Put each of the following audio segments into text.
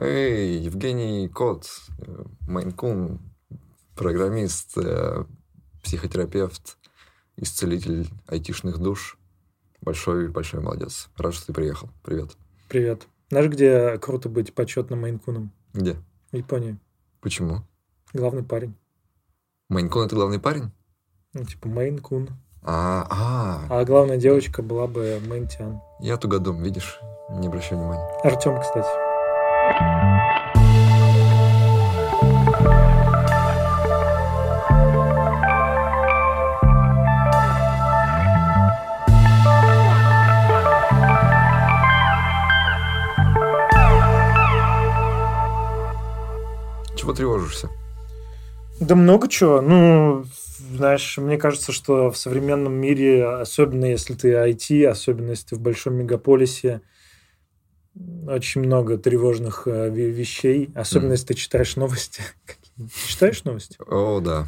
Эй, Евгений Кот, Майнкун, программист, э, психотерапевт, исцелитель айтишных душ. Большой-большой молодец. Рад, что ты приехал. Привет. Привет. Знаешь, где круто быть почетным Майнкуном? Где? В Японии. Почему? Главный парень. Майнкун – это главный парень? Ну, типа Майнкун. А, а, А главная девочка была бы Мэнтян. я тугодум, видишь? Не обращай внимания. Артем, кстати. Чего тревожишься? Да много чего. Ну, знаешь, мне кажется, что в современном мире, особенно если ты IT, особенно если ты в большом мегаполисе, очень много тревожных э, ве- вещей. Особенно Мгм. если ты читаешь новости. Читаешь новости? О, да,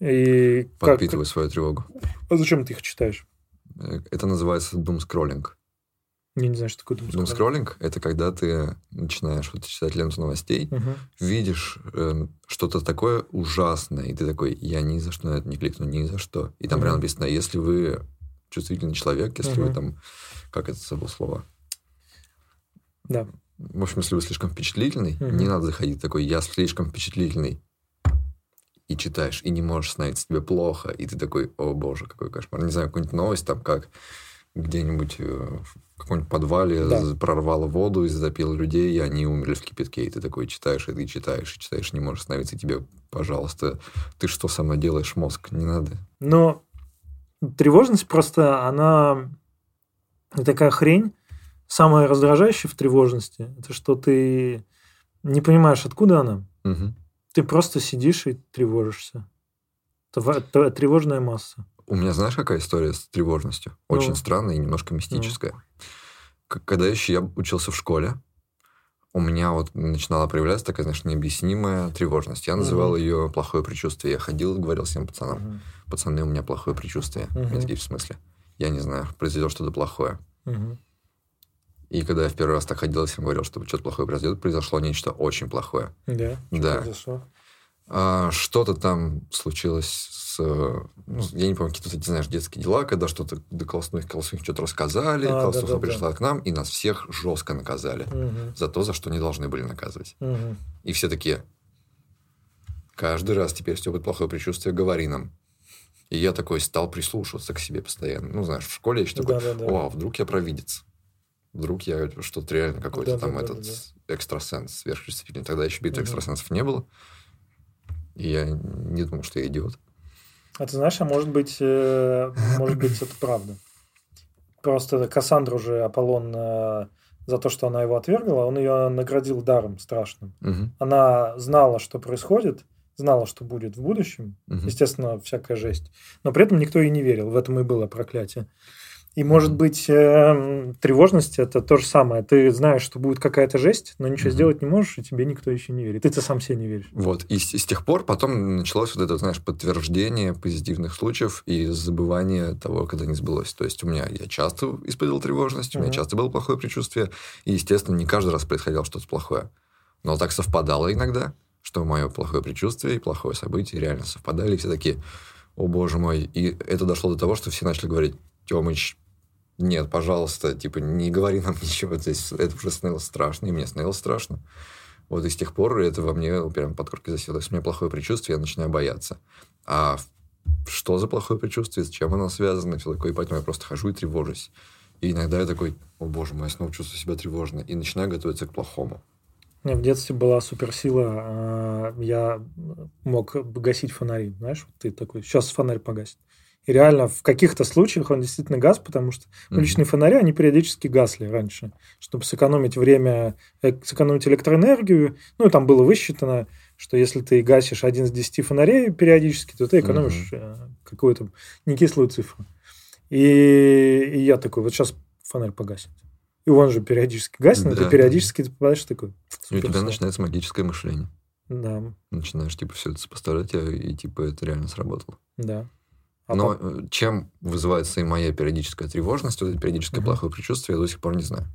И как, подпитываю свою тревогу. а зачем ты их читаешь? Э, Это называется думскроллинг. Я не знаю, что такое думскроллинг. Думскроллинг – это когда ты начинаешь вот читать ленту новостей, Мгм. видишь э, что-то такое ужасное, и ты такой, я ни за что на это не кликну, ни за что. И там Мгм. прямо написано, если вы чувствительный человек, если вы Мгм. там, как это забыл слово, Да. в общем, если вы слишком впечатлительный, Мгм. не надо заходить такой, я слишком впечатлительный. И читаешь, и не можешь становиться тебе плохо, и ты такой, о боже, какой кошмар. Не знаю, какую-нибудь новость там, как где-нибудь э, в каком-нибудь подвале Да. прорвало воду и затопило людей, и они умерли в кипятке, и ты такой читаешь, и ты читаешь, и читаешь, не можешь остановиться, и тебе, пожалуйста, ты что со мной делаешь, мозг, не надо. Но тревожность просто, она такая хрень. Самое раздражающее в тревожности, это что ты не понимаешь, откуда она. Мгм. Ты просто сидишь и тревожишься. Это тревожная масса. У меня, знаешь, какая история с тревожностью? Очень Ну. странная и немножко мистическая. К- Когда еще я учился в школе, у меня вот начинала проявляться такая, знаешь, необъяснимая тревожность. Я называл Мгм. ее плохое предчувствие. Я ходил и говорил всем пацанам, Мгм. пацаны, у меня плохое предчувствие. Они такие, в смысле? Я не знаю, произойдет что-то плохое. Мгм. И когда я в первый раз так ходил и всем говорил, что что-то плохое произойдет, произошло нечто очень плохое. Да. Да. произошло? А, что-то там случилось с... ну, я не помню, какие-то, ты знаешь, детские дела, когда что-то до колосных, колосных что-то рассказали, А, колосуха да-да-да. пришла к нам, и нас всех жестко наказали Мгм. за то, за что не должны были наказывать. Мгм. И все такие, каждый раз теперь, если будет плохое предчувствие, говори нам. И я такой стал прислушиваться к себе постоянно. Ну, знаешь, в школе я еще такой, Да-да-да. о, а вдруг я провидец. Вдруг я что-то реально какой-то там Да-да-да-да-да. этот экстрасенс сверхчувствительный. Тогда еще битвы Мгм. экстрасенсов не было. И я не думал, что я идиот. А ты знаешь, а может быть, э, может быть, это правда. Просто Кассандру же Аполлон э, за то, что она его отвергла, он ее наградил даром страшным. Мгм. Она знала, что происходит, знала, что будет в будущем. Мгм. Естественно, всякая жесть. Но при этом никто ей не верил. В этом и было проклятие. И, может быть, э, тревожность это то же самое. Ты знаешь, что будет какая-то жесть, но ничего сделать не можешь, и тебе никто еще не верит. Ты-то сам себе не веришь. Вот. И с, и с тех пор потом началось вот это, знаешь, подтверждение позитивных случаев и забывание того, когда не сбылось. То есть у меня я часто испытывал тревожность, у меня Мгм. часто было плохое предчувствие. И, естественно, не каждый раз происходило что-то плохое. Но так совпадало иногда, что мое плохое предчувствие и плохое событие реально совпадали. И все такие, о боже мой. И это дошло до того, что все начали говорить, Тёмыч, нет, пожалуйста, типа, не говори нам ничего здесь. Это уже становилось страшно, и мне становилось страшно. Вот и с тех пор это во мне прям под коркой засело. Если у меня плохое предчувствие, я начинаю бояться. А что за плохое предчувствие, с чем оно связано, все такое. И поэтому я просто хожу и тревожусь. И иногда я такой, о боже мой, я снова чувствую себя тревожно. И начинаю готовиться к плохому. У меня в детстве была суперсила. а, Я мог гасить фонари. Знаешь, ты такой, сейчас фонарь погасит. И реально в каких-то случаях он действительно гас, потому что уличные фонари, они периодически гасли раньше, чтобы сэкономить время, э, сэкономить электроэнергию. Ну, и там было высчитано, что если ты гасишь один из десяти фонарей периодически, то ты экономишь э, какую-то некислую цифру. И, и я такой, вот сейчас фонарь погасит. И он же периодически гаснет, Да, и периодически ты попадаешь такой. И у тебя начинается магическое мышление. Да, Начинаешь, типа, все это сопоставлять, и, и, типа, это реально сработало. да. А Но пап- э, чем вызывается и моя периодическая тревожность, вот это периодическое Мгм. плохое предчувствие, я до сих пор не знаю.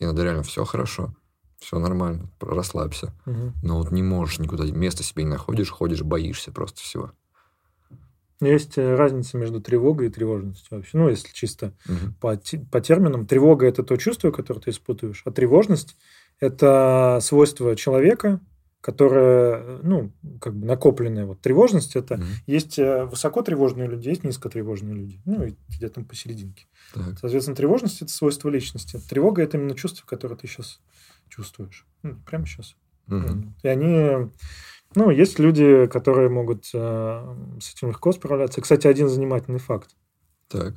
Иногда реально все хорошо. Все нормально, расслабься. Мгм. Но вот не можешь никуда, места себе не находишь, ходишь, боишься просто всего. Есть э, разница между тревогой и тревожностью вообще. Ну, если чисто Мгм. по, по терминам. Тревога – это то чувство, которое ты испытываешь, а тревожность – это свойство человека, которое, э, ну, как бы накопленное. Вот тревожность – это Мгм. есть э, высокотревожные люди, есть низкотревожные люди. Ну, и где-то посерединке. Так. Соответственно, тревожность – это свойство личности. Тревога – это именно чувство, которое ты сейчас чувствуешь. Ну, прямо сейчас. Мгм. И они... Ну, есть люди, которые могут э, с этим легко справляться. Кстати, один занимательный факт. Так.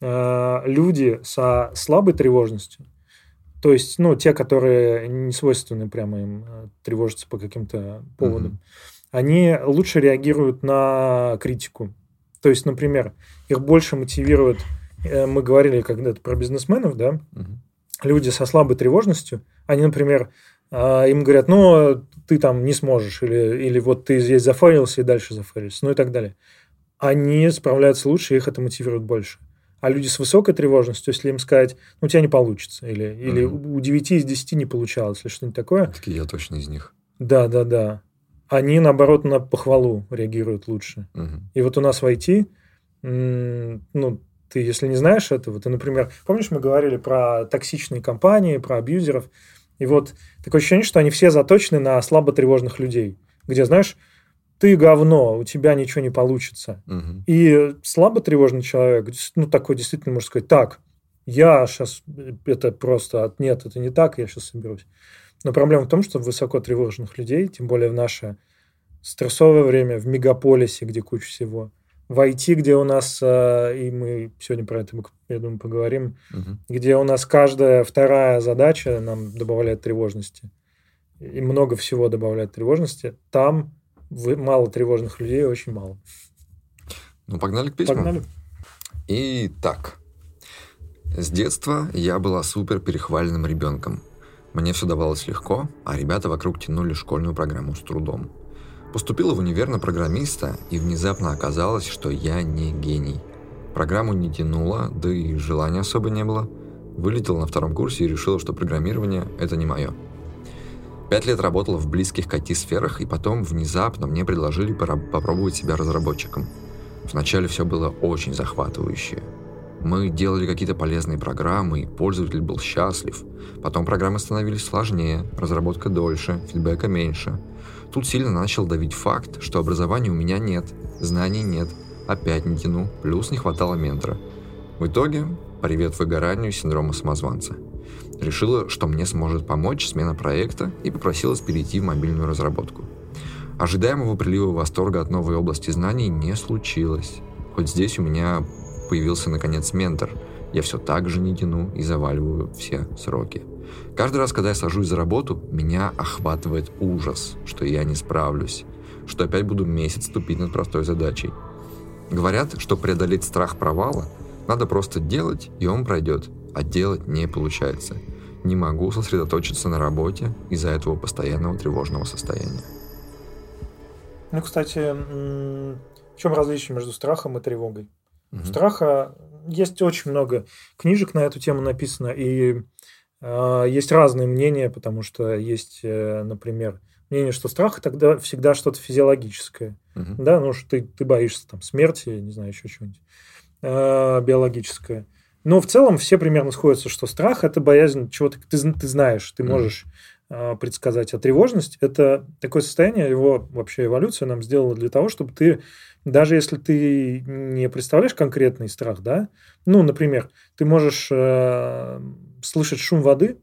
Э, люди со слабой тревожностью, то есть, ну, те, которые не свойственны прямо им э, тревожиться по каким-то поводам, Мгм. они лучше реагируют на критику. То есть, например, их больше мотивирует, э, мы говорили когда-то про бизнесменов, да, Мгм. люди со слабой тревожностью, они, например, а, им говорят, ну, ты там не сможешь, или, или вот ты здесь зафарился и дальше зафарился, ну и так далее. Они справляются лучше, их это мотивирует больше. А люди с высокой тревожностью, если им сказать, ну, у тебя не получится, или, или Мгм. у 9 из 10 не получалось, или что-нибудь такое, Такие я точно из них. да, да, да, они, наоборот, на похвалу реагируют лучше. Мгм. И вот у нас в IT, ну, ты, если не знаешь этого, ты, например, помнишь, мы говорили про токсичные компании, про абьюзеров, и вот такое ощущение, что они все заточены на слаботревожных людей, где, знаешь, ты говно, у тебя ничего не получится. Мгм. И слаботревожный человек, ну, такой действительно может сказать, так, я сейчас, это просто, нет, это не так, я сейчас соберусь. Но проблема в том, что высокотревожных людей, тем более в наше стрессовое время, в мегаполисе, где куча всего, в IT, где у нас, э, и мы сегодня про это, я думаю, поговорим, Мгм. где у нас каждая вторая задача нам добавляет тревожности. И много всего добавляет тревожности. Там вы- мало тревожных людей, очень мало. Ну, погнали к письмам. Погнали. Итак, с детства я была супер перехваленным ребенком. Мне все давалось легко, а ребята вокруг тянули школьную программу с трудом. Поступила в универ на программиста, и внезапно оказалось, что я не гений. Программу не тянула, да и желания особо не было. Вылетела на втором курсе и решила, что программирование – это не мое. Пять лет работала в близких к IT-сферах, и потом внезапно мне предложили попробовать себя разработчиком. Вначале все было очень захватывающе. Мы делали какие-то полезные программы, и пользователь был счастлив. Потом программы становились сложнее, разработка дольше, фидбэка меньше. Тут сильно начал давить факт, что образования у меня нет, знаний нет, опять не тяну, плюс не хватало ментора. В итоге, привет выгоранию синдрома самозванца. Решила, что мне сможет помочь смена проекта и попросилась перейти в мобильную разработку. Ожидаемого прилива восторга от новой области знаний не случилось. Хоть здесь у меня появился наконец ментор, я все так же не тяну и заваливаю все сроки. Каждый раз, когда я сажусь за работу, меня охватывает ужас, что я не справлюсь, что опять буду месяц тупить над простой задачей. Говорят, что преодолеть страх провала надо просто делать, и он пройдет, а делать не получается. Не могу сосредоточиться на работе из-за этого постоянного тревожного состояния. Ну, кстати, в чем различие между страхом и тревогой? Мгм. У страха есть очень много книжек на эту тему написано, и э, есть разные мнения, потому что есть, э, например, мнение, что страх тогда всегда что-то физиологическое. Мгм. Да, ну что ты, ты боишься там смерти, не знаю, еще чего-нибудь э, биологическое. Но в целом все примерно сходятся, что страх это боязнь чего-то, ты, ты знаешь, ты можешь э, предсказать. А тревожность это такое состояние, его вообще эволюция нам сделала для того, чтобы ты, даже если ты не представляешь конкретный страх, да, ну, например, ты можешь э, слышать шум воды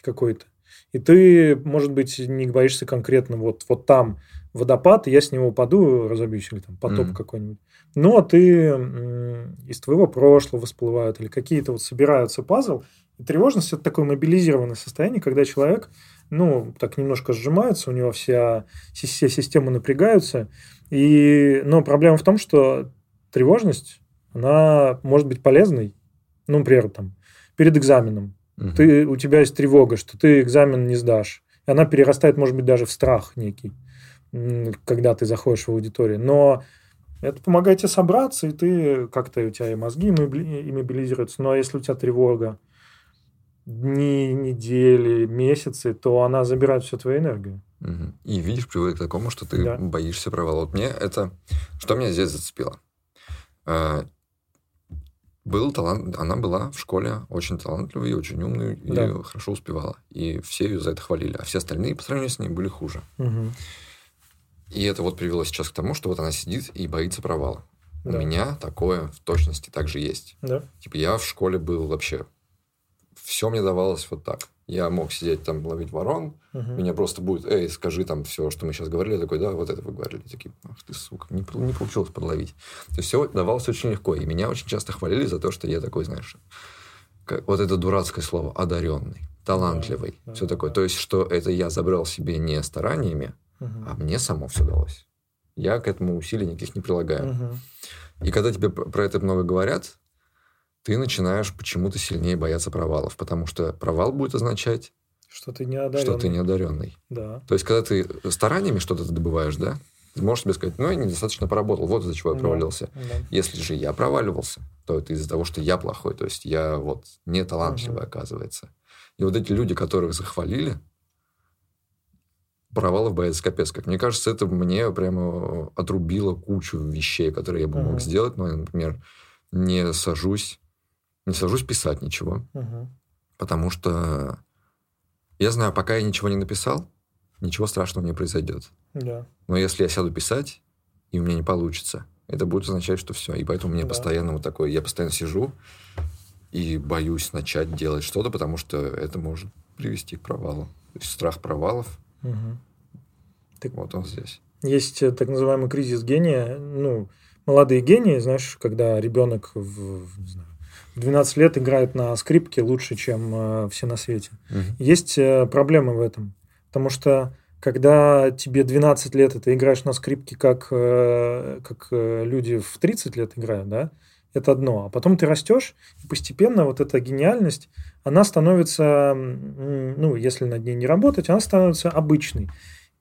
какой-то, и ты, может быть, не боишься конкретно вот, вот там водопад, и я с него упаду, разобьюсь, или там потоп Мгм. какой-нибудь. Но ты м, из твоего прошлого всплывают, или какие-то вот собираются пазл. И тревожность – это такое мобилизированное состояние, когда человек, ну, так немножко сжимается, у него вся, все системы напрягаются. И, но проблема в том, что тревожность, она может быть полезной, ну, например, там, перед экзаменом. Мгм. Ты, у тебя есть тревога, что ты экзамен не сдашь. И она перерастает, может быть, даже в страх некий, когда ты заходишь в аудиторию. Но это помогает тебе собраться, и ты как-то у тебя и мозги иммобили- иммобилизируются. Но если у тебя тревога, дни, недели, месяцы, то она забирает всю твою энергию. И видишь, приводит к такому, что ты Да. боишься провала. Вот мне это... Что меня здесь зацепило? Э, Был талант, она была в школе очень талантливой, очень умной и Да. хорошо успевала. И все ее за это хвалили. А все остальные по сравнению с ней были хуже. Мгм. И это вот привело сейчас к тому, что вот она сидит и боится провала. У Да. меня такое в точности также есть. Да. Типа я в школе был вообще... Все мне давалось вот так. Я мог сидеть там, ловить ворон, Мгм. меня просто будет, эй, скажи там все, что мы сейчас говорили. Я такой, да, вот это вы говорили. Такие, ах ты, сука, не, не получилось подловить. То есть все давалось очень легко. И меня очень часто хвалили за то, что я такой, знаешь, как- вот это дурацкое слово, одаренный, талантливый, Да, все да, такое. да. То есть, что это я забрал себе не стараниями, А мне само все далось. Я к этому усилий никаких не прилагаю. И когда тебе про это много говорят, ты начинаешь почему-то сильнее бояться провалов, потому что провал будет означать, Что ты не одаренный. что ты неодаренный. Да. То есть, когда ты стараниями что-то добываешь, да, ты можешь себе сказать, ну, я недостаточно поработал, вот из-за чего я провалился. Да. Если же я проваливался, то это из-за того, что я плохой, то есть я вот не талантливый, Мгм. оказывается. И вот эти люди, которых захвалили, провалов боятся капец. Как мне кажется, это мне прямо отрубило кучу вещей, которые я бы мог Мгм. сделать. Но я, например, не сажусь, не сажусь писать ничего, Мгм. потому что я знаю, пока я ничего не написал, ничего страшного не произойдет. Да. Но если я сяду писать, и у меня не получится, это будет означать, что все. И поэтому мне Да. постоянно вот такое, я постоянно сижу и боюсь начать делать что-то, потому что это может привести к провалу. То есть страх провалов, Мгм. вот он здесь. Есть э, так называемый кризис гения. Ну, молодые гении, знаешь, когда ребенок в, не знаю, в 12 лет играет на скрипке лучше, чем э, все на свете. Есть э, проблема в этом. Потому что когда тебе 12 лет, и ты играешь на скрипке, как, э, как э, люди в 30 лет играют, да, это одно. А потом ты растешь, и постепенно вот эта гениальность, она становится, ну, если над ней не работать, она становится обычной.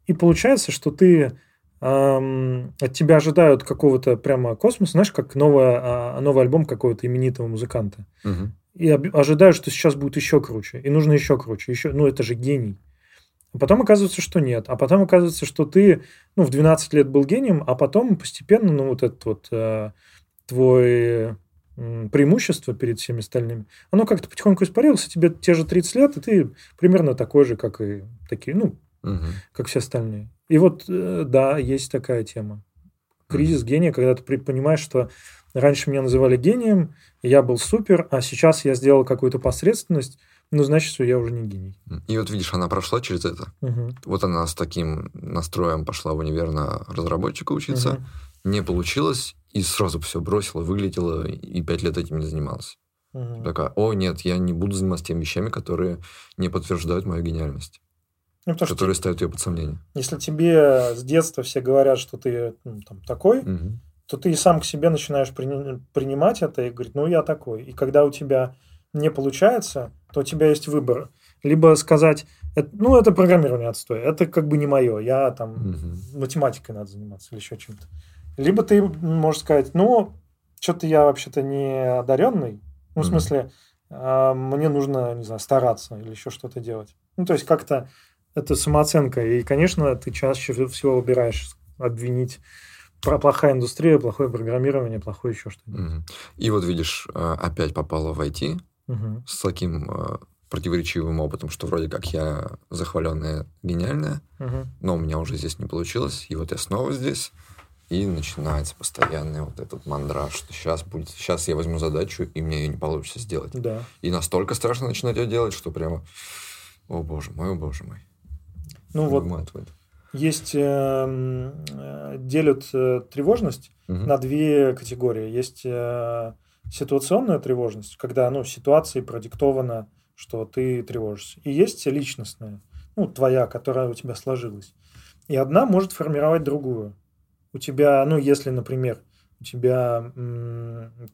И получается, что ты ам, от тебя ожидают какого-то прямо космоса, знаешь, как новое, а, новый альбом какого-то именитого музыканта Мгм. и об- ожидаю, что сейчас будет еще круче, и нужно еще круче, еще, ну это же гений. А потом оказывается, что нет. А потом оказывается, что ты, ну, в 12 лет был гением, а потом постепенно, ну, вот это вот э, твое преимущество перед всеми остальными, оно как-то потихоньку испарилось, и тебе те же 30 лет, и ты примерно такой же, как и такие, ну, Мгм. как все остальные. И вот, э, да, есть такая тема. Кризис гения, когда ты понимаешь, что раньше меня называли гением, я был супер, а сейчас я сделал какую-то посредственность, ну, значит, что я уже не гений. И вот видишь, она прошла через это. Мгм. Вот она с таким настроем пошла в универ на разработчика учиться. Мгм. Не получилось, и сразу все бросила, вылетела, и пять лет этим не занималась. Мгм. Такая, о, нет, я не буду заниматься теми вещами, которые не подтверждают мою гениальность, Ну, потому что которые ставят ее под сомнение. если тебе с детства все говорят, что ты ну, там, такой, Мгм. то ты и сам к себе начинаешь прини- принимать это и говорить, ну, я такой. И когда у тебя не получается, то у тебя есть выбор. Либо сказать, «Это- ну, это программирование отстой, это как бы не мое, я там Мгм. математикой надо заниматься или еще чем-то. Либо ты можешь сказать, ну, что-то я вообще-то не одаренный, ну, в смысле, а, мне нужно, не знаю, стараться или еще что-то делать. Ну, то есть как-то это самооценка. И, конечно, ты чаще всего выбираешь обвинить про плохая индустрия, плохое программирование, плохое еще. Мгм. И вот видишь, э, опять попала в IT Мгм. с таким э, противоречивым опытом, что вроде как я захваленная, гениальная, Мгм. но у меня уже здесь не получилось, и вот я снова здесь, и начинается постоянный вот этот мандраж, что сейчас будет, сейчас я возьму задачу, и мне ее не получится сделать. Да. И настолько страшно начинать ее делать, что прямо, о боже мой, о боже мой. Ну, вот Выматывает. есть, эм, э, делят э, тревожность Мгм. на две категории. Есть э, ситуационная тревожность, когда ну, ситуацией продиктовано, что ты тревожишься. И есть личностная, ну, твоя, которая у тебя сложилась. И одна может формировать другую. У тебя, ну, если, например, у тебя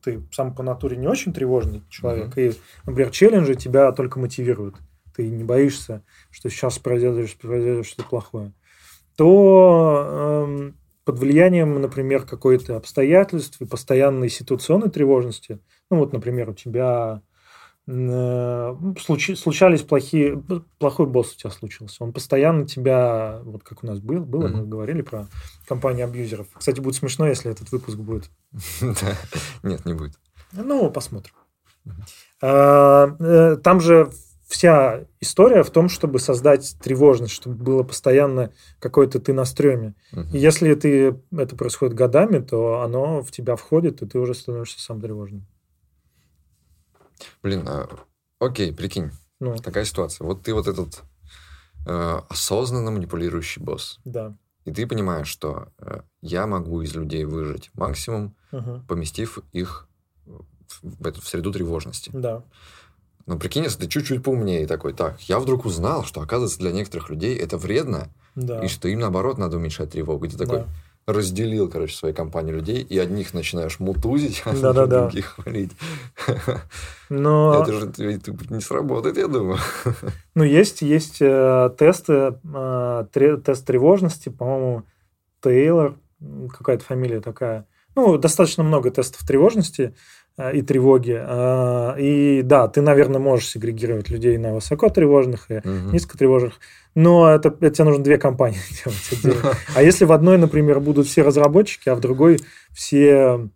ты сам по натуре не очень тревожный человек, и, например, челленджи тебя только мотивируют. Ты не боишься, что сейчас произойдет, произойдет что-то плохое. То эм, под влиянием, например, какой-то обстоятельств и постоянной ситуационной тревожности, ну вот, например, у тебя Э, случ, случались плохие, плохой босс у тебя случился. Он постоянно тебя, вот как у нас был, было, mm-hmm. мы говорили про компанию абьюзеров. Кстати, будет смешно, если этот выпуск будет. Нет, не будет. Ну, посмотрим. А, э, там же вся история в том, чтобы создать тревожность, чтобы было постоянно какой-то ты на стреме. И если ты, это происходит годами, то оно в тебя входит, и ты уже становишься сам тревожным. Блин, а, окей, прикинь, ну. такая ситуация. Вот ты вот этот э, осознанно манипулирующий босс. Да. И ты понимаешь, что э, я могу из людей выжить максимум, угу. поместив их в эту в среду тревожности. Да. Но прикинь, если ты чуть-чуть поумнее такой, так, я вдруг узнал, что, оказывается, для некоторых людей это вредно, да. и что им, наоборот, надо уменьшать тревогу. И ты такой, да разделил, короче, своей компании людей, и одних начинаешь мутузить, а да, да, других хвалить. Но... Это же не сработает, я думаю. Ну, есть, есть э, тесты, э, тест тревожности, по-моему, Тейлор, какая-то фамилия такая. Ну, достаточно много тестов тревожности и тревоги. Э, и да, ты, наверное, можешь сегрегировать людей на высокотревожных и угу. низкотревожных но это, это тебе нужно две компании делать А если в одной, например, будут все разработчики, а в другой все...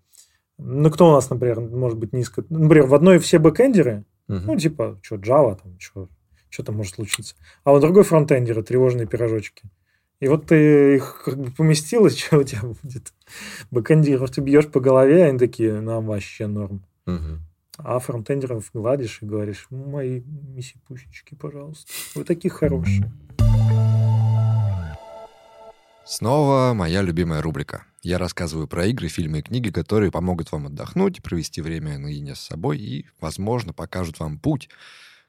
Ну, кто у нас, например, может быть низко... Например, в одной все бэкэндеры, ну, типа, что, Java, там, что, что там может случиться. А в другой фронтендеры, тревожные пирожочки. И вот ты их как бы поместил, и что у тебя будет? Бэкэндеров ты бьешь по голове, они такие, нам вообще норм. А фронтендеров гладишь и говоришь, мои миссипусечки, пожалуйста. Вы такие хорошие. Снова моя любимая рубрика. Я рассказываю про игры, фильмы и книги, которые помогут вам отдохнуть, провести время наедине с собой и, возможно, покажут вам путь,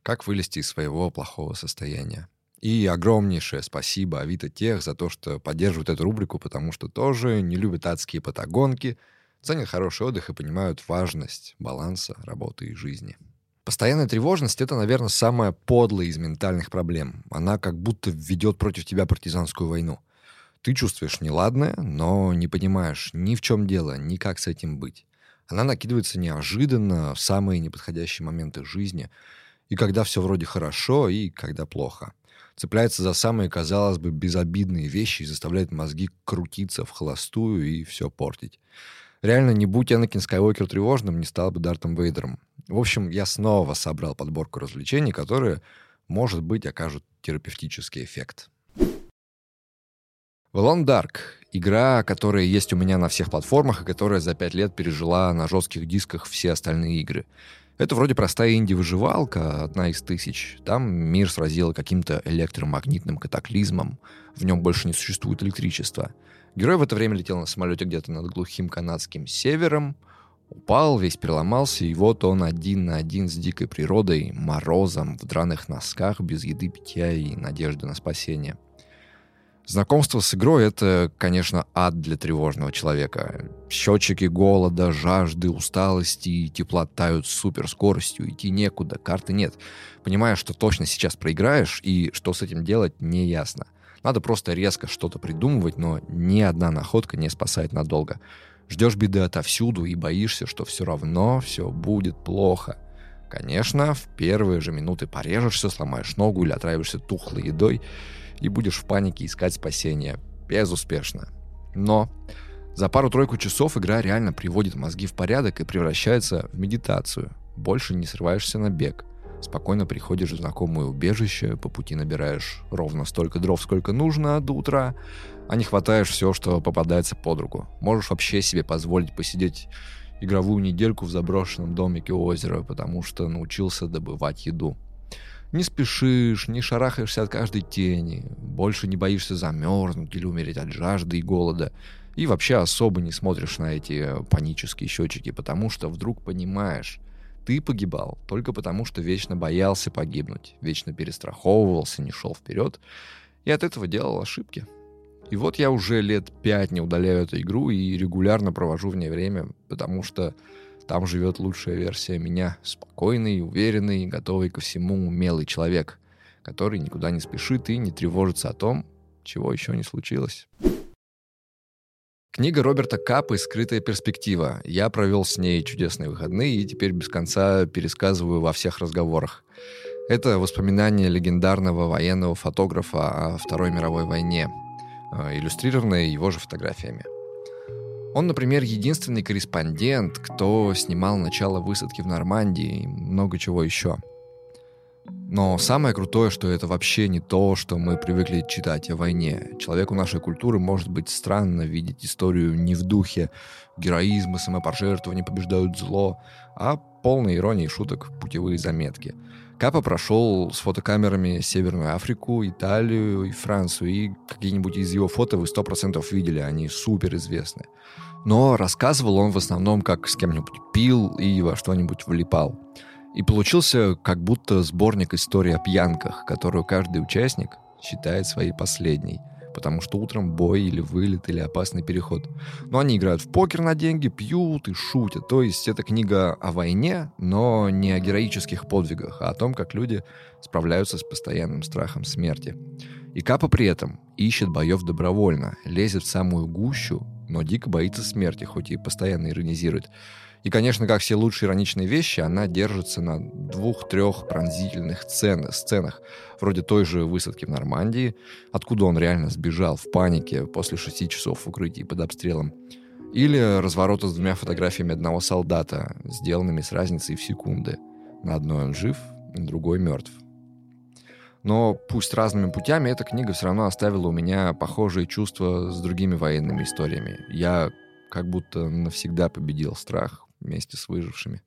как вылезти из своего плохого состояния. И огромнейшее спасибо Авито Тех за то, что поддерживают эту рубрику, потому что тоже не любят адские патагонки, ценят хороший отдых и понимают важность баланса работы и жизни. Постоянная тревожность — это, наверное, самая подлая из ментальных проблем. Она как будто ведет против тебя партизанскую войну. Ты чувствуешь неладное, но не понимаешь ни в чем дело, ни как с этим быть. Она накидывается неожиданно в самые неподходящие моменты жизни, и когда все вроде хорошо, и когда плохо. Цепляется за самые, казалось бы, безобидные вещи и заставляет мозги крутиться в холостую и все портить. Реально, не будь Энакин Скайуокер тревожным, не стал бы Дартом Вейдером. В общем, я снова собрал подборку развлечений, которые, может быть, окажут терапевтический эффект. Valon Dark — игра, которая есть у меня на всех платформах и которая за пять лет пережила на жестких дисках все остальные игры. Это вроде простая инди-выживалка, одна из тысяч. Там мир сразило каким-то электромагнитным катаклизмом. В нем больше не существует электричества. Герой в это время летел на самолете где-то над глухим канадским севером — Упал, весь переломался, и вот он один на один с дикой природой, морозом, в драных носках, без еды, питья и надежды на спасение. Знакомство с игрой — это, конечно, ад для тревожного человека. Счетчики голода, жажды, усталости и тепла тают суперскоростью, идти некуда, карты нет. Понимаешь, что точно сейчас проиграешь, и что с этим делать, не ясно. Надо просто резко что-то придумывать, но ни одна находка не спасает надолго — Ждешь беды отовсюду и боишься, что все равно все будет плохо. Конечно, в первые же минуты порежешься, сломаешь ногу или отравишься тухлой едой и будешь в панике искать спасения. Безуспешно. Но за пару-тройку часов игра реально приводит мозги в порядок и превращается в медитацию. Больше не срываешься на бег. Спокойно приходишь в знакомое убежище, по пути набираешь ровно столько дров, сколько нужно до утра, а не хватаешь все, что попадается под руку. Можешь вообще себе позволить посидеть игровую недельку в заброшенном домике у озера, потому что научился добывать еду. Не спешишь, не шарахаешься от каждой тени, больше не боишься замерзнуть или умереть от жажды и голода, и вообще особо не смотришь на эти панические счетчики, потому что вдруг понимаешь, ты погибал только потому, что вечно боялся погибнуть, вечно перестраховывался, не шел вперед, и от этого делал ошибки. И вот я уже лет пять не удаляю эту игру и регулярно провожу в ней время, потому что там живет лучшая версия меня, спокойный, уверенный, готовый ко всему умелый человек, который никуда не спешит и не тревожится о том, чего еще не случилось. Книга Роберта Капы «Скрытая перспектива». Я провел с ней чудесные выходные и теперь без конца пересказываю во всех разговорах. Это воспоминания легендарного военного фотографа о Второй мировой войне, э, иллюстрированные его же фотографиями. Он, например, единственный корреспондент, кто снимал начало высадки в Нормандии и много чего еще – но самое крутое, что это вообще не то, что мы привыкли читать о войне. Человеку нашей культуры может быть странно видеть историю не в духе героизма, самопожертвования побеждают зло, а полной иронии шуток путевые заметки. Капа прошел с фотокамерами Северную Африку, Италию и Францию, и какие-нибудь из его фото вы сто процентов видели, они супер известны. Но рассказывал он в основном, как с кем-нибудь пил и во что-нибудь влипал. И получился как будто сборник историй о пьянках, которую каждый участник считает своей последней, потому что утром бой или вылет или опасный переход. Но они играют в покер на деньги, пьют и шутят. То есть это книга о войне, но не о героических подвигах, а о том, как люди справляются с постоянным страхом смерти. И Капа при этом ищет боев добровольно, лезет в самую гущу, но дико боится смерти, хоть и постоянно иронизирует. И, конечно, как все лучшие ироничные вещи, она держится на двух-трех пронзительных сцен, сценах, вроде той же высадки в Нормандии, откуда он реально сбежал в панике после шести часов в под обстрелом, или разворота с двумя фотографиями одного солдата, сделанными с разницей в секунды. На одной он жив, на другой мертв. Но пусть разными путями, эта книга все равно оставила у меня похожие чувства с другими военными историями. Я как будто навсегда победил страх, вместе с выжившими.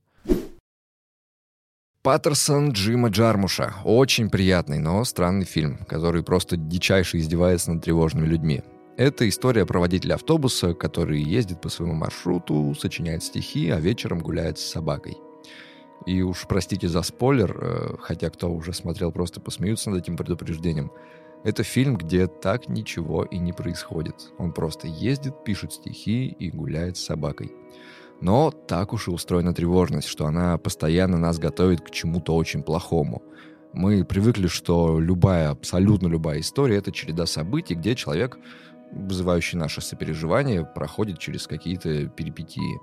Паттерсон Джима Джармуша. Очень приятный, но странный фильм, который просто дичайше издевается над тревожными людьми. Это история про водителя автобуса, который ездит по своему маршруту, сочиняет стихи, а вечером гуляет с собакой. И уж простите за спойлер, э, хотя кто уже смотрел, просто посмеются над этим предупреждением. Это фильм, где так ничего и не происходит. Он просто ездит, пишет стихи и гуляет с собакой. Но так уж и устроена тревожность, что она постоянно нас готовит к чему-то очень плохому. Мы привыкли, что любая, абсолютно любая история — это череда событий, где человек, вызывающий наше сопереживание, проходит через какие-то перипетии.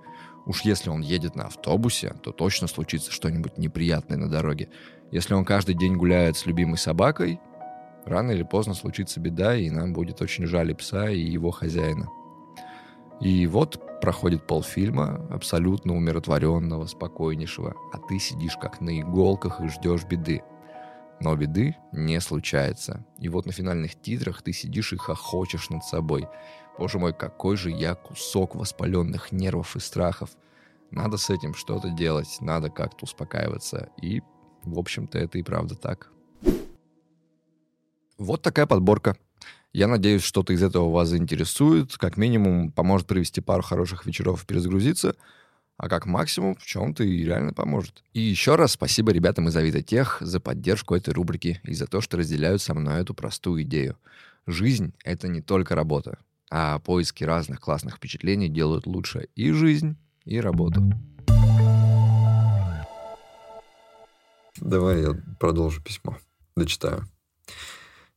Уж если он едет на автобусе, то точно случится что-нибудь неприятное на дороге. Если он каждый день гуляет с любимой собакой, рано или поздно случится беда, и нам будет очень жаль и пса, и его хозяина. И вот проходит полфильма абсолютно умиротворенного, спокойнейшего, а ты сидишь как на иголках и ждешь беды. Но беды не случается. И вот на финальных титрах ты сидишь и хохочешь над собой. Боже мой, какой же я кусок воспаленных нервов и страхов. Надо с этим что-то делать, надо как-то успокаиваться. И, в общем-то, это и правда так. Вот такая подборка. Я надеюсь, что-то из этого вас заинтересует, как минимум поможет провести пару хороших вечеров и перезагрузиться, а как максимум в чем-то и реально поможет. И еще раз спасибо ребятам из Авито Тех за поддержку этой рубрики и за то, что разделяют со мной эту простую идею. Жизнь — это не только работа, а поиски разных классных впечатлений делают лучше и жизнь, и работу. Давай я продолжу письмо. Дочитаю.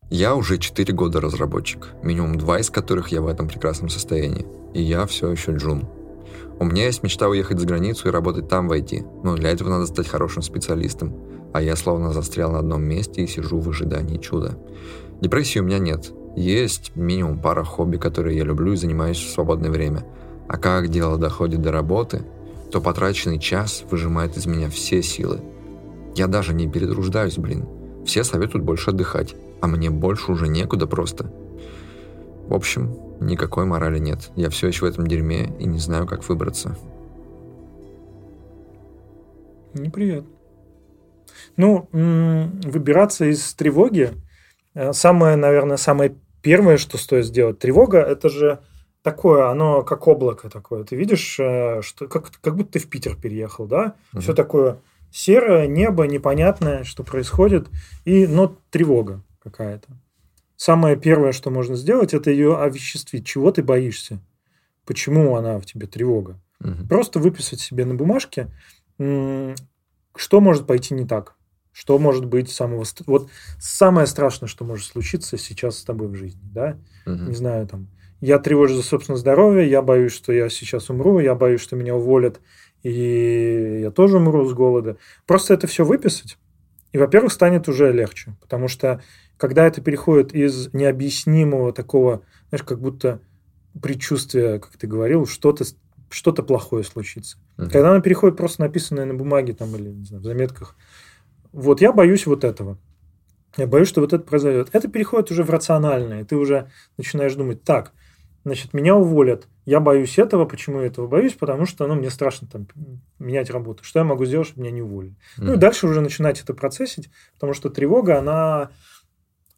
Я уже 4 года разработчик, минимум два из которых я в этом прекрасном состоянии. И я все еще джун. У меня есть мечта уехать за границу и работать там в IT, но для этого надо стать хорошим специалистом. А я словно застрял на одном месте и сижу в ожидании чуда. Депрессии у меня нет. Есть минимум пара хобби, которые я люблю и занимаюсь в свободное время. А как дело доходит до работы, то потраченный час выжимает из меня все силы. Я даже не перетруждаюсь, блин. Все советуют больше отдыхать а мне больше уже некуда просто. В общем, никакой морали нет. Я все еще в этом дерьме и не знаю, как выбраться. Неприятно. Ну, выбираться из тревоги, самое, наверное, самое первое, что стоит сделать. Тревога – это же такое, оно как облако такое. Ты видишь, э, что как, как будто ты в Питер переехал, да? Угу. Все такое серое, небо, непонятное, что происходит, и, но тревога какая-то. Самое первое, что можно сделать, это ее овеществить. Чего ты боишься? Почему она в тебе тревога? Угу. Просто выписать себе на бумажке, что может пойти не так. Что может быть самого... Вот самое страшное, что может случиться сейчас с тобой в жизни, да? Угу. Не знаю, там, Я тревожусь за собственное здоровье, я боюсь, что я сейчас умру, я боюсь, что меня уволят, и я тоже умру с голода. Просто это все выписать, и, во-первых, станет уже легче, потому что когда это переходит из необъяснимого такого, знаешь, как будто предчувствия, как ты говорил, что-то что-то плохое случится. Uh-huh. Когда оно переходит просто написанное на бумаге там, или не знаю, в заметках, вот я боюсь вот этого. Я боюсь, что вот это произойдет. Это переходит уже в рациональное. Ты уже начинаешь думать, так, значит, меня уволят. Я боюсь этого. Почему я этого боюсь? Потому что ну, мне страшно там менять работу. Что я могу сделать, чтобы меня не уволили? Mm-hmm. Ну и дальше уже начинать это процессить, потому что тревога, она,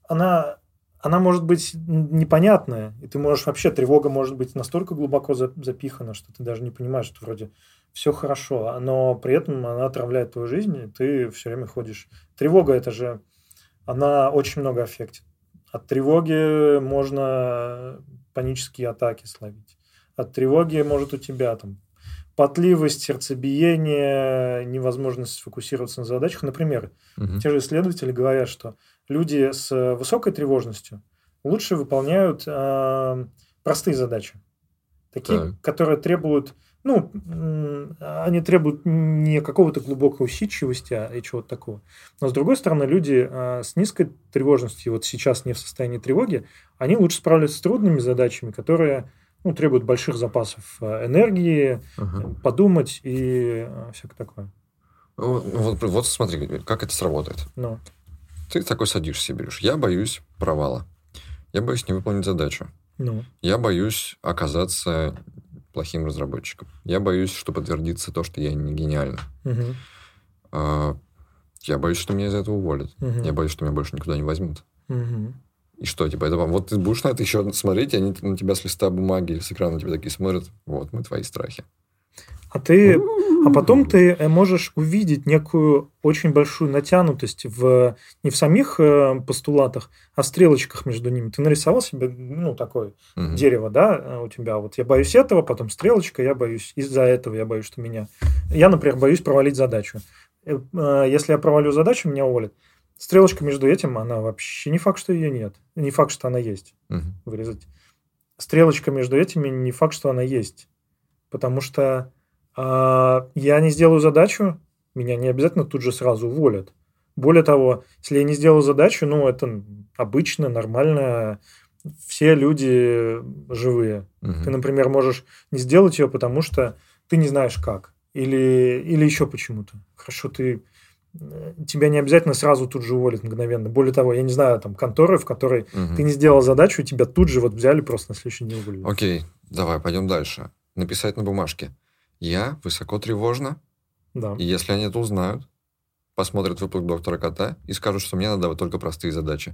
она, она может быть непонятная. И ты можешь вообще, тревога может быть настолько глубоко запихана, что ты даже не понимаешь, что вроде все хорошо, но при этом она отравляет твою жизнь, и ты все время ходишь. Тревога это же, она очень много аффектит. От тревоги можно панические атаки словить. От тревоги может у тебя там потливость, сердцебиение, невозможность сфокусироваться на задачах. Например, угу. те же исследователи говорят, что люди с высокой тревожностью лучше выполняют э, простые задачи. Такие, так. которые требуют, ну, они требуют не какого-то глубокой усидчивости, а и чего-то такого. Но с другой стороны, люди э, с низкой тревожностью, вот сейчас не в состоянии тревоги, они лучше справляются с трудными задачами, которые ну, требуют больших запасов э, энергии, ага. подумать и э, всякое такое. Вот, вот, вот смотри, как это сработает. Ну. Ты такой садишься и берешь. Я боюсь провала. Я боюсь не выполнить задачу. Ну. Я боюсь оказаться плохим разработчиком. Я боюсь, что подтвердится то, что я не гениальный. Угу. А, я боюсь, что меня из этого уволят. Угу. Я боюсь, что меня больше никуда не возьмут. Угу. И что, типа, это вам, вот ты будешь на это еще смотреть, и они на тебя с листа бумаги или с экрана на тебя такие смотрят, вот, мы твои страхи. А ты, а потом ты э, можешь увидеть некую очень большую натянутость в не в самих э, постулатах, а в стрелочках между ними. Ты нарисовал себе, ну, такое угу. дерево, да, у тебя. Вот я боюсь этого, потом стрелочка, я боюсь из-за этого, я боюсь, что меня... Я, например, боюсь провалить задачу. Э, если я провалю задачу, меня уволят. Стрелочка между этим, она вообще не факт, что ее нет. Не факт, что она есть. Угу. Вырезать. Стрелочка между этими не факт, что она есть. Потому что я не сделаю задачу, меня не обязательно тут же сразу уволят. Более того, если я не сделаю задачу, ну, это обычно, нормально, все люди живые. Угу. Ты, например, можешь не сделать ее, потому что ты не знаешь как. Или, или еще почему-то. Хорошо, ты э, тебя не обязательно сразу тут же уволят мгновенно. Более того, я не знаю, там конторы, в которой угу. ты не сделал задачу, и тебя тут же вот взяли просто на следующий день уволили. Окей, давай, пойдем дальше. Написать на бумажке. Я высоко тревожна. Да. И если они это узнают, посмотрят выпуск доктора Кота и скажут, что мне надо только простые задачи.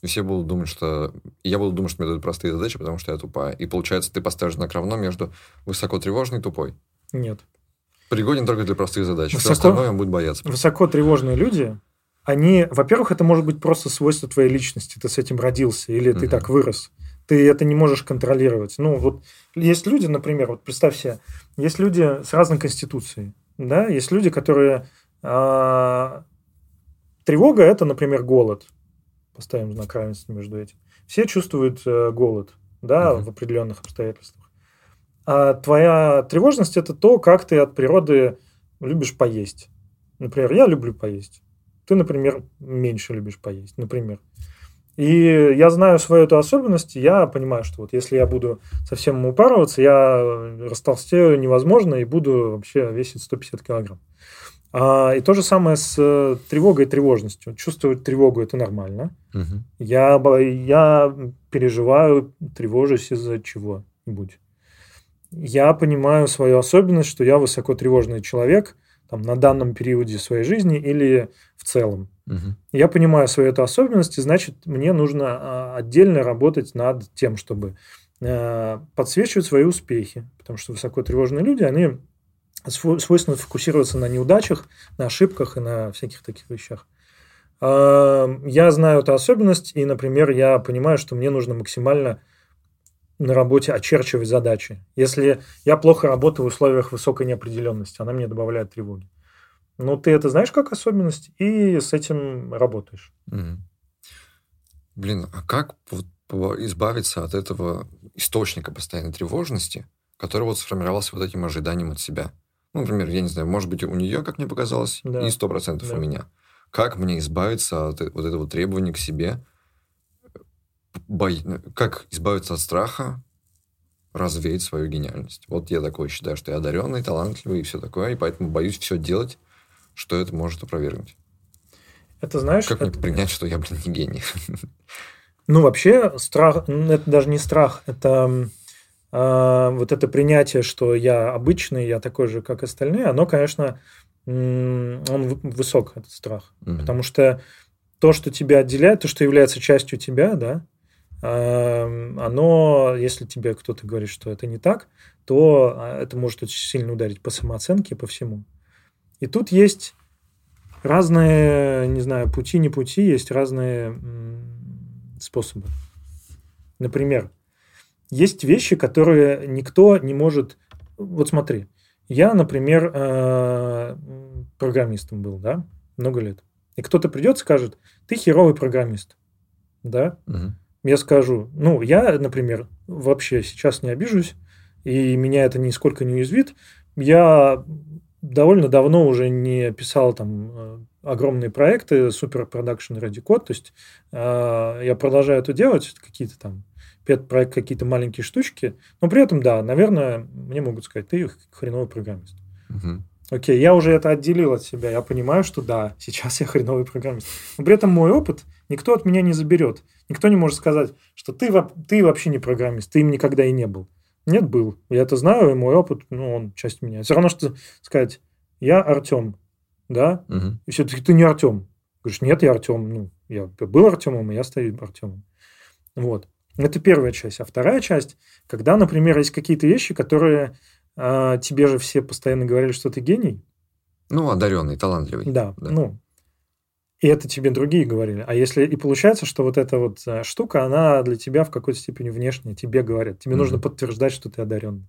И все будут думать, что... И я буду думать, что мне дают простые задачи, потому что я тупая. И получается, ты поставишь знак равно между высоко тревожной и тупой. Нет. Пригоден только для простых задач. Высоко... Все остальное он будет бояться. Высоко тревожные люди, они... Во-первых, это может быть просто свойство твоей личности. Ты с этим родился или ты угу. так вырос ты это не можешь контролировать. Ну, вот есть люди, например, вот представь себе, есть люди с разной конституцией, да, есть люди, которые... А, тревога – это, например, голод. Поставим знак равенства между этим. Все чувствуют а, голод, да, uh-huh. в определенных обстоятельствах. А твоя тревожность – это то, как ты от природы любишь поесть. Например, я люблю поесть. Ты, например, меньше любишь поесть, например. И я знаю свою эту особенность, я понимаю, что вот если я буду совсем упарываться, я растолстею невозможно и буду вообще весить 150 килограмм. А, и то же самое с э, тревогой и тревожностью. Чувствовать тревогу – это нормально. Угу. Я, я переживаю, тревожусь из-за чего-нибудь. Я понимаю свою особенность, что я высокотревожный человек там, на данном периоде своей жизни или в целом. Угу. Я понимаю свою эту особенность, и значит, мне нужно а, отдельно работать над тем, чтобы э, подсвечивать свои успехи. Потому что высокотревожные люди, они свойственно фокусироваться на неудачах, на ошибках и на всяких таких вещах. А, я знаю эту особенность, и, например, я понимаю, что мне нужно максимально на работе очерчивать задачи. Если я плохо работаю в условиях высокой неопределенности, она мне добавляет тревоги. Ну, ты это знаешь как особенность и с этим работаешь. Mm. Блин, а как вот избавиться от этого источника постоянной тревожности, который вот сформировался вот этим ожиданием от себя. Ну, например, я не знаю, может быть, у нее, как мне показалось, Да. и сто процентов Да. у меня. Как мне избавиться от вот этого требования к себе? Бой- Как избавиться от страха развеять свою гениальность? Вот я такой считаю, что я одаренный, талантливый и все такое, и поэтому боюсь все делать, что это может опровергнуть. Это знаешь, Как мне это- принять, что я, блин, не гений? Ну, вообще, страх, это даже не страх, это а, вот это принятие, что я обычный, я такой же, как остальные, оно, конечно, он высок, этот страх. Мгм. Потому что то, что тебя отделяет, то, что является частью тебя, да, оно, если тебе кто-то говорит, что это не так, то а, это может очень сильно ударить по самооценке, по всему. И тут есть разные, не знаю, пути, не пути, есть разные способы. Например, есть вещи, которые никто не может... Вот смотри, я, например, э, программистом был, да, много лет. И кто-то придет скажет, ты херовый программист, да, Мгм. Я скажу, ну, я, например, вообще сейчас не обижусь, и меня это нисколько не уязвит. Я довольно давно уже не писал там э, огромные проекты, супер продакшн ради код, то есть э, я продолжаю это делать, какие-то там пет-проект, какие-то маленькие штучки, но при этом, да, наверное, мне могут сказать, ты хреновый программист. Мгм. Окей, я уже это отделил от себя. Я понимаю, что да, сейчас я хреновый программист. Но при этом мой опыт никто от меня не заберет. Никто не может сказать, что ты, ты вообще не программист, ты им никогда и не был. Нет, был. Я это знаю, и мой опыт, ну, он часть меня. Все равно, что сказать, я Артем, да, Мгм. и все-таки ты не Артем. Говоришь, нет, я Артем. Ну, я был Артемом, и я стою Артемом. Вот. Это первая часть. А вторая часть, когда, например, есть какие-то вещи, которые а, тебе же все постоянно говорили, что ты гений, Ну, одаренный, талантливый. да, Да. ну, и это тебе другие говорили. А если и получается, что вот эта вот э, штука, она для тебя в какой-то степени внешняя, тебе говорят, тебе нужно Мгм. подтверждать, что ты одаренный.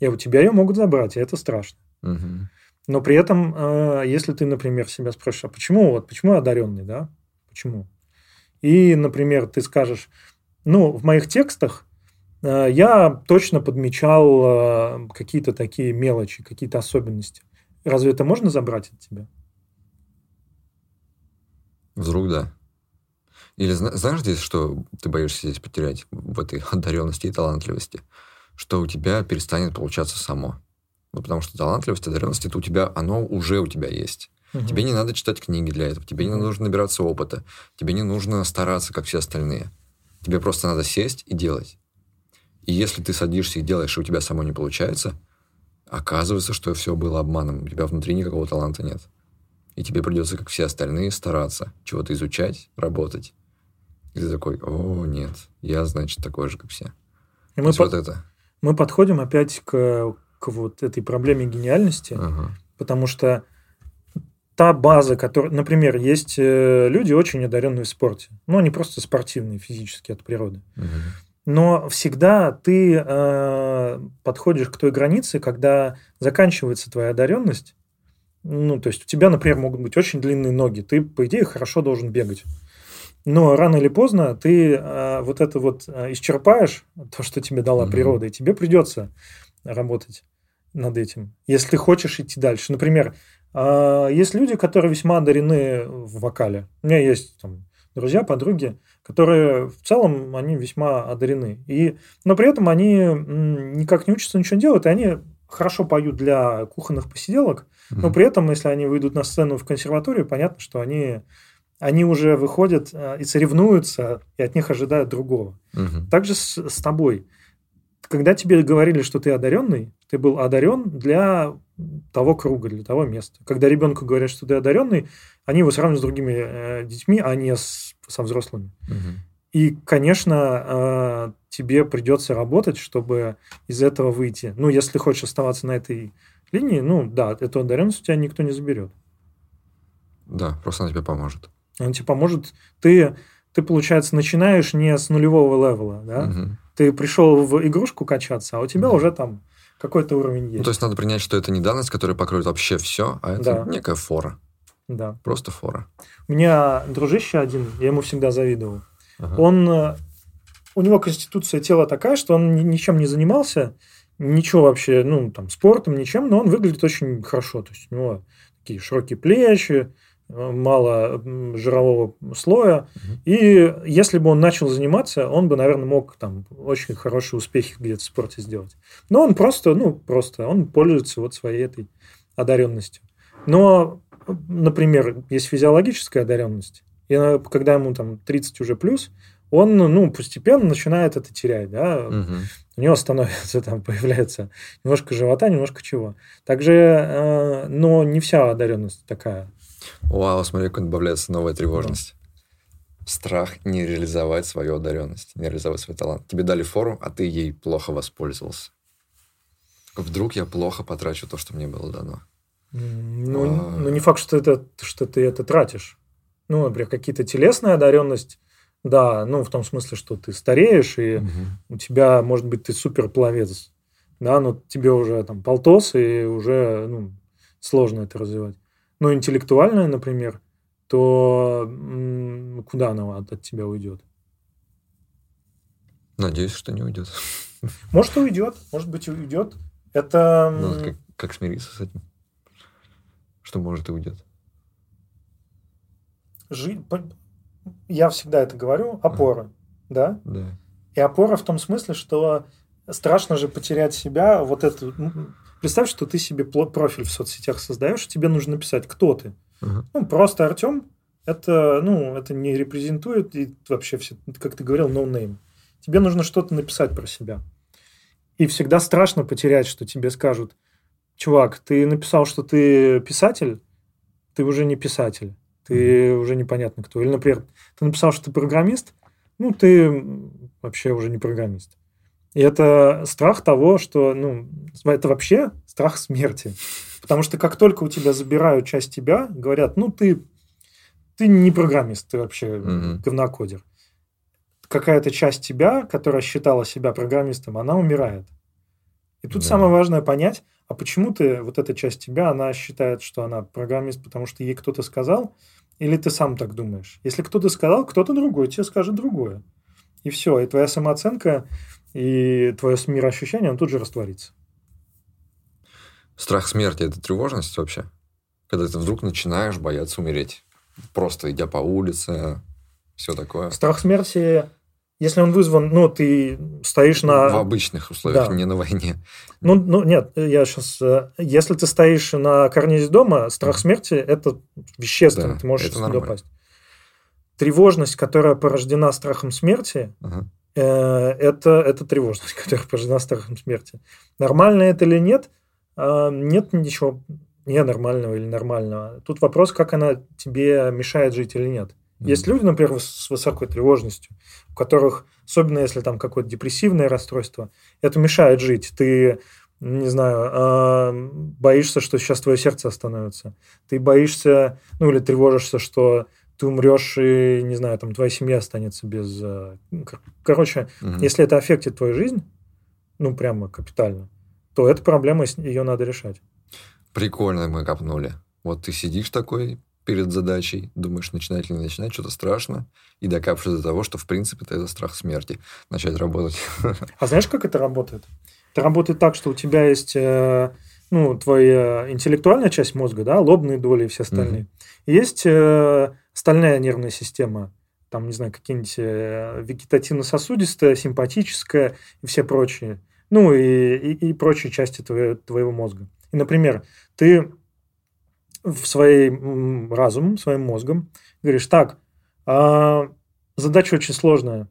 И у тебя ее могут забрать, и это страшно. Мгм. Но при этом, э, если ты, например, себя спрашиваешь, а почему вот, почему я одаренный, да? Почему? И, например, ты скажешь, ну, в моих текстах э, я точно подмечал какие-то такие мелочи, какие-то особенности. Разве это можно забрать от тебя? Вдруг да. Или зна- знаешь здесь, что ты боишься здесь потерять в этой одаренности и талантливости? Что у тебя перестанет получаться само. Ну, потому что талантливость, одаренность, это у тебя, оно уже у тебя есть. Мгм. Тебе не надо читать книги для этого, тебе не нужно набираться опыта, тебе не нужно стараться, как все остальные. Тебе просто надо сесть и делать. И если ты садишься и делаешь, и у тебя само не получается, оказывается, что все было обманом. У тебя внутри никакого таланта нет. И тебе придется, как все остальные, стараться, чего-то изучать, работать. И ты такой, о, нет, я, значит, такой же, как все. И мы, под- вот это. мы подходим опять к, к вот этой проблеме гениальности, Ага. потому что та база, которая, например, есть э, люди очень одаренные в спорте, ну они просто спортивные физически от природы. Мгм. Но всегда ты э, подходишь к той границе, когда заканчивается твоя одаренность. Ну, то есть у тебя, например, могут быть очень длинные ноги. Ты, по идее, хорошо должен бегать. Но рано или поздно ты э, вот это вот э, исчерпаешь, то, что тебе дала Мгм. природа, и тебе придется работать над этим, если ты хочешь идти дальше. Например, э, есть люди, которые весьма одарены в вокале. У меня есть там, друзья, подруги, которые в целом они весьма одарены. И, но при этом они никак не учатся, ничего не делают, и они хорошо поют для кухонных посиделок, но при этом, если они выйдут на сцену в консерваторию, понятно, что они, они уже выходят э, и соревнуются, и от них ожидают другого. Мгм. Также с, с тобой. Когда тебе говорили, что ты одаренный, ты был одарен для того круга, для того места. Когда ребенку говорят, что ты одаренный, они его сравнивают с другими э, детьми, а не с- со взрослыми. Мгм. И, конечно, э, тебе придется работать, чтобы из этого выйти. Ну, если хочешь оставаться на этой линии, ну да, эту одаренность у тебя никто не заберет. Да, просто она тебе поможет. Он тебе поможет. Ты, ты, получается, начинаешь не с нулевого левела, да? Мгм. Ты пришел в игрушку качаться, а у тебя Мгм. уже там какой-то уровень есть. Ну, то есть надо принять, что это не данность, которая покроет вообще все, а это Да. некая фора. Да. Просто фора. У меня дружище один, я ему всегда завидовал. Ага. Он, э, у него конституция тела такая, что он ничем не занимался, ничего вообще, ну, там, спортом, ничем, но он выглядит очень хорошо. То есть у него такие широкие плечи, мало жирового слоя. Угу. И если бы он начал заниматься, он бы, наверное, мог там очень хорошие успехи где-то в спорте сделать. Но он просто, ну, просто, он пользуется вот своей этой одаренностью. Но, например, есть физиологическая одаренность. И когда ему там 30 уже плюс, он, ну, постепенно начинает это терять, да. Угу. У него становится, там, появляется немножко живота, немножко чего. Также, э, но не вся одаренность такая. Вау, смотри, как добавляется новая тревожность. Да. Страх не реализовать свою одаренность, не реализовать свой талант. Тебе дали фору, а ты ей плохо воспользовался. Вдруг я плохо потрачу то, что мне было дано. Ну, а... ну не факт, что, это, что ты это тратишь. Ну, например, какие-то телесная одаренность, да, ну, в том смысле, что ты стареешь, и угу. у тебя, может быть, ты суперпловец, да, но тебе уже там полтос, и уже ну, сложно это развивать. Но интеллектуальная, например, то куда она от, от тебя уйдет? Надеюсь, что не уйдет. Может, уйдет, может быть, уйдет. Это... Ну, как, как смириться с этим? Что может и уйдет? Жить... Я всегда это говорю, опора, а. да? Да. И опора в том смысле, что страшно же потерять себя, вот эту Представь, что ты себе профиль в соцсетях создаешь, тебе нужно написать, кто ты. Uh-huh. Ну, просто Артем, это, ну, это не репрезентует и вообще все, как ты говорил, no name. Тебе нужно что-то написать про себя. И всегда страшно потерять, что тебе скажут, чувак, ты написал, что ты писатель, ты уже не писатель, ты уже непонятно кто. Или, например, ты написал, что ты программист, ну, ты вообще уже не программист. И это страх того, что, ну, это вообще страх смерти. Потому что как только у тебя забирают часть тебя, говорят, ну, ты, ты не программист, ты вообще mm-hmm. говнокодер. Какая-то часть тебя, которая считала себя программистом, она умирает. И тут да. самое важное понять, а почему ты, вот эта часть тебя, она считает, что она программист, потому что ей кто-то сказал, или ты сам так думаешь? Если кто-то сказал, кто-то другой тебе скажет другое. И все, и твоя самооценка и твое мироощущение, он тут же растворится. Страх смерти – это тревожность вообще? Когда ты вдруг начинаешь бояться умереть. Просто идя по улице, все такое. Страх смерти, если он вызван, ну, ты стоишь на... В обычных условиях, да. не на войне. Ну, ну, нет, я сейчас... Э, если ты стоишь на карнизе дома, страх смерти – это вещественно, да, ты можешь туда упасть. Тревожность, которая порождена страхом смерти, ага. Э, это, это тревожность, которая порождена страхом смерти. Нормально это или нет? А, нет ничего ненормального или нормального. Тут вопрос, как она тебе мешает жить или нет. Mm-hmm. Есть люди, например, с высокой тревожностью, у которых, особенно если там какое-то депрессивное расстройство, это мешает жить. Ты, не знаю, а, боишься, что сейчас твое сердце остановится. Ты боишься, ну или тревожишься, что ты умрешь, и, не знаю, там твоя семья останется без... Э, короче, угу. если это аффектит твою жизнь, ну, прямо капитально, то эта проблема, ее надо решать. Прикольно мы копнули. Вот ты сидишь такой перед задачей, думаешь, начинать или не начинать, что-то страшно, и докапываешься до того, что, в принципе, это страх смерти. Начать работать. А знаешь, как это работает? Это работает так, что у тебя есть э, ну, твоя интеллектуальная часть мозга, да, лобные доли и все остальные. Угу. Есть э, стальная нервная система, там, не знаю, какие-нибудь э, вегетативно-сосудистая, симпатическая и все прочие. Ну, и, и, и прочие части твоего, твоего мозга. И, например, ты в своей разумом, своим мозгом говоришь, так, э, задача очень сложная,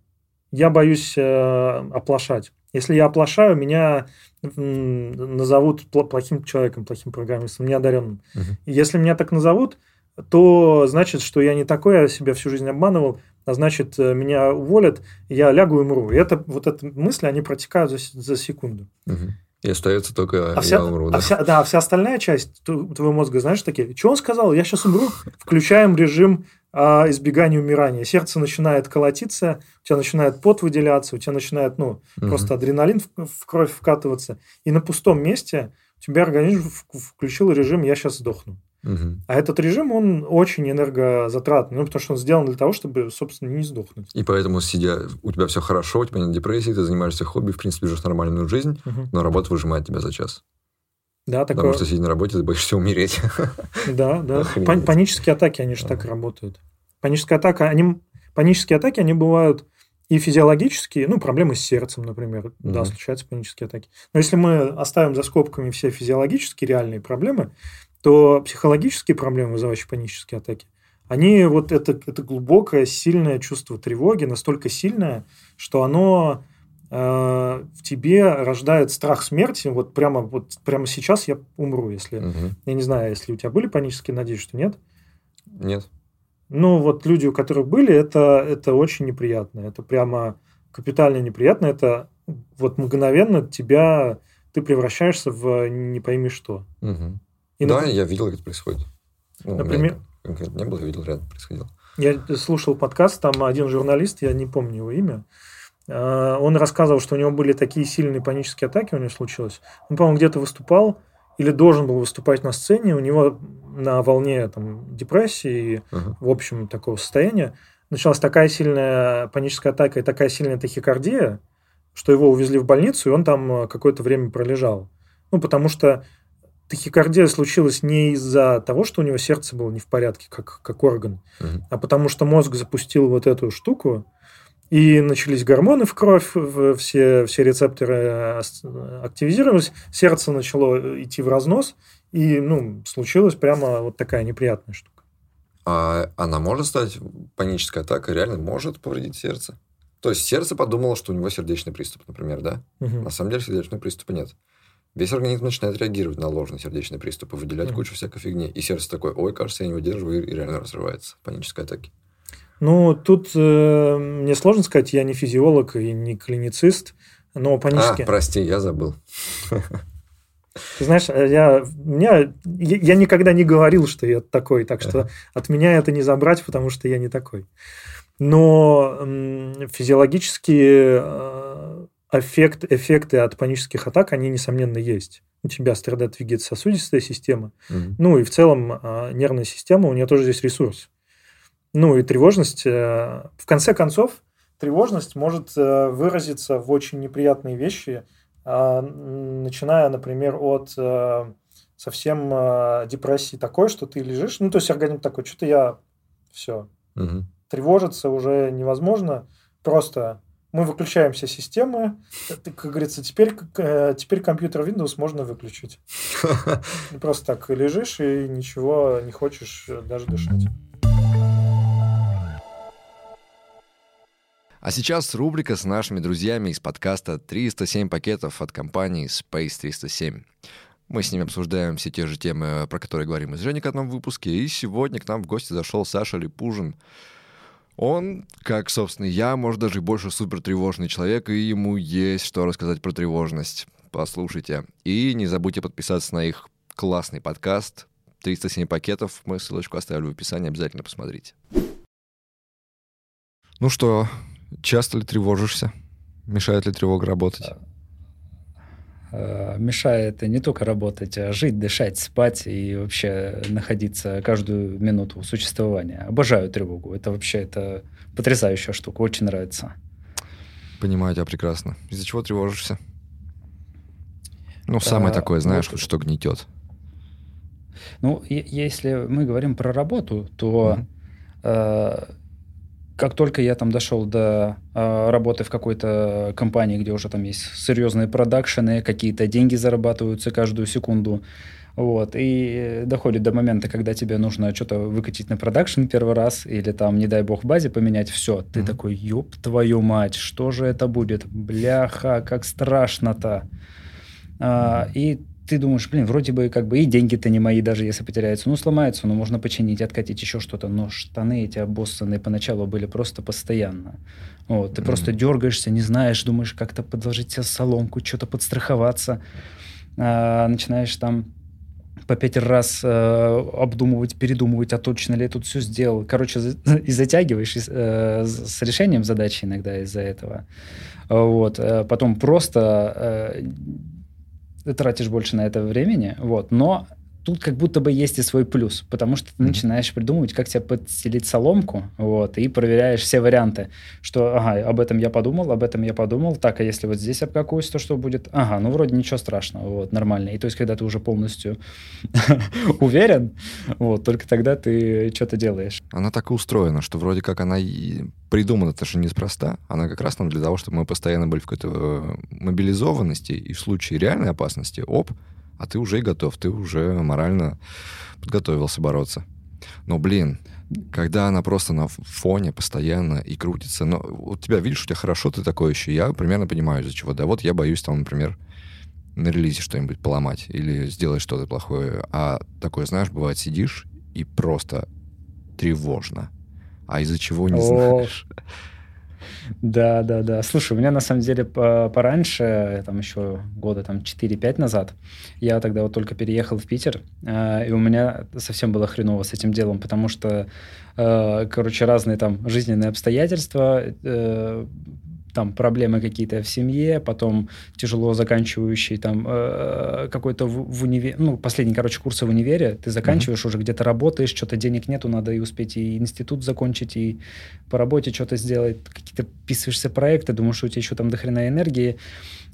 я боюсь э, оплошать. Если я оплошаю, меня назовут плохим человеком, плохим программистом, неодаренным. Угу. Если меня так назовут, то значит, что я не такой, я себя всю жизнь обманывал, а значит, э, меня уволят, я лягу и умру. И это, вот эти мысли, они протекают за, за секунду. Угу. И остается только а вся, я умру. Да? А вся, да, вся остальная часть твоего мозга, знаешь, такие, что он сказал? Я сейчас умру. Включаем режим а, избегания умирания. Сердце начинает колотиться, у тебя начинает пот выделяться, у тебя начинает, ну, угу. просто адреналин в, в кровь вкатываться. И на пустом месте у тебя организм включил режим «я сейчас сдохну». А этот режим, он очень энергозатратный, ну, потому что он сделан для того, чтобы, собственно, не сдохнуть. И поэтому, сидя, у тебя все хорошо, у тебя нет депрессии, ты занимаешься хобби, в принципе, живешь нормальную жизнь, Мгм. но работа выжимает тебя за час. Да, такое. Потому что, сидя на работе, ты боишься умереть. Да, да. Охренеть. Панические атаки, они же так работают. Паническая атака, они, панические атаки, они бывают и физиологические, ну, проблемы с сердцем, например, да, Мгм. случаются панические атаки. Но если мы оставим за скобками все физиологические реальные проблемы, то психологические проблемы, вызывающие панические атаки, они вот это, это глубокое, сильное чувство тревоги, настолько сильное, что оно э, в тебе рождает страх смерти. Вот прямо, вот прямо сейчас я умру, если... Мгм. Я не знаю, если у тебя были панические, надеюсь, что нет. Нет. Ну, вот люди, у которых были, это, это очень неприятно. Это прямо капитально неприятно. Это вот мгновенно тебя... Ты превращаешься в не пойми что. Мгм. И, Да, нап- я видел, как это происходит. Ну, Например? конкретно не было, я видел, рядом происходило. Я слушал подкаст, там один журналист, я не помню его имя, э, он рассказывал, что у него были такие сильные панические атаки, у него случилось. Он, по-моему, где-то выступал или должен был выступать на сцене, у него на волне там, депрессии Ага. в общем, такого состояния, началась такая сильная паническая атака и такая сильная тахикардия, что его увезли в больницу, и он там э, какое-то время пролежал. Ну, потому что тахикардия случилась не из-за того, что у него сердце было не в порядке, как, как орган, Мгм. а потому что мозг запустил вот эту штуку, и начались гормоны в кровь, все, все рецепторы активизировались, сердце начало идти в разнос, и ну, случилась прямо вот такая неприятная штука. А она может стать, паническая атака реально может повредить сердце? То есть сердце подумало, что у него сердечный приступ, например, да? Мгм. На самом деле сердечного приступа нет. Весь организм начинает реагировать на ложный сердечный приступ и выделять Мгм. кучу всякой фигни. И сердце такое, ой, кажется, я не выдерживаю, и реально разрывается. Панической атаки. Ну, тут э, мне сложно сказать, я не физиолог и не клиницист, но А, панические... прости, я забыл. Ты знаешь, э, я, меня, я, никогда не говорил, что я такой, так что от меня это не забрать, потому что я не такой. Но м, физиологические э, эффект, эффекты от панических атак, они, несомненно, есть. У тебя страдает вегетососудистая система, Мгм. Ну и в целом а, нервная система, у нее тоже здесь ресурс. Ну и тревожность, э, в конце концов, тревожность может э, выразиться в очень неприятные вещи, а, начиная, например, от э, совсем депрессии такой, что ты лежишь, ну то есть организм такой, что-то я все, Мгм. тревожиться уже невозможно, просто мы выключаем все системы, это, как говорится, теперь, э, теперь компьютер Windows можно выключить. Просто так лежишь и ничего не хочешь э, даже дышать. А сейчас рубрика с нашими друзьями из подкаста «307 пакетов» от компании Space 307. Мы с ними обсуждаем все те же темы, про которые говорим и с Женей в одном выпуске. И сегодня к нам в гости зашел Саша Липужин. Он, как, собственно, я, может, даже больше супер тревожный человек, и ему есть что рассказать про тревожность. Послушайте. И не забудьте подписаться на их классный подкаст 307 пакетов. Мы ссылочку оставили в описании, обязательно посмотрите. Ну что, часто ли тревожишься? Мешает ли тревога работать? Э, Мешает не только работать, а жить, дышать, спать и вообще находиться каждую минуту существования. Обожаю тревогу. Это вообще это потрясающая штука, очень нравится. Понимаю тебя прекрасно. Из-за чего тревожишься? Ну, самое А, такое, знаешь, вот- что гнетет. Ну, если мы говорим про работу, то Мгм. э, как только я там дошел до э, работы в какой-то компании, где уже там есть серьезные продакшены, какие-то деньги зарабатываются каждую секунду, вот, и доходит до момента, когда тебе нужно что-то выкатить на продакшн первый раз, или там, не дай бог, в базе поменять, все, ты Мгм. такой, ёб твою мать, что же это будет? Бляха, как страшно-то. А, и ты думаешь, блин, вроде бы как бы и деньги-то не мои, даже если потеряются. Ну, сломаются, ну, можно починить, откатить еще что-то. Но штаны эти обоссанные поначалу были просто постоянно. Вот, ты Мгм. просто дергаешься, не знаешь, думаешь, как-то подложить себе соломку, что-то подстраховаться. А, начинаешь там по пять раз э, обдумывать, передумывать, а точно ли я тут все сделал. Короче, за- и затягиваешь и с- э, с с решением задачи иногда из-за этого. Вот. э, Потом просто э, тратишь больше на это времени, вот. Но тут как будто бы есть и свой плюс, потому что ты mm-hmm. начинаешь придумывать, как тебе подстелить соломку, вот, и проверяешь все варианты, что, ага, об этом я подумал, об этом я подумал, так, а если вот здесь обкакуюсь, то что будет? Ага, ну вроде ничего страшного, вот, нормально. И то есть, когда ты уже полностью уверен, вот, только тогда ты что-то делаешь. Она так и устроена, что вроде как она и придумана, это же неспроста. Она как раз нам для того, чтобы мы постоянно были в какой-то э, мобилизованности, и в случае реальной опасности, оп, а ты уже и готов, ты уже морально подготовился бороться. Но, блин, когда она просто на фоне постоянно и крутится, но у тебя, видишь, у тебя хорошо, ты такой еще, я примерно понимаю, из-за чего. Да вот я боюсь там, например, на релизе что-нибудь поломать или сделать что-то плохое. А такое, знаешь, бывает, сидишь и просто тревожно. А из-за чего не знаешь. Да, да, да. Слушай, у меня на самом деле пораньше, там еще года там 4-5 назад, я тогда вот только переехал в Питер, э, и у меня совсем было хреново с этим делом, потому что, э, короче, разные там жизненные обстоятельства, э, там проблемы какие-то в семье, потом тяжело заканчивающий там э, какой-то в, в универе, ну, последний, короче, курсы в универе, ты заканчиваешь mm-hmm. уже где-то работаешь, что-то денег нету, надо и успеть и институт закончить, и по работе что-то сделать, какие-то писываешься проекты, думаешь, что у тебя еще там дохрена энергии,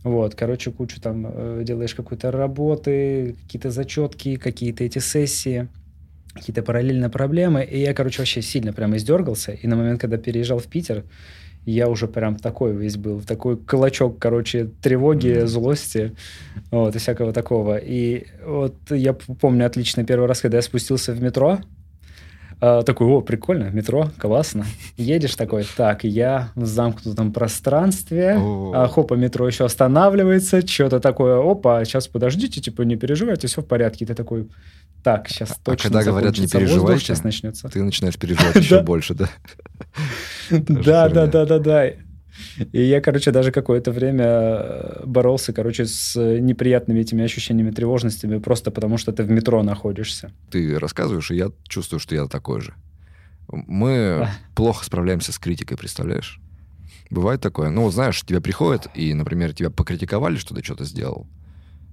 вот, короче, кучу там э, делаешь какой-то работы, какие-то зачетки, какие-то эти сессии, какие-то параллельные проблемы, и я, короче, вообще сильно прямо издергался, и на момент, когда переезжал в Питер, я уже прям такой весь был, такой клочок, короче, тревоги, mm-hmm. злости, вот, и всякого такого. И вот я помню отлично первый раз, когда я спустился в метро, а, такой, о, прикольно, метро, классно. Едешь такой, так, я в замкнутом пространстве, а хопа, метро еще останавливается, что-то такое, опа, сейчас подождите, типа, не переживайте, все в порядке. И ты такой, так, сейчас а, точно А когда говорят, не переживайте, сейчас начнется. ты начинаешь переживать еще больше, да? Да, да, да, да, да. И я, короче, даже какое-то время э, боролся, короче, с неприятными этими ощущениями тревожностями, просто потому что ты в метро находишься. Ты рассказываешь, и я чувствую, что я такой же. Мы плохо справляемся с критикой, представляешь? Бывает такое. Ну, знаешь, тебя приходят, и, например, тебя покритиковали, что ты что-то сделал.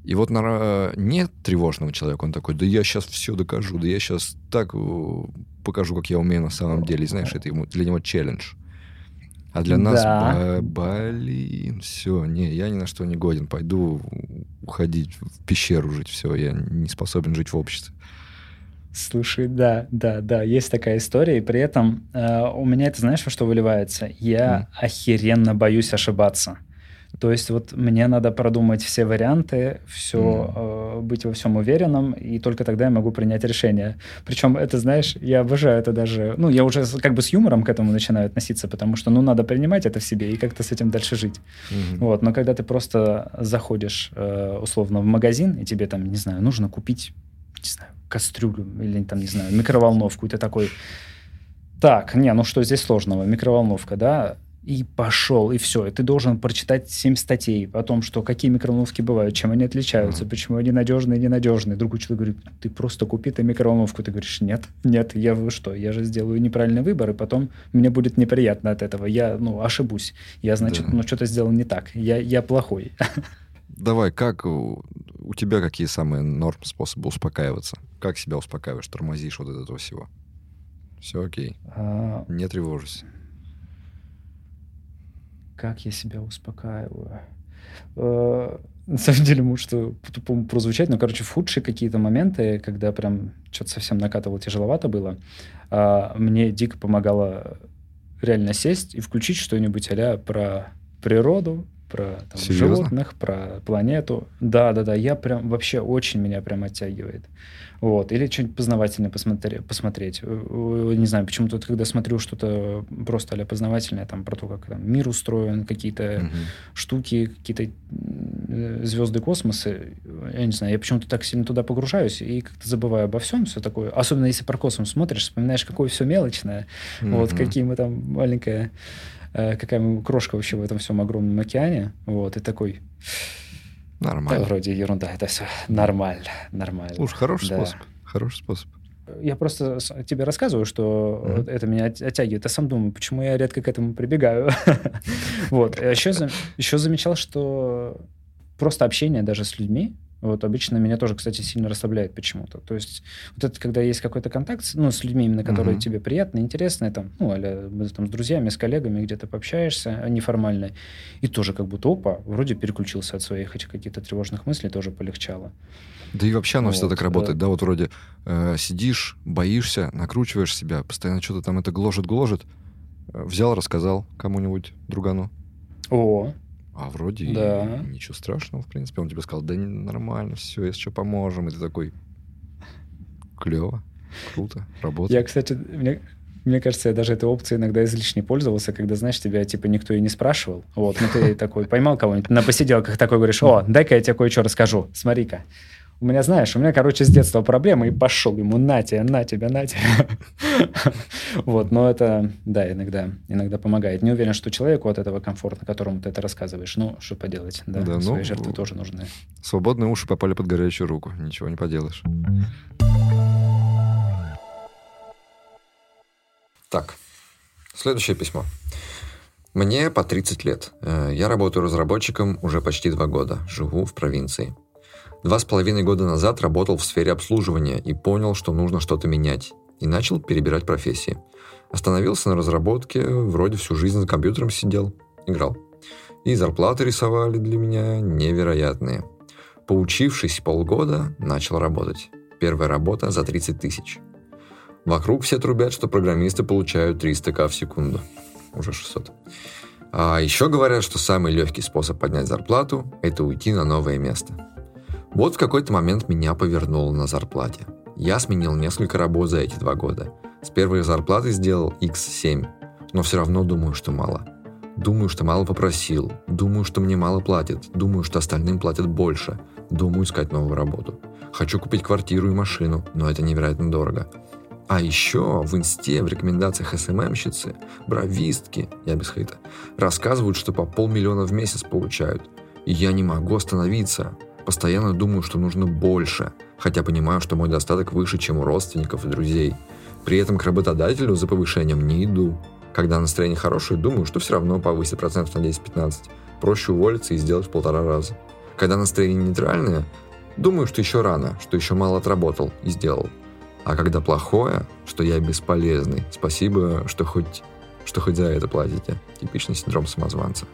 И вот на нет тревожного человека, он такой, да я сейчас все докажу, да я сейчас так э, покажу, как я умею на самом деле. И знаешь, это ему, для него челлендж. А для нас, да. блин, все, не, я ни на что не годен, пойду уходить в пещеру жить, все, я не способен жить в обществе. Слушай, да, да, да, есть такая история, и при этом э, у меня это, знаешь, во что выливается? Я mm. охеренно боюсь ошибаться. То есть вот мне надо продумать все варианты, все, mm. э, быть во всем уверенным, и только тогда я могу принять решение. Причем это, знаешь, я обожаю это даже, ну, я уже как бы с юмором к этому начинаю относиться, потому что, ну, надо принимать это в себе и как-то с этим дальше жить. Mm-hmm. Вот, но когда ты просто заходишь, э, условно, в магазин, и тебе там, не знаю, нужно купить, не знаю, кастрюлю или там, не знаю, микроволновку, и ты такой, так, не, ну что здесь сложного, микроволновка, да, и пошел, и все. И ты должен прочитать 7 статей о том, что какие микроволновки бывают, чем они отличаются, mm-hmm. почему они надежные и ненадежные. Другой человек говорит, ты просто купи ты микроволновку. Ты говоришь, нет, нет, я вы что, я же сделаю неправильный выбор, и потом мне будет неприятно от этого. Я, ну, ошибусь. Я, значит, да. ну, что-то сделал не так. Я, я плохой. Давай, как у, у тебя какие самые норм способы успокаиваться? Как себя успокаиваешь, тормозишь вот от этого всего? Все окей. А... Не тревожусь. Как я себя успокаиваю? Э, на самом деле, может, по-тупому прозвучать, но, короче, в худшие какие-то моменты, когда прям что-то совсем накатывало, тяжеловато было, а, мне дико помогало реально сесть и включить что-нибудь а про природу, про там, животных, про планету. Да, да, да. Я прям вообще очень меня прям оттягивает. Вот. Или что-нибудь познавательное посмотри, посмотреть. Э, не знаю, почему-то, когда смотрю что-то просто а познавательное, там, про то, как там, мир устроен, какие-то угу. штуки, какие-то звезды космоса, я не знаю, я почему-то так сильно туда погружаюсь и как-то забываю обо всем, все такое. Особенно если про космос смотришь, вспоминаешь, какое все мелочное, угу. вот, какие мы там маленькая Э, какая мы крошка вообще в этом всем огромном океане. Вот, и такой... Нормально. Да, вроде ерунда, это все нормально, нормально. Уж хороший да. способ, хороший способ. Я просто тебе рассказываю, что mm-hmm. это меня оттягивает. Я сам думаю, почему я редко к этому прибегаю. вот. Еще, еще замечал, что просто общение даже с людьми, Вот обычно меня тоже, кстати, сильно расслабляет почему-то. То есть вот это, когда есть какой-то контакт, ну, с людьми именно, которые uh-huh. тебе приятны, интересны, там, ну, аля, там, с друзьями, с коллегами где-то пообщаешься а неформально, и тоже как будто, опа, вроде переключился от своих этих каких-то тревожных мыслей, тоже полегчало. Да и вообще оно вот, все так работает, да, да вот вроде э, сидишь, боишься, накручиваешь себя, постоянно что-то там это гложет-гложет, э, взял, рассказал кому-нибудь, другану. О, а вроде да. ничего страшного, в принципе. Он тебе сказал, да нормально, все, если что, поможем. И ты такой, клево, круто, работает. Я, кстати, мне, мне кажется, я даже этой опцией иногда излишне пользовался, когда, знаешь, тебя, типа, никто и не спрашивал. Вот, ну ты такой поймал кого-нибудь на посиделках, такой говоришь, о, дай-ка я тебе кое-что расскажу, смотри-ка. У меня, знаешь, у меня, короче, с детства проблемы, и пошел ему на тебя, на тебя, на тебя. Вот, но это, да, иногда, иногда помогает. Не уверен, что человеку от этого комфортно, которому ты это рассказываешь. Ну, что поделать, да, да свои ну, жертвы тоже нужны. Свободные уши попали под горячую руку, ничего не поделаешь. Так, следующее письмо. Мне по 30 лет. Э, я работаю разработчиком уже почти два года. Живу в провинции. Два с половиной года назад работал в сфере обслуживания и понял, что нужно что-то менять. И начал перебирать профессии. Остановился на разработке, вроде всю жизнь за компьютером сидел, играл. И зарплаты рисовали для меня невероятные. Поучившись полгода, начал работать. Первая работа за 30 тысяч. Вокруг все трубят, что программисты получают 300к в секунду. Уже 600. А еще говорят, что самый легкий способ поднять зарплату – это уйти на новое место – вот в какой-то момент меня повернуло на зарплате. Я сменил несколько работ за эти два года. С первой зарплаты сделал X7, но все равно думаю, что мало. Думаю, что мало попросил. Думаю, что мне мало платят. Думаю, что остальным платят больше. Думаю искать новую работу. Хочу купить квартиру и машину, но это невероятно дорого. А еще в инсте, в рекомендациях СММщицы, бровистки, я без хейта, рассказывают, что по полмиллиона в месяц получают. И я не могу остановиться. Постоянно думаю, что нужно больше, хотя понимаю, что мой достаток выше, чем у родственников и друзей. При этом к работодателю за повышением не иду. Когда настроение хорошее, думаю, что все равно повысит процентов на 10-15. Проще уволиться и сделать в полтора раза. Когда настроение нейтральное, думаю, что еще рано, что еще мало отработал и сделал. А когда плохое, что я бесполезный, спасибо, что хоть, что хоть за это платите. Типичный синдром самозванца.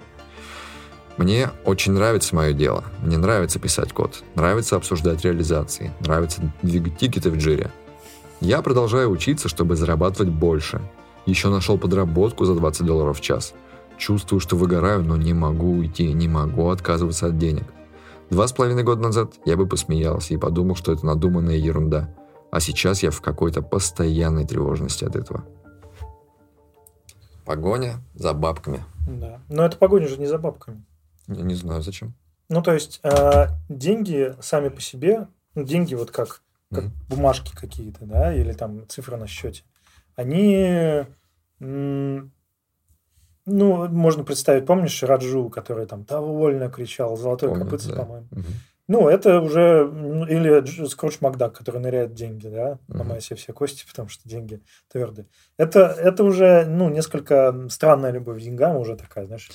Мне очень нравится мое дело. Мне нравится писать код, нравится обсуждать реализации, нравится двигать тикеты в джире. Я продолжаю учиться, чтобы зарабатывать больше. Еще нашел подработку за 20 долларов в час. Чувствую, что выгораю, но не могу уйти, не могу отказываться от денег. Два с половиной года назад я бы посмеялся и подумал, что это надуманная ерунда. А сейчас я в какой-то постоянной тревожности от этого. Погоня за бабками. Да. Но это погоня же не за бабками. Я не знаю, зачем. Ну, то есть, э, деньги сами по себе, ну, деньги вот как, как mm-hmm. бумажки какие-то, да, или там цифры на счете, они, ну, можно представить, помнишь Раджу, который там довольно кричал, золотой Помню, копытце, да. по-моему. Mm-hmm. Ну, это уже... Или Скрудж Макдак, который ныряет деньги, да, ломая себе все кости, потому что деньги твердые. Это, это уже, ну, несколько странная любовь к деньгам уже такая, знаешь.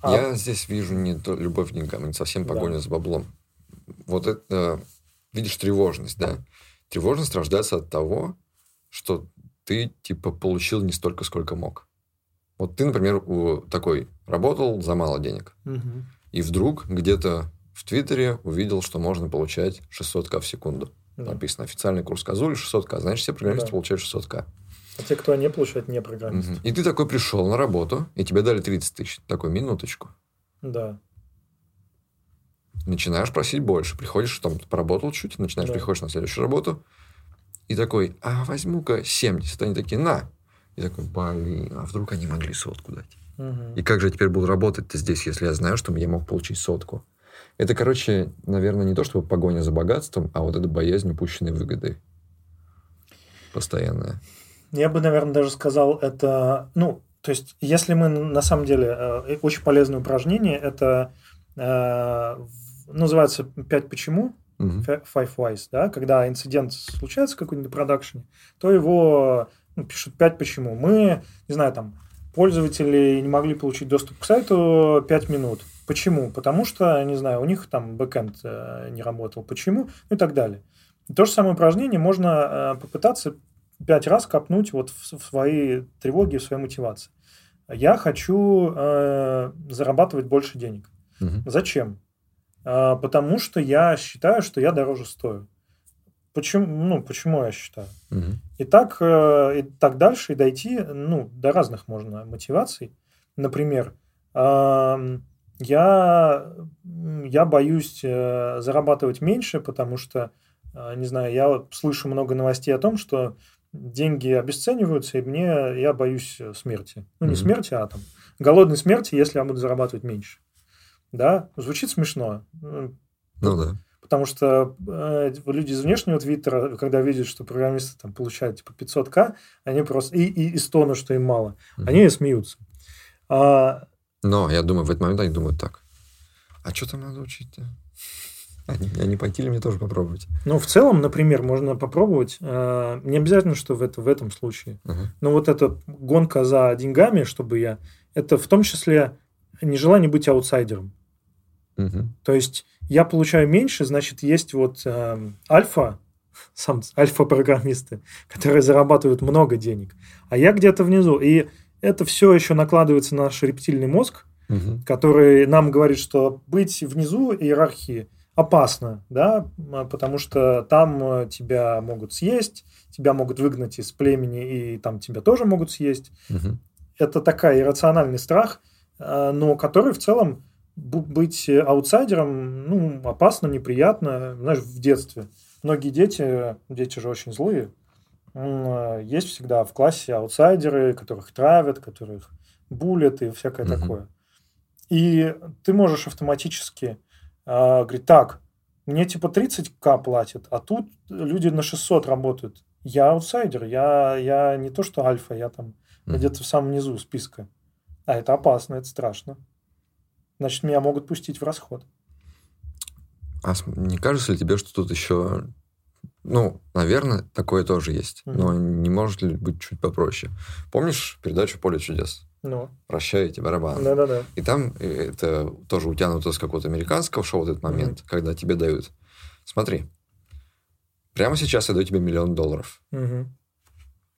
А... Я здесь вижу не то, любовь к деньгам, не совсем погоня да. за баблом. Вот это, видишь, тревожность, да? Тревожность рождается от того, что ты, типа, получил не столько, сколько мог. Вот ты, например, такой работал за мало денег. Угу. И вдруг где-то в Твиттере увидел, что можно получать 600к в секунду. Да. Написано официальный курс Казули 600к. Значит, все программисты да. получают 600к. А те, кто не получают, не программисты. Угу. И ты такой пришел на работу, и тебе дали 30 тысяч. Такой, минуточку. Да. Начинаешь просить больше. Приходишь, там, поработал чуть, начинаешь, да. приходишь на следующую работу. И такой, а возьму-ка 70. Они такие, на. И такой, блин, а вдруг они могли сотку дать? Угу. И как же я теперь буду работать-то здесь, если я знаю, что я мог получить сотку? Это, короче, наверное, не то, чтобы погоня за богатством, а вот эта боязнь упущенной выгоды. Постоянная. Я бы, наверное, даже сказал, это, ну, то есть, если мы на самом деле э, очень полезное упражнение, это э, называется «Пять почему», uh-huh. Five Whys, да, когда инцидент случается какой-нибудь на продакшене, то его ну, пишут «Пять почему». Мы, не знаю, там, пользователи не могли получить доступ к сайту 5 минут. Почему? Потому что, не знаю, у них там бэкэнд э, не работал. Почему? Ну и так далее. То же самое упражнение можно попытаться пять раз копнуть вот в свои тревоги, в своей мотивации. Я хочу э, зарабатывать больше денег. Мгм. Зачем? А, потому что я считаю, что я дороже стою. Почему, ну, почему я считаю? Мгм. И так, э, и так дальше, и дойти ну, до разных можно мотиваций. Например, ам, я, я боюсь э, зарабатывать меньше, потому что, э, не знаю, я слышу много новостей о том, что деньги обесцениваются, и мне я боюсь э, смерти. Ну, не смерти, а там голодной смерти, если я буду зарабатывать меньше. Да, звучит смешно. Ну да. Потому что э, люди из внешнего твиттера, когда видят, что программисты там получают типа 500к, они просто и, и, и стонут, что им мало. Мгм. Они смеются. А, Но я думаю, в этот момент они думают так. А что там надо учить-то? А не пойти ли мне тоже попробовать? ну, в целом, например, можно попробовать. э, не обязательно, что в, это, в этом случае. Ага. Но вот эта гонка за деньгами, чтобы я... Это в том числе нежелание быть аутсайдером. Мгм. То есть я получаю меньше, значит, есть вот эм, альфа, сам альфа-программисты, которые зарабатывают много денег, а я где-то внизу. И это все еще накладывается на наш рептильный мозг, Мгм. который нам говорит, что быть внизу иерархии опасно, да, м, потому что там э, тебя могут съесть, тебя могут выгнать из племени, и там тебя тоже могут съесть Мгм. это такая иррациональный страх, э, но который в целом быть аутсайдером, ну, опасно, неприятно. Знаешь, в детстве многие дети, дети же очень злые, э, есть всегда в классе аутсайдеры, которых травят, которых булят и всякое Мгм. такое. И ты можешь автоматически э, говорить, так, мне типа 30к платят, а тут люди на 600 работают. Я аутсайдер, я, я не то что альфа, я там Мгм. где-то в самом низу списка. А это опасно, это страшно. Значит, меня могут пустить в расход. А не кажется ли тебе, что тут еще... Ну, наверное, такое тоже есть. Мгм. Но не может ли быть чуть попроще? Помнишь передачу «Поле чудес»? Ну, Прощаете барабан. да-да-да. И там э, это тоже утянуто с какого-то американского шоу вот этот момент, когда тебе дают. Смотри, прямо сейчас я даю тебе миллион долларов. Мгм.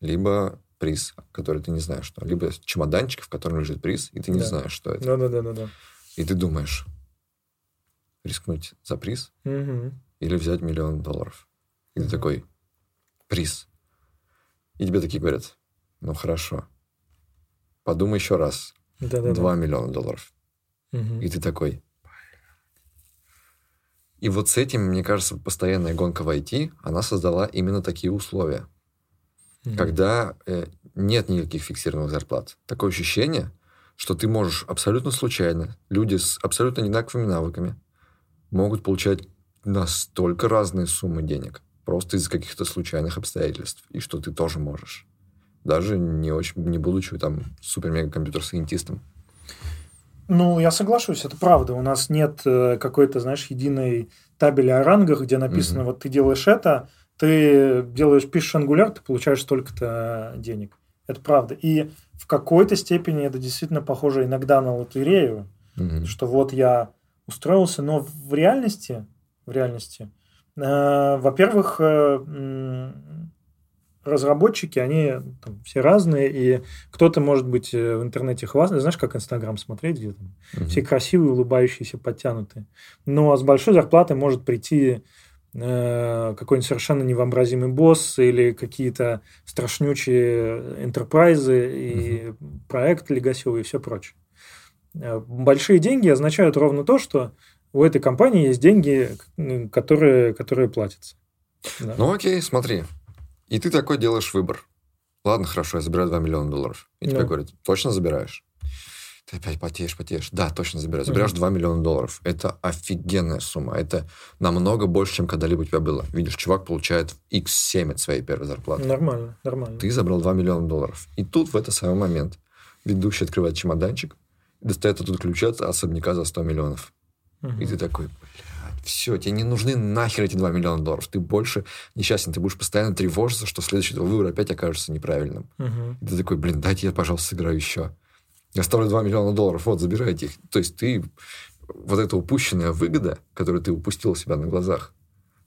Либо приз, который ты не знаешь что. Либо чемоданчик, в котором лежит приз, и ты не Да. знаешь, что это. Да-да-да-да-да. И ты думаешь, рискнуть за приз Мгм. или взять миллион долларов. И ты Мгм. такой, приз. И тебе такие говорят, ну хорошо, подумай еще раз, Да-да-да. 2 миллиона долларов. Мгм. И ты такой. И вот с этим, мне кажется, постоянная гонка в IT, она создала именно такие условия. Мгм. Когда э, нет никаких фиксированных зарплат. Такое ощущение, что ты можешь абсолютно случайно, люди с абсолютно одинаковыми навыками могут получать настолько разные суммы денег, просто из-за каких-то случайных обстоятельств, и что ты тоже можешь. Даже не очень, не будучи там супер-мега-компьютер-сайентистом. Ну, я соглашусь, это правда. У нас нет э, какой-то, знаешь, единой табели о рангах, где написано, Мгм. вот ты делаешь это, ты делаешь, пишешь ангуляр, ты получаешь столько-то денег. Это правда. И в какой-то степени это действительно похоже иногда на лотерею, Мгм. что вот я устроился, но в реальности, в реальности, э, во-первых, э, разработчики, они там, все разные, и кто-то может быть э, в интернете хвастаться, знаешь, как Инстаграм смотреть, где там Мгм. все красивые, улыбающиеся, подтянутые. Но с большой зарплатой может прийти э, какой-нибудь совершенно невообразимый босс или какие-то страшнючие энтерпрайзы и проект легасевый и все прочее. Э, Большие деньги означают ровно то, что у этой компании есть деньги, которые, которые платятся. Да. Ну окей, смотри. И ты такой делаешь выбор. Ладно, хорошо, я забираю 2 миллиона долларов. И тебе Ну. говорят, точно забираешь? Ты опять потеешь, потеешь. Да, точно забираю. Забираешь Мгм. 2 миллиона долларов. Это офигенная сумма. Это намного больше, чем когда-либо у тебя было. Видишь, чувак получает x7 от своей первой зарплаты. Нормально, нормально. Ты забрал 2 миллиона долларов. И тут в этот самый момент ведущий открывает чемоданчик, достает оттуда ключи от особняка за 100 миллионов. Мгм. И ты такой, все, тебе не нужны нахер эти 2 миллиона долларов. Ты больше несчастен, ты будешь постоянно тревожиться, что следующий твой выбор опять окажется неправильным. Мгм. И ты такой, блин, дайте я, пожалуйста, сыграю еще. Я ставлю 2 миллиона долларов, вот, забирайте их. То есть ты... Вот эта упущенная выгода, которую ты упустил у себя на глазах,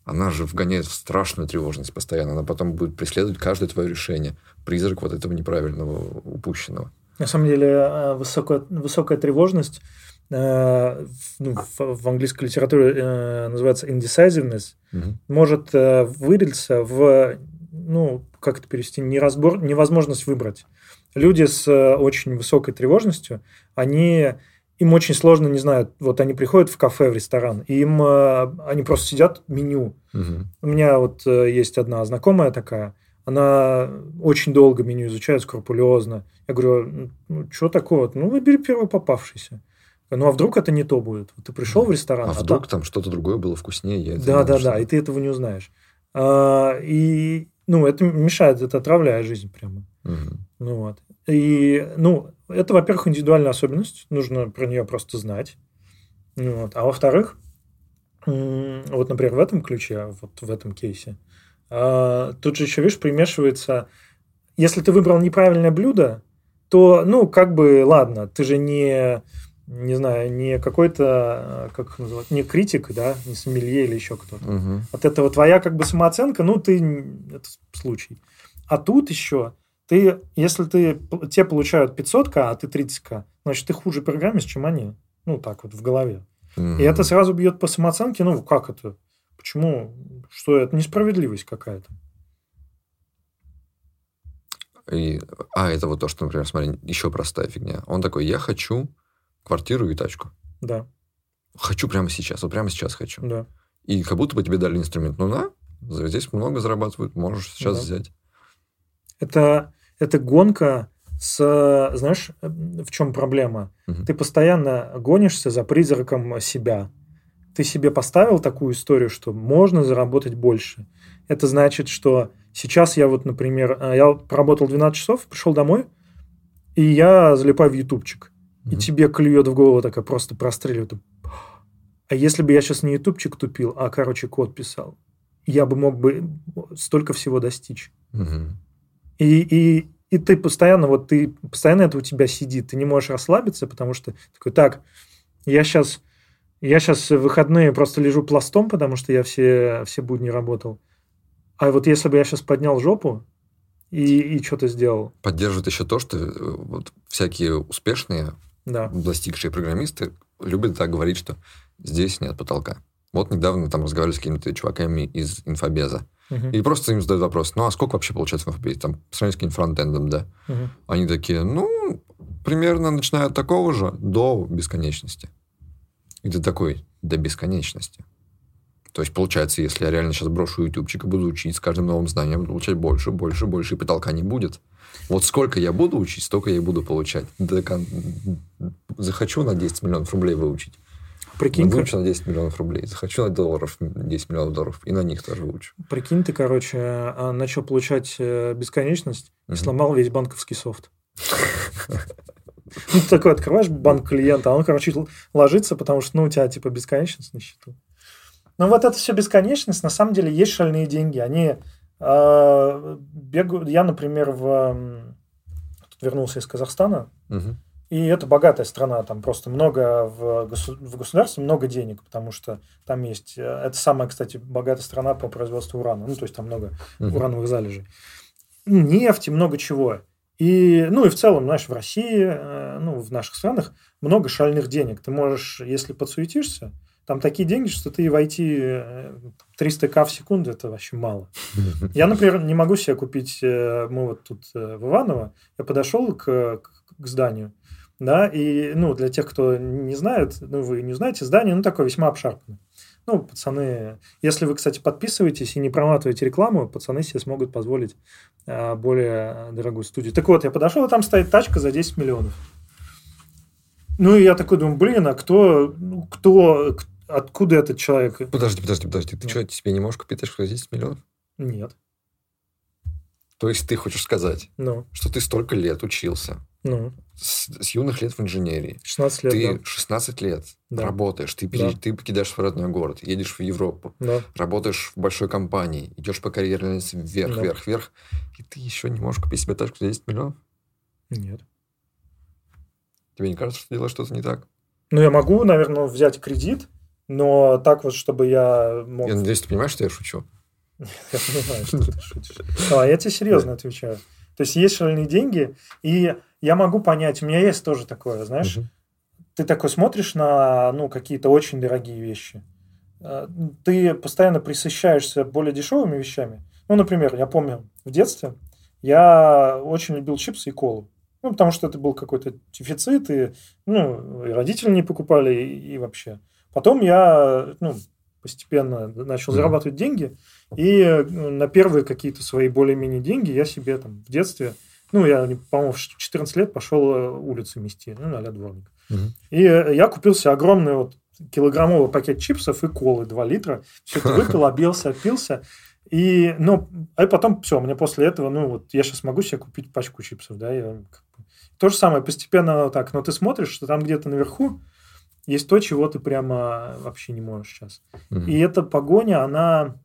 она же вгоняет в страшную тревожность постоянно. Она потом будет преследовать каждое твое решение. Призрак вот этого неправильного упущенного. На самом деле э, высокая, высокая тревожность э, ну, в, в английской литературе э, называется indecisiveness, Мгм. может э, вылиться в, ну, как это перевести, неразбор, невозможность выбрать. Люди с э, очень высокой тревожностью, они, им очень сложно, не знаю, вот они приходят в кафе, в ресторан, и им, э, они просто сидят, меню. Мгм. У меня вот э, есть одна знакомая такая, она очень долго меню изучает, скрупулезно. Я говорю, ну, что такого? Ну, выбери первый попавшийся. Ну, а вдруг это не то будет? Ты пришел в ресторан, А там- вдруг там что-то другое было вкуснее? я да, да, да, и ты этого не узнаешь. А, и, ну, это мешает, это отравляет жизнь прямо. Мгм. Ну, вот. И, ну, это, во-первых, индивидуальная особенность, нужно про нее просто знать. Ну, вот. А во-вторых, вот, например, в этом ключе, вот в этом кейсе, а, тут же еще, видишь, примешивается, если ты выбрал неправильное блюдо, то, ну, как бы, ладно, ты же не, не знаю, не какой-то, а, как их называют, не критик, да, не сомелье или еще кто-то. Мгм. От этого твоя как бы самооценка, ну, ты... Это случай. А тут еще ты, если ты, те получают 500к, а ты 30к, значит, ты хуже программист, чем они. Ну, так вот, в голове. Мгм. И это сразу бьет по самооценке. Ну, как это? Почему? Что это? Несправедливость какая-то. И- а, это вот то, что, например, смотри, еще простая фигня. Он такой, я хочу квартиру и тачку. Да, Хочу прямо сейчас, вот прямо сейчас хочу. да. И как будто бы тебе дали инструмент. Ну на, здесь много зарабатывают, можешь сейчас Да. взять. Это, это гонка с... Знаешь, в чем проблема? Мгм. Ты постоянно гонишься за призраком себя. Ты себе поставил такую историю, что можно заработать больше. Это значит, что сейчас я вот, например, э, я поработал 12 часов, пришел домой, и я залипаю в ютубчик. И тебе клюет в голову такая просто простреливает. А если бы я сейчас не ютубчик тупил, а, короче, код писал, я бы мог бы столько всего достичь. И, и, и ты постоянно, вот ты, постоянно это у тебя сидит, ты не можешь расслабиться, потому что такой, так, я сейчас, я сейчас в выходные просто лежу пластом, потому что я все, все будни работал. А вот если бы я сейчас поднял жопу и, и что-то сделал, Поддерживает еще то, что э, вот всякие успешные, да, достигшие программисты любят так говорить, что здесь нет потолка. Вот недавно там разговаривали с какими-то чуваками из инфобеза. Мгм, И просто им задают вопрос, ну а сколько вообще получается в инфобезе? Там, по сравнению с каким-то фронтендом, да. мгм. Они такие, ну, примерно начиная от такого же до бесконечности. И ты такой, до бесконечности. То есть, получается, если я реально сейчас брошу ютубчик и буду учить, с каждым новым знанием буду получать больше, больше, больше, и потолка не будет. Вот сколько я буду учить, столько я и буду получать. Захочу на 10 миллионов рублей выучить. Прикинь, Выучу на 10 миллионов рублей. Захочу на долларов 10 миллионов долларов. И на них тоже выучу. прикинь, ты, короче, а, начал получать э, бесконечность и Мгм. сломал весь банковский софт. Ну, ты такой открываешь банк клиента, а он, короче, ложится, потому что, ну, у тебя, типа, бесконечность на счету. Ну, вот это все бесконечность, на самом деле, есть шальные деньги. Они э, бегают... Я, например, в... вернулся из Казахстана, Мгм. и это богатая страна, там просто много в, госу- в государстве много денег, потому что там есть... э, Это самая, кстати, богатая страна по производству урана. Ну, то есть там много Мгм. урановых залежей. Нефти, много чего. И, ну, и в целом, знаешь, в России, э, ну, в наших странах много шальных денег. Ты можешь, если подсуетишься, там такие деньги, что ты войти 300к в секунду, это вообще мало. Я, например, не могу себе купить, э, мы вот тут э, в Иваново, я подошел к, к, зданию, да, и, ну, для тех, кто не знает, ну, вы не знаете, здание, ну, такое весьма обшарпанное. Ну, пацаны, если вы, кстати, подписываетесь и не проматываете рекламу, пацаны себе смогут позволить а, более дорогую студию. Так вот, я подошел, и там стоит тачка за 10 миллионов. Ну, и я такой думаю, блин, а кто, ну, кто, откуда этот человек? Подожди, подожди, подожди. Ты Ну. что, тебе не можешь купить тачку за 10 миллионов? Нет. То есть ты хочешь сказать, Ну, что ты столько лет учился, ну, с, с юных лет в инженерии, 16 лет, ты да. 16 лет Да. работаешь, ты, пере- Да. ты покидаешь свой родной город, едешь в Европу, Да. работаешь в большой компании, идешь по карьерной лестнице вверх, Да. вверх, вверх, и ты еще не можешь купить себе тачку за 10 миллионов? Нет. Тебе не кажется, что ты делаешь что-то не так? Ну, я могу, наверное, взять кредит, но так вот, чтобы я мог... Я надеюсь, ты понимаешь, что я шучу. Я понимаю, что ты шутишь. А, я тебе серьезно отвечаю. То есть есть шальные деньги, и я могу понять, у меня есть тоже такое, знаешь, ты такой смотришь на ну, какие-то очень дорогие вещи, э, ты постоянно присыщаешься более дешевыми вещами. Ну, например, я помню, в детстве я очень любил чипсы и колу. Ну, потому что это был какой-то дефицит, и, ну, и родители не покупали, и, и вообще. Потом я, ну, постепенно начал Мгм. зарабатывать деньги, и э, на первые какие-то свои более-менее деньги я себе там в детстве, ну, я, по-моему, в 14 лет пошел э, улицы мести, ну, а дворник. Мгм. И э, я купил себе огромный вот килограммовый пакет чипсов и колы 2 литра. Все это выпил, обился, отпился. И, ну, а потом все, мне после этого, ну, вот я сейчас могу себе купить пачку чипсов, да, я То же самое, постепенно вот так, но ты смотришь, что там где-то наверху есть то, чего ты прямо вообще не можешь сейчас. Мгм. И эта погоня, она,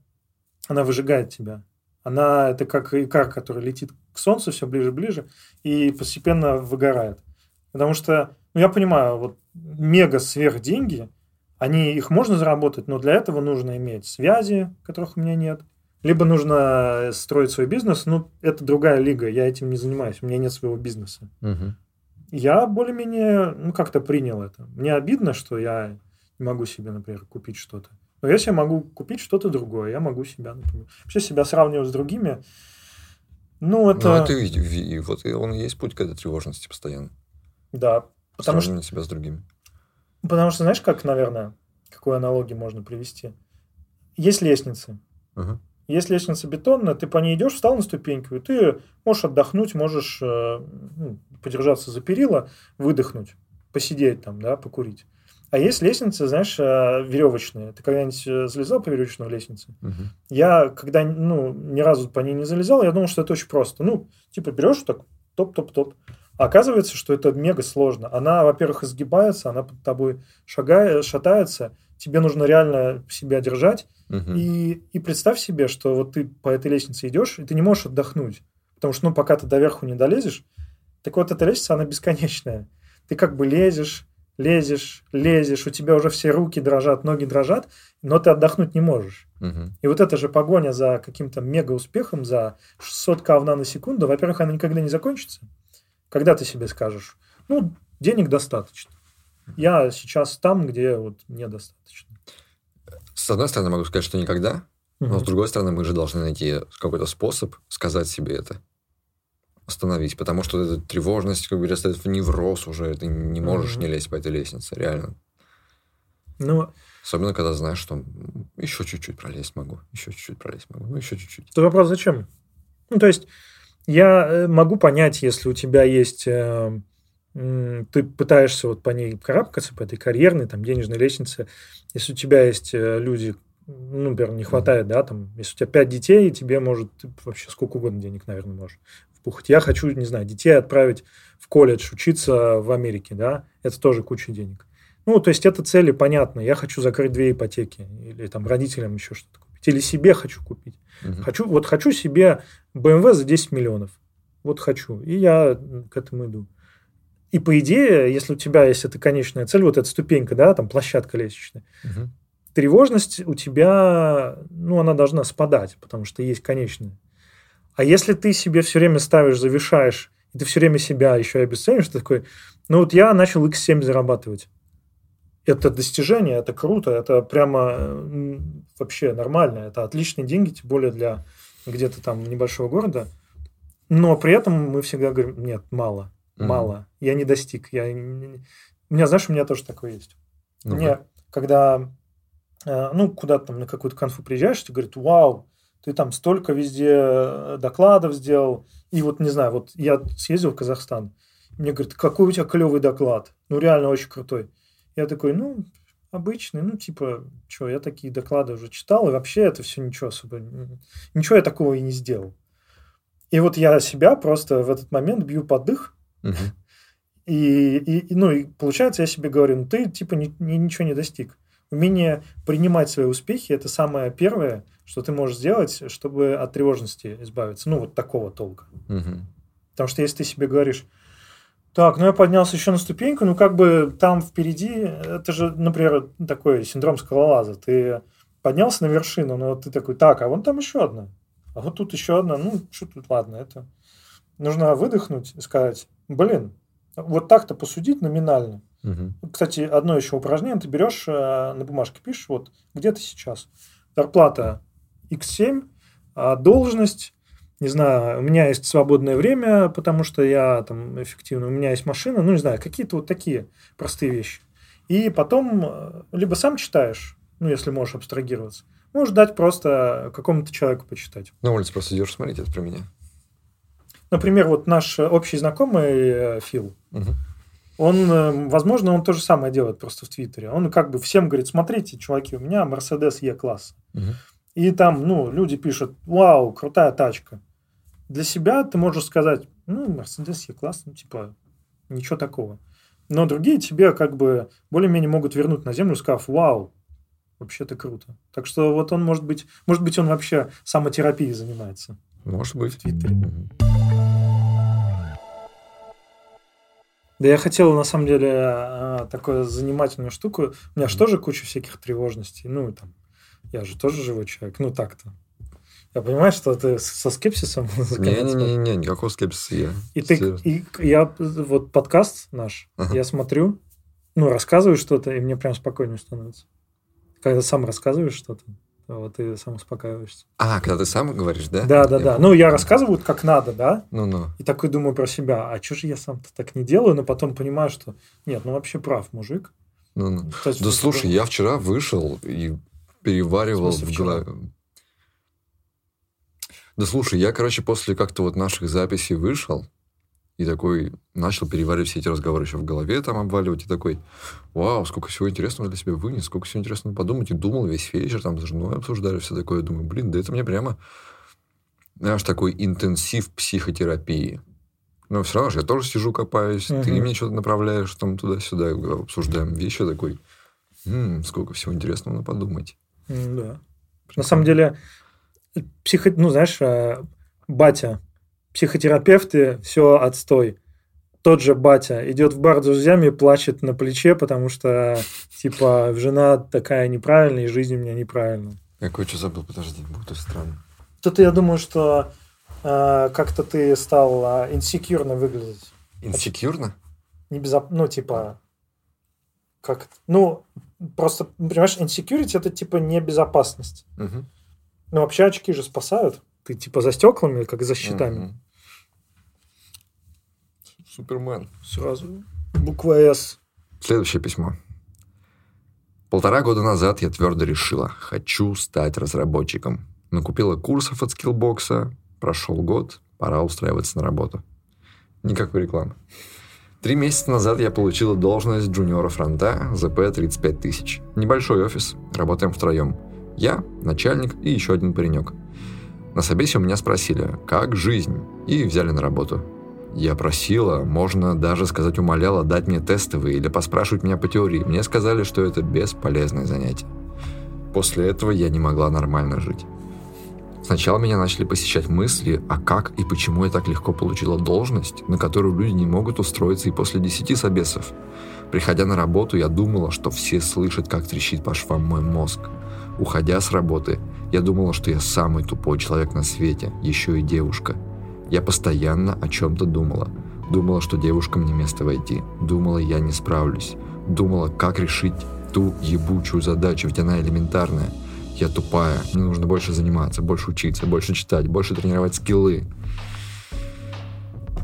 она выжигает тебя. Она, это как икар, который летит к солнцу все ближе и ближе, и постепенно выгорает. Потому что, ну, я понимаю, вот мега сверх деньги, они, их можно заработать, но для этого нужно иметь связи, которых у меня нет. Либо нужно строить свой бизнес, ну, это другая лига, я этим не занимаюсь, у меня нет своего бизнеса. Мгм. Я более-менее, ну, как-то принял это. Мне обидно, что я не могу себе, например, купить что-то. Но если я могу купить что-то другое, я могу себя, например, вообще себя сравнивать с другими. Ну, это... Ну, это и, вот и он и есть путь к этой тревожности постоянно. Да. Потому что, Сравнивание себя с другими. потому что, знаешь, как, наверное, какую аналогию можно привести? Есть лестницы. Ага. Есть лестница бетонная, ты по ней идешь, встал на ступеньку, и ты можешь отдохнуть, можешь э, ну, подержаться за перила, выдохнуть, посидеть там, да, покурить. А есть лестницы, знаешь, э, веревочные. Ты когда-нибудь э, залезал по веревочной лестнице? Мгм. Я, когда ну, ни разу по ней не залезал, я думал, что это очень просто. Ну, типа берешь так, топ-топ-топ. А оказывается, что это мега сложно. Она, во-первых, изгибается, она под тобой шагает, шатается. Тебе нужно реально себя держать. Мгм. И, и представь себе, что вот ты по этой лестнице идешь, и ты не можешь отдохнуть. Потому что, ну, пока ты доверху не долезешь, так вот эта лестница, она бесконечная. Ты как бы лезешь, лезешь, лезешь, у тебя уже все руки дрожат, ноги дрожат, но ты отдохнуть не можешь. Мгм. И вот эта же погоня за каким-то мега-успехом, за 600 кавна на секунду, во-первых, она никогда не закончится. Когда ты себе скажешь, ну, денег достаточно. Я сейчас там, где вот мне достаточно. С одной стороны, могу сказать, что никогда, но с другой стороны, мы же должны найти какой-то способ сказать себе это. Остановить. Потому что эта тревожность как бы перестает в невроз уже. Ты не можешь Мгм. не лезть по этой лестнице, реально. Ну, Особенно, когда знаешь, что еще чуть-чуть пролезть могу, еще чуть-чуть пролезть могу, ну еще чуть-чуть. Тут вопрос, зачем? Ну, то есть, я э, могу понять, если у тебя есть... э, ты пытаешься вот по ней карабкаться, по этой карьерной, там, денежной лестнице. Если у тебя есть э, люди, ну, например, не хватает, да, там, если у тебя пять детей, тебе может вообще сколько угодно денег, наверное, можешь впухать. Я хочу, не знаю, детей отправить в колледж, учиться в Америке, да, это тоже куча денег. Ну, то есть, это цели понятно. Я хочу закрыть две ипотеки, или там родителям еще что-то купить, или себе хочу купить. Мгм. Хочу, вот хочу себе BMW за 10 миллионов. Вот хочу. И я к этому иду. И по идее, если у тебя есть эта конечная цель, вот эта ступенька, да, там площадка лестничная, Мгм. тревожность у тебя, ну, она должна спадать, потому что есть конечная. А если ты себе все время ставишь, завишаешь, и ты все время себя еще и обесцениваешь, ты такой, ну вот я начал X7 зарабатывать. Это достижение, это круто, это прямо вообще нормально, это отличные деньги, тем более для где-то там небольшого города. Но при этом мы всегда говорим, нет, мало, Мало, я не достиг. Я... У меня, знаешь, у меня тоже такое есть. Ну-ка. Мне, когда, э, ну, куда-то там на какую-то конфу приезжаешь, тебе говорят, вау, ты там столько везде э, докладов сделал. И вот, не знаю, вот я съездил в Казахстан, мне говорят, какой у тебя клевый доклад. Ну, реально очень крутой. Я такой, ну, обычный, ну, типа, что, я такие доклады уже читал, и вообще это все ничего особо, ничего я такого и не сделал. И вот я себя просто в этот момент бью под дых, И, и- ну, и получается, я себе говорю, ну, ты, типа, ни- ни- ничего не достиг. Умение принимать свои успехи – это самое первое, что ты можешь сделать, чтобы от тревожности избавиться. Ну, вот такого толка. Мгм. Потому что если ты себе говоришь, Так, ну я поднялся еще на ступеньку, ну как бы там впереди, это же, например, такой синдром скалолаза. Ты поднялся на вершину, но ты такой, так, а вон там еще одна. А вот тут еще одна, ну, что тут, ладно, это... Нужно выдохнуть и сказать, блин, вот так-то посудить номинально. Мгм. Кстати, одно еще упражнение. Ты берешь э, на бумажке, пишешь, вот где ты сейчас. Зарплата X7, а должность, не знаю, у меня есть свободное время, потому что я там эффективно, у меня есть машина, ну, не знаю, какие-то вот такие простые вещи. И потом э, либо сам читаешь, ну, если можешь абстрагироваться, можешь дать просто какому-то человеку почитать. На улице просто идешь смотреть, это про меня. Например, вот наш общий знакомый э, Фил. Он, э, возможно, он то же самое делает просто в Твиттере. Он как бы всем говорит, смотрите, чуваки, у меня Mercedes E-класс. И там, ну, люди пишут, вау, крутая тачка. Для себя ты можешь сказать, ну, Mercedes E-класс, ну, типа, ничего такого. Но другие тебе как бы более-менее могут вернуть на землю, сказав, вау, вообще-то круто. Так что вот он, может быть, может быть, он вообще самотерапией занимается Может быть. в Твиттере. Мгм. Да я хотел, на самом деле, а, такую занимательную штуку. У меня же тоже куча всяких тревожностей. Ну, там, я же тоже живой человек. Ну, так-то. Я понимаю, что ты со скепсисом. Не-не-не, никакого скепсиса я. И ты, и я, вот подкаст наш, Ага. я смотрю, ну, рассказываю что-то, и мне прям спокойнее становится. Когда сам рассказываешь что-то, то вот ты сам успокаиваешься. А, когда ты сам говоришь, да? Да, да, Я да. понял. Ну, я рассказываю как надо, да, Ну-ну. и такой думаю про себя, а что же я сам-то так не делаю, но потом понимаю, что нет, ну вообще прав мужик. Ну-ну. Кстати, Да слушай, я вчера вышел и переваривал В смысле в голове. Да слушай, я, короче, после как-то вот наших записей вышел и такой начал переваривать все эти разговоры еще в голове там обваливать, и такой, вау, сколько всего интересного для себя вынес, сколько всего интересного подумать, и думал весь вечер, там с женой обсуждали все такое, думаю, блин, да это мне прямо, знаешь, такой интенсив психотерапии. Но все равно же я тоже сижу, копаюсь, ты Мгм. мне что-то направляешь там туда-сюда, обсуждаем вещи, такой, «М, сколько всего интересного надо подумать. Да. На самом деле, психо... ну, знаешь, э, батя, психотерапевты, все отстой. Тот же батя идет в бар с друзьями, плачет на плече, потому что, типа, жена такая неправильная, и жизнь у меня неправильная. Я кое-что забыл, подожди, будет странно. Тут я думаю, что э, как-то ты стал э, инсекьюрно выглядеть. Инсекьюрно? Небезоп... Ну, типа, как... Ну, просто, понимаешь, insecurity это типа небезопасность. Мгм. Ну, вообще очки же спасают. Ты типа за стеклами, как за щитами. Мгм. Супермен. Сразу буква «С». Следующее письмо. Полтора года назад я твердо решила, хочу стать разработчиком. Накупила курсов от скиллбокса, прошел год, пора устраиваться на работу. Никакой рекламы. Три месяца назад я получила должность джуниора фронта ЗП 35 тысяч. Небольшой офис, работаем втроем. Я, начальник и еще один паренек. На собесе у меня спросили, как жизнь, и взяли на работу. Я просила, можно даже сказать умоляла дать мне тестовые или поспрашивать меня по теории. Мне сказали, что это бесполезное занятие. После этого я не могла нормально жить. Сначала меня начали посещать мысли, а как и почему я так легко получила должность, на которую люди не могут устроиться и после 10 собесов. Приходя на работу, я думала, что все слышат, как трещит по швам мой мозг. Уходя с работы, я думала, что я самый тупой человек на свете, еще и девушка. Я постоянно о чем-то думала. Думала, что девушкам не место войти. Думала, я не справлюсь. Думала, как решить ту ебучую задачу, ведь она элементарная. Я тупая, мне нужно больше заниматься, больше учиться, больше читать, больше тренировать скиллы.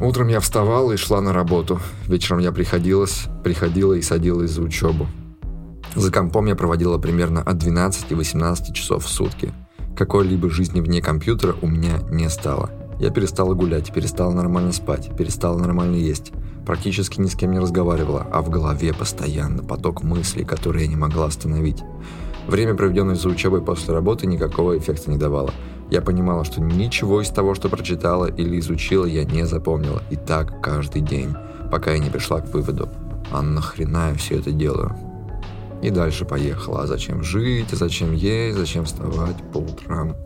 Утром я вставала и шла на работу. Вечером я приходилась, приходила и садилась за учебу. За компом я проводила примерно от 12 и 18 часов в сутки. Какой-либо жизни вне компьютера у меня не стало. Я перестала гулять, перестала нормально спать, перестала нормально есть. Практически ни с кем не разговаривала, а в голове постоянно поток мыслей, которые я не могла остановить. Время, проведенное за учебой после работы, никакого эффекта не давало. Я понимала, что ничего из того, что прочитала или изучила, я не запомнила. И так каждый день, пока я не пришла к выводу. А нахрена я все это делаю? И дальше поехала. А зачем жить? А зачем есть? Зачем вставать по утрам?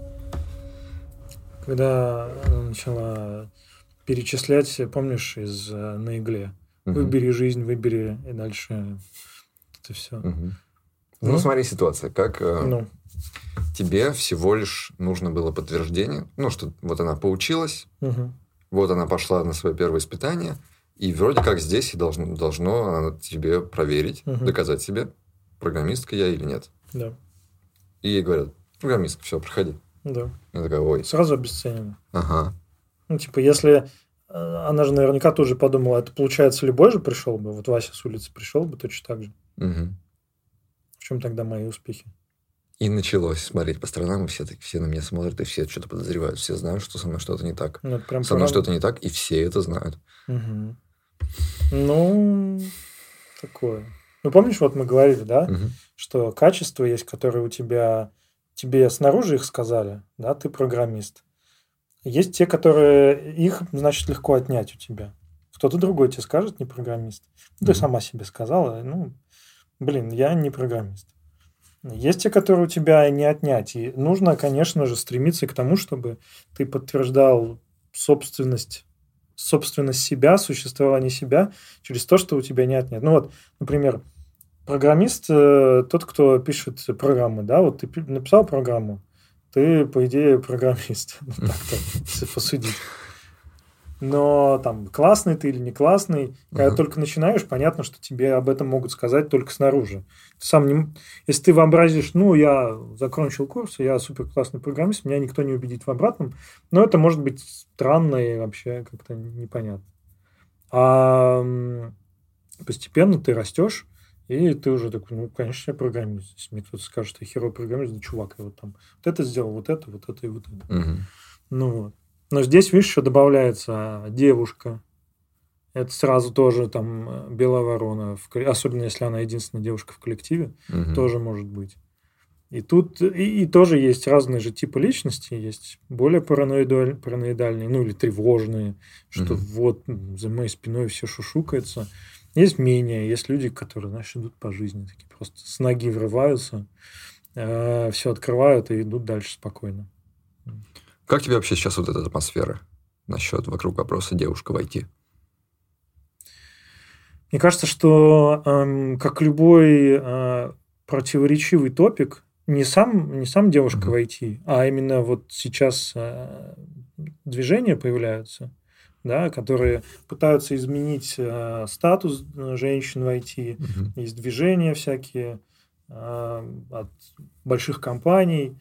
Когда она начала перечислять, помнишь, из э, «На игле». Выбери жизнь, выбери, и дальше это все. Мгм. Ну, Ну. смотри ситуация. Как э, Ну, тебе всего лишь нужно было подтверждение, ну, что вот она поучилась, мгм. вот она пошла на свое первое испытание, и вроде как здесь и должно, должно она тебе проверить, Мгм. доказать себе, программистка я или нет. да, И ей говорят, программистка, все, проходи. Да. Я такая, ой, Сразу обесценено. ага. Ну, типа, если э, она же наверняка тоже подумала, это получается любой же пришел бы, вот Вася с улицы пришел бы точно так же. Мгм. В чем тогда мои успехи? И началось смотреть по сторонам, и все, так, все на меня смотрят, и все что-то подозревают. Все знают, что со мной что-то не так. Ну, прям Со мной правда. что-то не так, и все это знают. Мгм. Ну, такое. Ну, помнишь, вот мы говорили, да, Мгм. что качества есть, которые у тебя, тебе снаружи их сказали, да, ты программист. Есть те, которые их, значит, легко отнять у тебя. Кто-то другой тебе скажет, не программист. Ну, Ты сама себе сказала, ну, блин, я не программист. Есть те, которые у тебя не отнять. И нужно, конечно же, стремиться к тому, чтобы ты подтверждал собственность, собственность себя, существование себя через то, что у тебя не отнять. Ну вот, например, программист э, тот, кто пишет программы, да, вот ты пи- написал программу, ты, по идее, программист. Ну, так-то, если посудить. Но там классный ты или не классный, когда только начинаешь, понятно, что тебе об этом могут сказать только снаружи. Ты сам не... Если ты вообразишь, ну, я закончил курс, я супер классный программист, меня никто не убедит в обратном, но это может быть странно и вообще как-то непонятно. А постепенно ты растешь, и ты уже такой, ну, конечно, я программист. Если мне кто-то скажет, что я херовый программист, да чувак, я вот там вот это сделал, вот это, вот это и вот это. Мгм. Ну вот. Но здесь, видишь, еще добавляется девушка. Это сразу тоже там э, белая ворона, в особенно если она единственная девушка в коллективе, Мгм. тоже может быть. И тут и, и тоже есть разные же типы личности, есть более параноидаль- параноидальные, ну или тревожные, что Мгм. вот за моей спиной все шушукается. Есть менее, есть люди, которые, знаешь, идут по жизни, такие просто с ноги врываются, все открывают и идут дальше спокойно. Как тебе вообще сейчас вот эта атмосфера насчет вокруг вопроса девушка войти? Мне кажется, что эм, как любой э, противоречивый топик, не сам, не сам девушка Мгм. войти, а именно вот сейчас э, движения появляются, да, которые пытаются изменить э, статус э, женщин войти. Мгм. Есть движения всякие э, от больших компаний.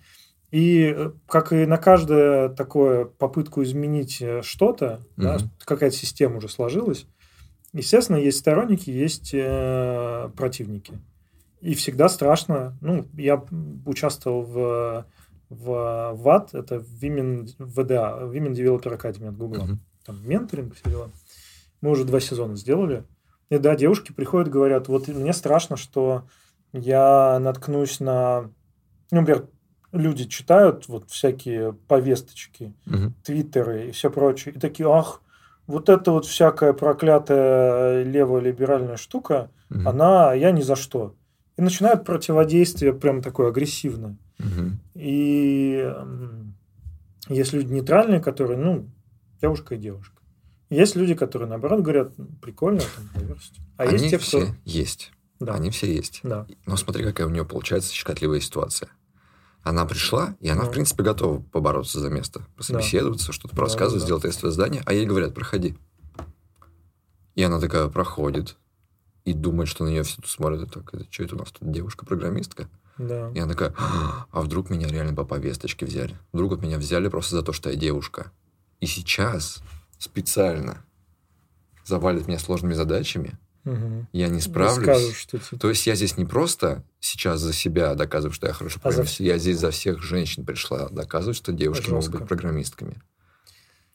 И э, как и на каждое такое попытку изменить э, что-то, да, Мгм. какая-то система уже сложилась, естественно, есть сторонники, есть э, противники. И всегда страшно. Ну, я участвовал в, в ВАД, это Women, ВДА, Women Developer Academy от Google Мгм. Там менторинг, все дела. Мы уже два сезона сделали. И да, девушки приходят, говорят, вот мне страшно, что я наткнусь на... Ну, например, люди читают вот всякие повесточки, Мгм. твиттеры и все прочее, и такие, ах, вот эта вот всякая проклятая леволиберальная штука, Мгм. она, я ни за что. И начинают противодействие прям такое агрессивное. Мгм. И есть люди нейтральные, которые, ну, девушка и девушка. Есть люди, которые, наоборот, говорят, «Ну, прикольно, там, diversity». А Они есть те, все кто... есть. Да, Они все есть. да. Но смотри, какая у нее получается щекотливая ситуация. Она пришла, и она, Ну. в принципе, готова побороться за место, пособеседоваться, что-то порассказывать, да. сделать тестовое задание, а ей говорят, проходи. И она такая проходит и думает, что на нее все тут смотрят. и Так, это что это у нас тут девушка-программистка? Да. И она такая, а вдруг меня реально по повесточке взяли? Вдруг вот меня взяли просто за то, что я девушка. И сейчас специально завалит меня сложными задачами, Мгм. я не справлюсь. скажут, что типа, То есть я здесь не просто сейчас за себя доказываю, что я хороший А за программист, я здесь за всех женщин пришла доказывать, что девушки могут Жестко. быть программистками.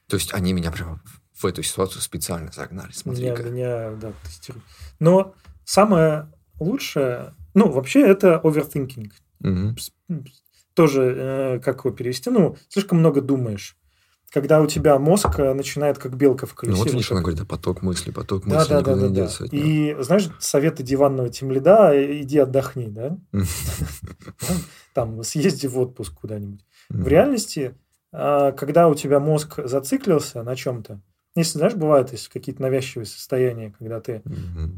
То есть они меня прямо в эту ситуацию специально загнали. меня, Смотри-ка. меня, да, тестируют. Но самое лучшее, ну, вообще это overthinking. Мгм. Тоже, э, как его перевести, ну, слишком много думаешь. Когда у тебя мозг э, начинает как белка в Ну колесе. вот вот видишь, она говорит, а поток мысли, поток Да, мысли да, да, да, да. него. И знаешь, советы диванного тимлида, э, иди отдохни, да? Там, съезди в отпуск куда-нибудь. В реальности, а, когда у тебя мозг зациклился на чем-то, Если, знаешь, бывают есть какие-то навязчивые состояния, когда ты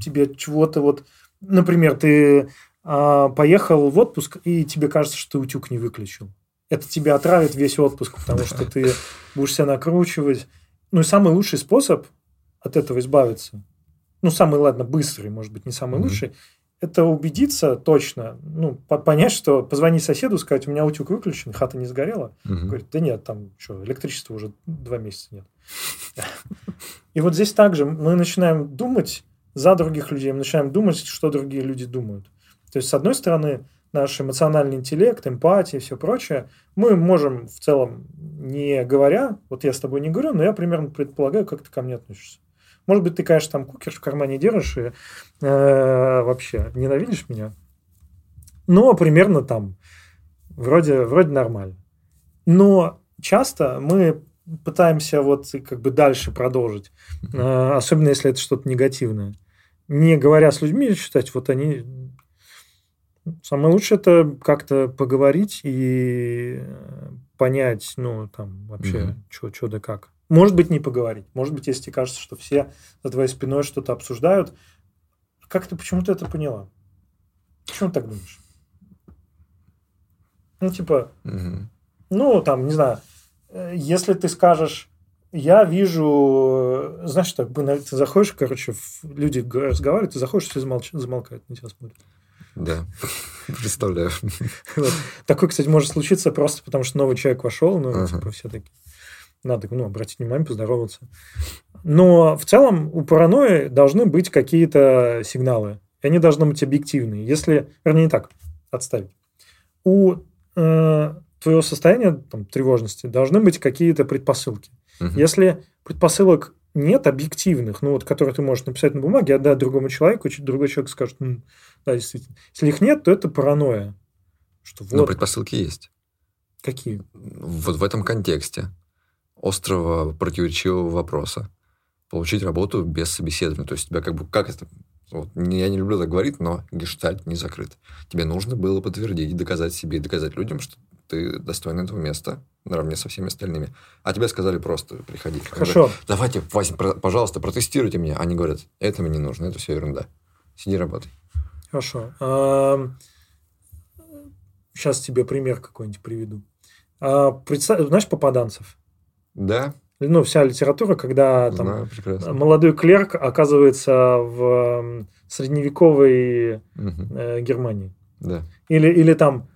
тебе чего-то вот, например, ты а, поехал в отпуск, и тебе кажется, что ты утюг не выключил. Это тебя отравит весь отпуск, потому что ты будешь себя накручивать. Ну и самый лучший способ от этого избавиться, ну самый, ладно, быстрый, может быть, не самый Мгм. лучший, это убедиться точно, ну, по- понять, что позвонить соседу, сказать, у меня утюг выключен, хата не сгорела. Мгм. Говорит, да нет, там что, электричества уже два месяца нет. И вот здесь также мы начинаем думать за других людей, мы начинаем думать, что другие люди думают. То есть, с одной стороны, наш эмоциональный интеллект, эмпатия и все прочее, мы можем в целом, не говоря, вот я с тобой не говорю, но я примерно предполагаю, как ты ко мне относишься. Может быть, ты, конечно, там кукер в кармане держишь и э, вообще ненавидишь меня, но примерно там вроде, вроде нормально. Но часто мы пытаемся вот как бы дальше продолжить, э, особенно если это что-то негативное. Не говоря с людьми, считать, вот они... Самое лучшее это как-то поговорить и э, понять, ну, там, вообще, Мгм. что да как. Может быть, не поговорить. Может быть, если тебе кажется, что все за твоей спиной что-то обсуждают. Как ты, почему ты это поняла? Почему ты так думаешь? Ну, типа, Мгм. ну, там, не знаю, э, если ты скажешь, я вижу, э, знаешь, так, ты заходишь, короче, люди разговаривают, ты заходишь, все замолч- замолкают, на тебя смотрят. Да. Представляю. Вот. Такое, кстати, может случиться просто потому, что новый человек вошел, ну, Ага. типа, все такие. Надо, ну, обратить внимание, поздороваться. Но в целом у паранойи должны быть какие-то сигналы. И они должны быть объективные. Если, вернее, не так, отставить. У э, твоего состояния там, тревожности должны быть какие-то предпосылки. Мгм. Если предпосылок нет объективных, ну вот, которые ты можешь написать на бумаге, отдать другому человеку, и другой человек скажет, «М, да, действительно. Если их нет, то это паранойя. Что Но вот предпосылки есть. какие. Вот в этом контексте острого противоречивого вопроса получить работу без собеседования. То есть тебя как бы... Как это? Вот, я не люблю так говорить, но гештальт не закрыт. Тебе нужно было подтвердить, доказать себе и доказать людям, что ты достоин этого места наравне со всеми остальными. А тебе сказали просто приходи. Хорошо. говорят, Давайте, Вася, пожалуйста, протестируйте меня. Они говорят, это мне не нужно, это все ерунда. Сиди, работай. Хорошо. Сейчас тебе пример какой-нибудь приведу. А, представь, знаешь попаданцев? Да, Ну, вся литература, когда там знаю прекрасно. молодой клерк оказывается в средневековой э, Германии. Да. Или, или там а,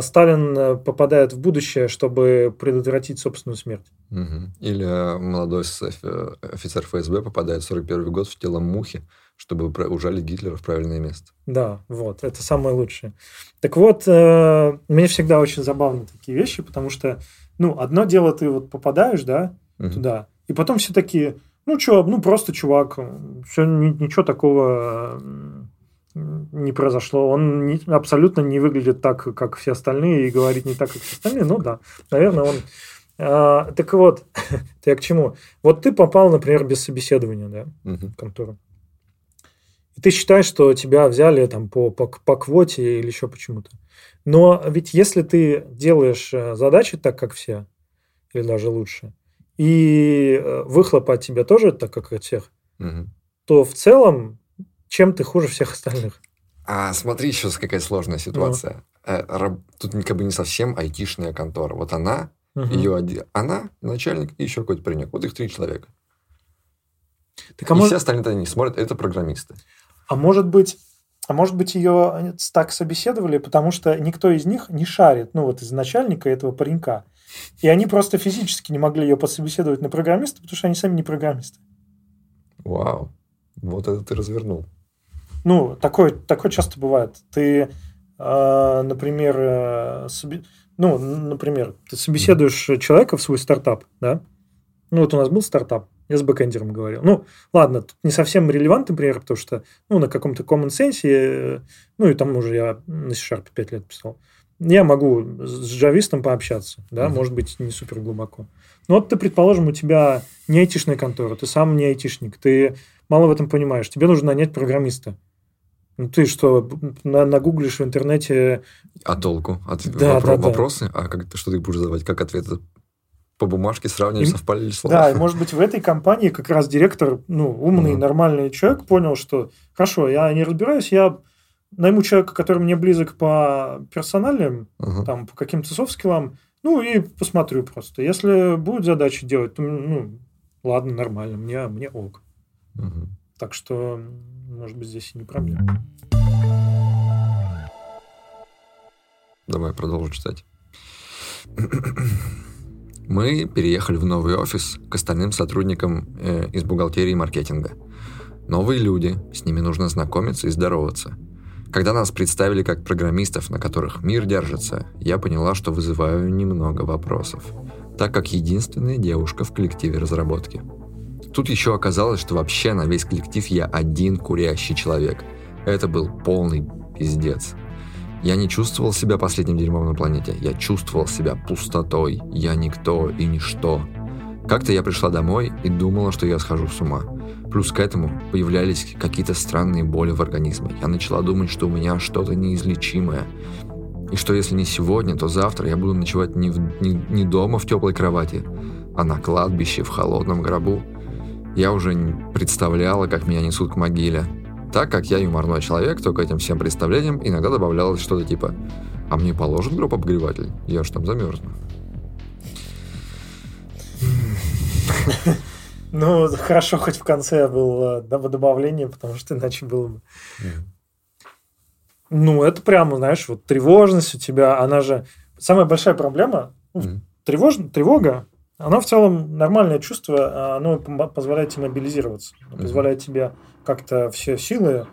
Сталин э, попадает в будущее, чтобы предотвратить собственную смерть. Мгм. Или э, молодой э, офицер ФСБ попадает в 41 год в тело мухи, чтобы ужалить Гитлера в правильное место. Да, вот, это самое лучшее. Так вот, э, мне всегда очень забавны такие вещи, потому что, ну, одно дело, ты вот попадаешь, да, Мгм. туда, и потом все такие, ну, что, ну, просто чувак, все, ничего такого не произошло. Он не- абсолютно не выглядит так, как все остальные, и говорит не так, как все остальные. Ну, да, наверное, он... А, так вот, ты к чему? Вот ты попал, например, без собеседования, да, в контору. И ты считаешь, что тебя взяли там по, по, по квоте или еще почему-то. Но ведь если ты делаешь э, задачи так, как все, или даже лучше, и э, выхлоп от тебя тоже так, как от всех, Мгм. то в целом чем ты хуже всех остальных? А смотри, еще какая сложная ситуация. Э, раб- Тут как бы не совсем айтишная контора. Вот она, Мгм. ее она, начальник и еще какой-то паренек. Вот их три человека. Так, а, и может, все остальные не смотрят, это программисты. а может быть, а может быть ее так собеседовали, потому что никто из них не шарит, ну вот из начальника этого паренька. И они просто физически не могли ее пособеседовать на программиста, потому что они сами не программисты. Вау. Вот это ты развернул. Ну, такое, такое часто бывает. Ты, э, например, э, соби- ну, например, ты собеседуешь человека в свой стартап, да? Ну, вот у нас был стартап, я с бэкэндером говорил. Ну, ладно, тут не совсем релевантный пример, потому что, ну, на каком-то common sense, ну, и там уже я на C-Sharp 5 лет писал. Я могу с джавистом пообщаться, да, Мгм. может быть, не супер глубоко. Но вот ты, предположим, у тебя не айтишная контора, ты сам не айтишник, ты мало в этом понимаешь, тебе нужно нанять программиста. Ну, ты что, на- нагуглишь в интернете... А толку? От- Да, вопро- да, да. Вопросы? А как, что ты будешь задавать? Как ответы по бумажке сравнивали, И- совпали ли слова. Да, и может быть в этой компании как раз директор, ну, умный, Мгм. нормальный человек понял, что хорошо, я не разбираюсь, я найму человека, который мне близок по персональным, Ага. там, по каким-то софт-скиллам, ну, и посмотрю просто. Если будет задачи делать, то, ну, ладно, нормально, мне, мне ок. Мгм. Так что, может быть, здесь и не проблема. Давай продолжу читать. Мы переехали в новый офис к остальным сотрудникам э, из бухгалтерии и маркетинга. Новые люди, с ними нужно знакомиться и здороваться. Когда нас представили как программистов, на которых мир держится, я поняла, что вызываю немного вопросов, так как единственная девушка в коллективе разработки. Тут еще оказалось, что вообще на весь коллектив я один курящий человек. Это был полный пиздец. Я не чувствовал себя последним дерьмом на планете. Я чувствовал себя пустотой. Я никто и ничто. Как-то я пришла домой и думала, что я схожу с ума. Плюс к этому появлялись какие-то странные боли в организме. Я начала думать, что у меня что-то неизлечимое. И что если не сегодня, то завтра я буду ночевать не, в- не- не дома в теплой кровати, а на кладбище в холодном гробу. Я уже не представляла, как меня несут к могиле. Так как я юморной человек, то к этим всем представлениям иногда добавлялось что-то типа «А мне положат гроб обогреватель? Я ж там замерзну». Ну, хорошо, хоть в конце было добавление, потому что иначе было бы... Ну, это прямо, знаешь, вот тревожность у тебя, она же... Самая большая проблема, ну, тревож... тревога, она в целом нормальное чувство, а оно позволяет тебе мобилизироваться, позволяет тебе как-то все силы,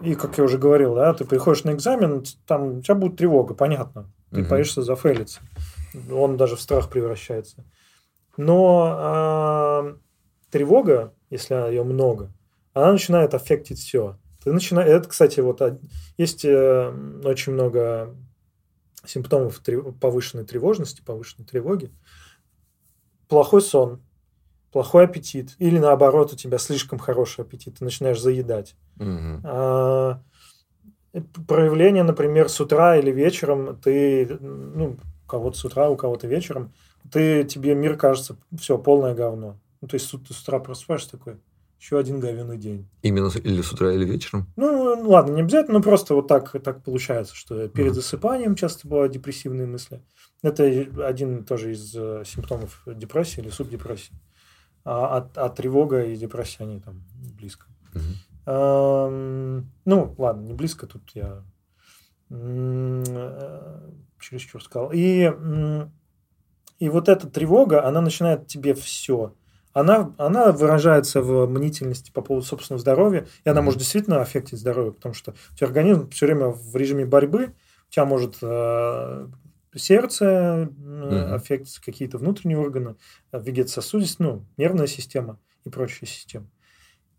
и, как я уже говорил, да, ты приходишь на экзамен, там у тебя будет тревога, понятно, ты Мгм. боишься зафейлиться, он даже в страх превращается. Но а, тревога, если ее много, она начинает аффектить все. Ты начинаешь... Это, кстати, вот есть э, очень много симптомов трев- повышенной тревожности, повышенной тревоги. Плохой сон, плохой аппетит, или наоборот, у тебя слишком хороший аппетит, ты начинаешь заедать. А, э, проявление, например, с утра или вечером, ты, ну, у кого-то с утра, у кого-то вечером, ты, тебе мир кажется, все, полное говно. Ну, то есть ут- с утра просыпаешься такой, еще один говенный день. Именно или с утра, или вечером? Ну, ладно, не обязательно, но просто вот так, так получается, что перед Мгм. засыпанием часто бывают депрессивные мысли. Это один тоже из э, симптомов депрессии или субдепрессии. А, а- а тревога и депрессия, они там близко. Мгм. Эм, Ну, ладно, не близко, тут я э, чересчур сказал. И, и вот эта тревога, она начинает тебе все. Она, она выражается в мнительности по поводу собственного здоровья, и она может действительно аффектить здоровье, потому что у тебя организм все время в режиме борьбы, у тебя может э, сердце Мгм. аффектить, какие-то внутренние органы, э, вегетососудистая, ну, нервная система и прочие системы.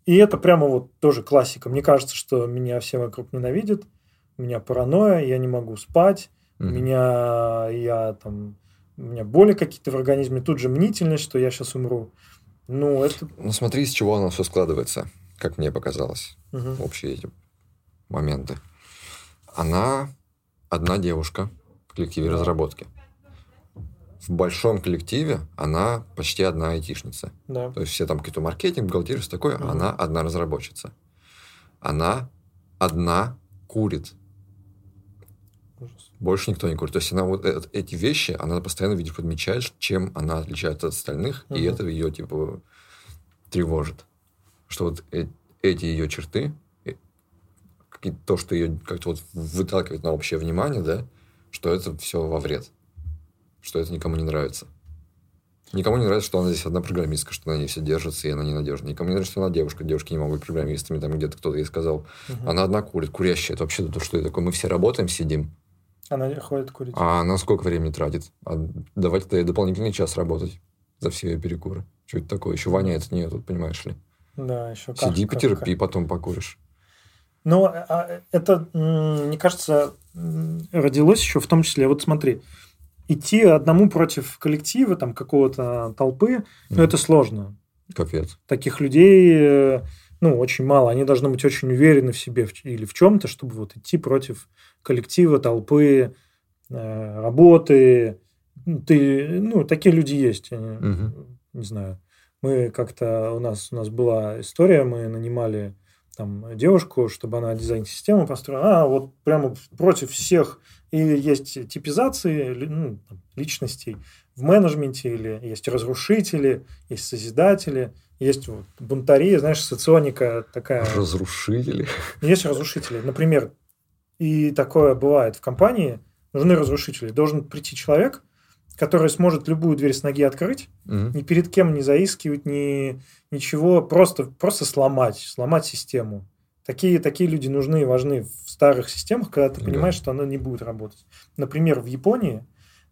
И это прямо вот тоже классика. Мне кажется, что меня все вокруг ненавидят, у меня паранойя, я не могу спать, у Мгм. меня я там у меня боли какие-то в организме, тут же мнительность, что я сейчас умру. Ну, это... Ну, смотри, из чего оно все складывается, как мне показалось. мгм. общие эти моменты. Она одна девушка коллективе разработки. В большом коллективе она почти одна айтишница. Да. То есть все там какие-то маркетинг, бухгалтерия, все такое, Мгм. она одна разработчица. Она одна курит. Ужас. Больше никто не курит. То есть она вот эти вещи, она постоянно видит, подмечает, чем она отличается от остальных, и Мгм. это ее типа тревожит. Что вот э- эти ее черты, э, то, что ее как-то вот выталкивает на общее внимание, да, что это все во вред. Что это никому не нравится. Никому не нравится, что она здесь одна программистка, что на ней все держится, и она ненадежна. Никому не нравится, что она девушка. Девушки не могут быть программистами. Там где-то кто-то ей сказал. Мгм. Она одна курит. Курящая. Это вообще то, что это такое? Мы все работаем, сидим. Она ходит курить. А она сколько времени тратит? А давайте тогда ей дополнительный час работать за все ее перекуры. Что это такое? Еще воняет от нее тут, понимаешь ли? Да, еще Сиди, потерпи, потом покуришь. Но а, это, м, мне кажется, родилось еще в том числе, вот смотри, идти одному против коллектива, там, какого-то толпы, ну, Мгм. это сложно. Капец. Таких людей, э, ну, очень мало. Они должны быть очень уверены в себе или в чем-то, чтобы вот идти против коллектива, толпы, э, работы, ты, ну, такие люди есть. Они, Мгм. Не знаю. Мы как-то, у нас, у нас была история, мы нанимали там девушку, чтобы она дизайн-систему построила. А, вот прямо против всех. И есть типизации ну, личностей в менеджменте, или есть разрушители, есть созидатели, есть вот бунтари, знаешь, соционика такая. Разрушители. Есть разрушители. Например, и такое бывает в компании, нужны разрушители. Должен прийти человек, который сможет любую дверь с ноги открыть, Мгм. ни перед кем не заискивать, ни, ничего, просто, просто сломать, сломать систему. Такие, такие люди нужны и важны в старых системах, когда ты Да. понимаешь, что она не будет работать. Например, в Японии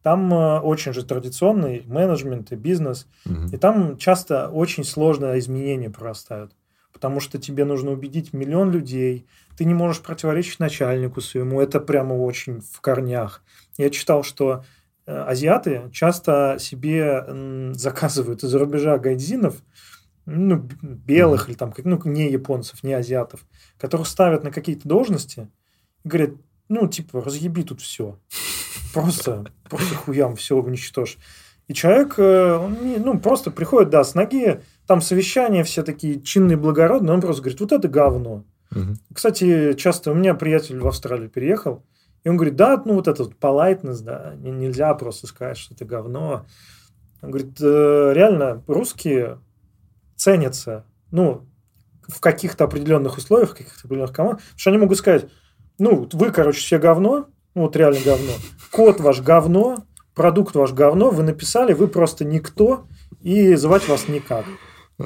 там э, очень же традиционный менеджмент и бизнес, Мгм. и там часто очень сложные изменения прорастают. Потому что тебе нужно убедить миллион людей, ты не можешь противоречить начальнику своему, это прямо очень в корнях. Я читал, что азиаты часто себе заказывают из-за рубежа гайдзинов, ну, белых или там, ну, не японцев, не азиатов, которых ставят на какие-то должности и говорят, ну, типа, разъеби тут все. Просто, просто хуям все уничтожь. И человек, э, он ну, просто приходит, да, с ноги, там совещания все такие чинные, благородные, он просто говорит, вот это говно. Мгм. Кстати, часто у меня приятель в Австралию переехал, и он говорит, да, ну вот этот politeness, да, не- нельзя просто сказать, что это говно. Он говорит, «Э, реально, русские ценятся, ну, в каких-то определенных условиях, в каких-то определенных командах, потому что они могут сказать, ну, вы, короче, все говно, ну, вот реально говно, код ваш говно, продукт ваш говно, вы написали, вы просто никто, и звать вас никак.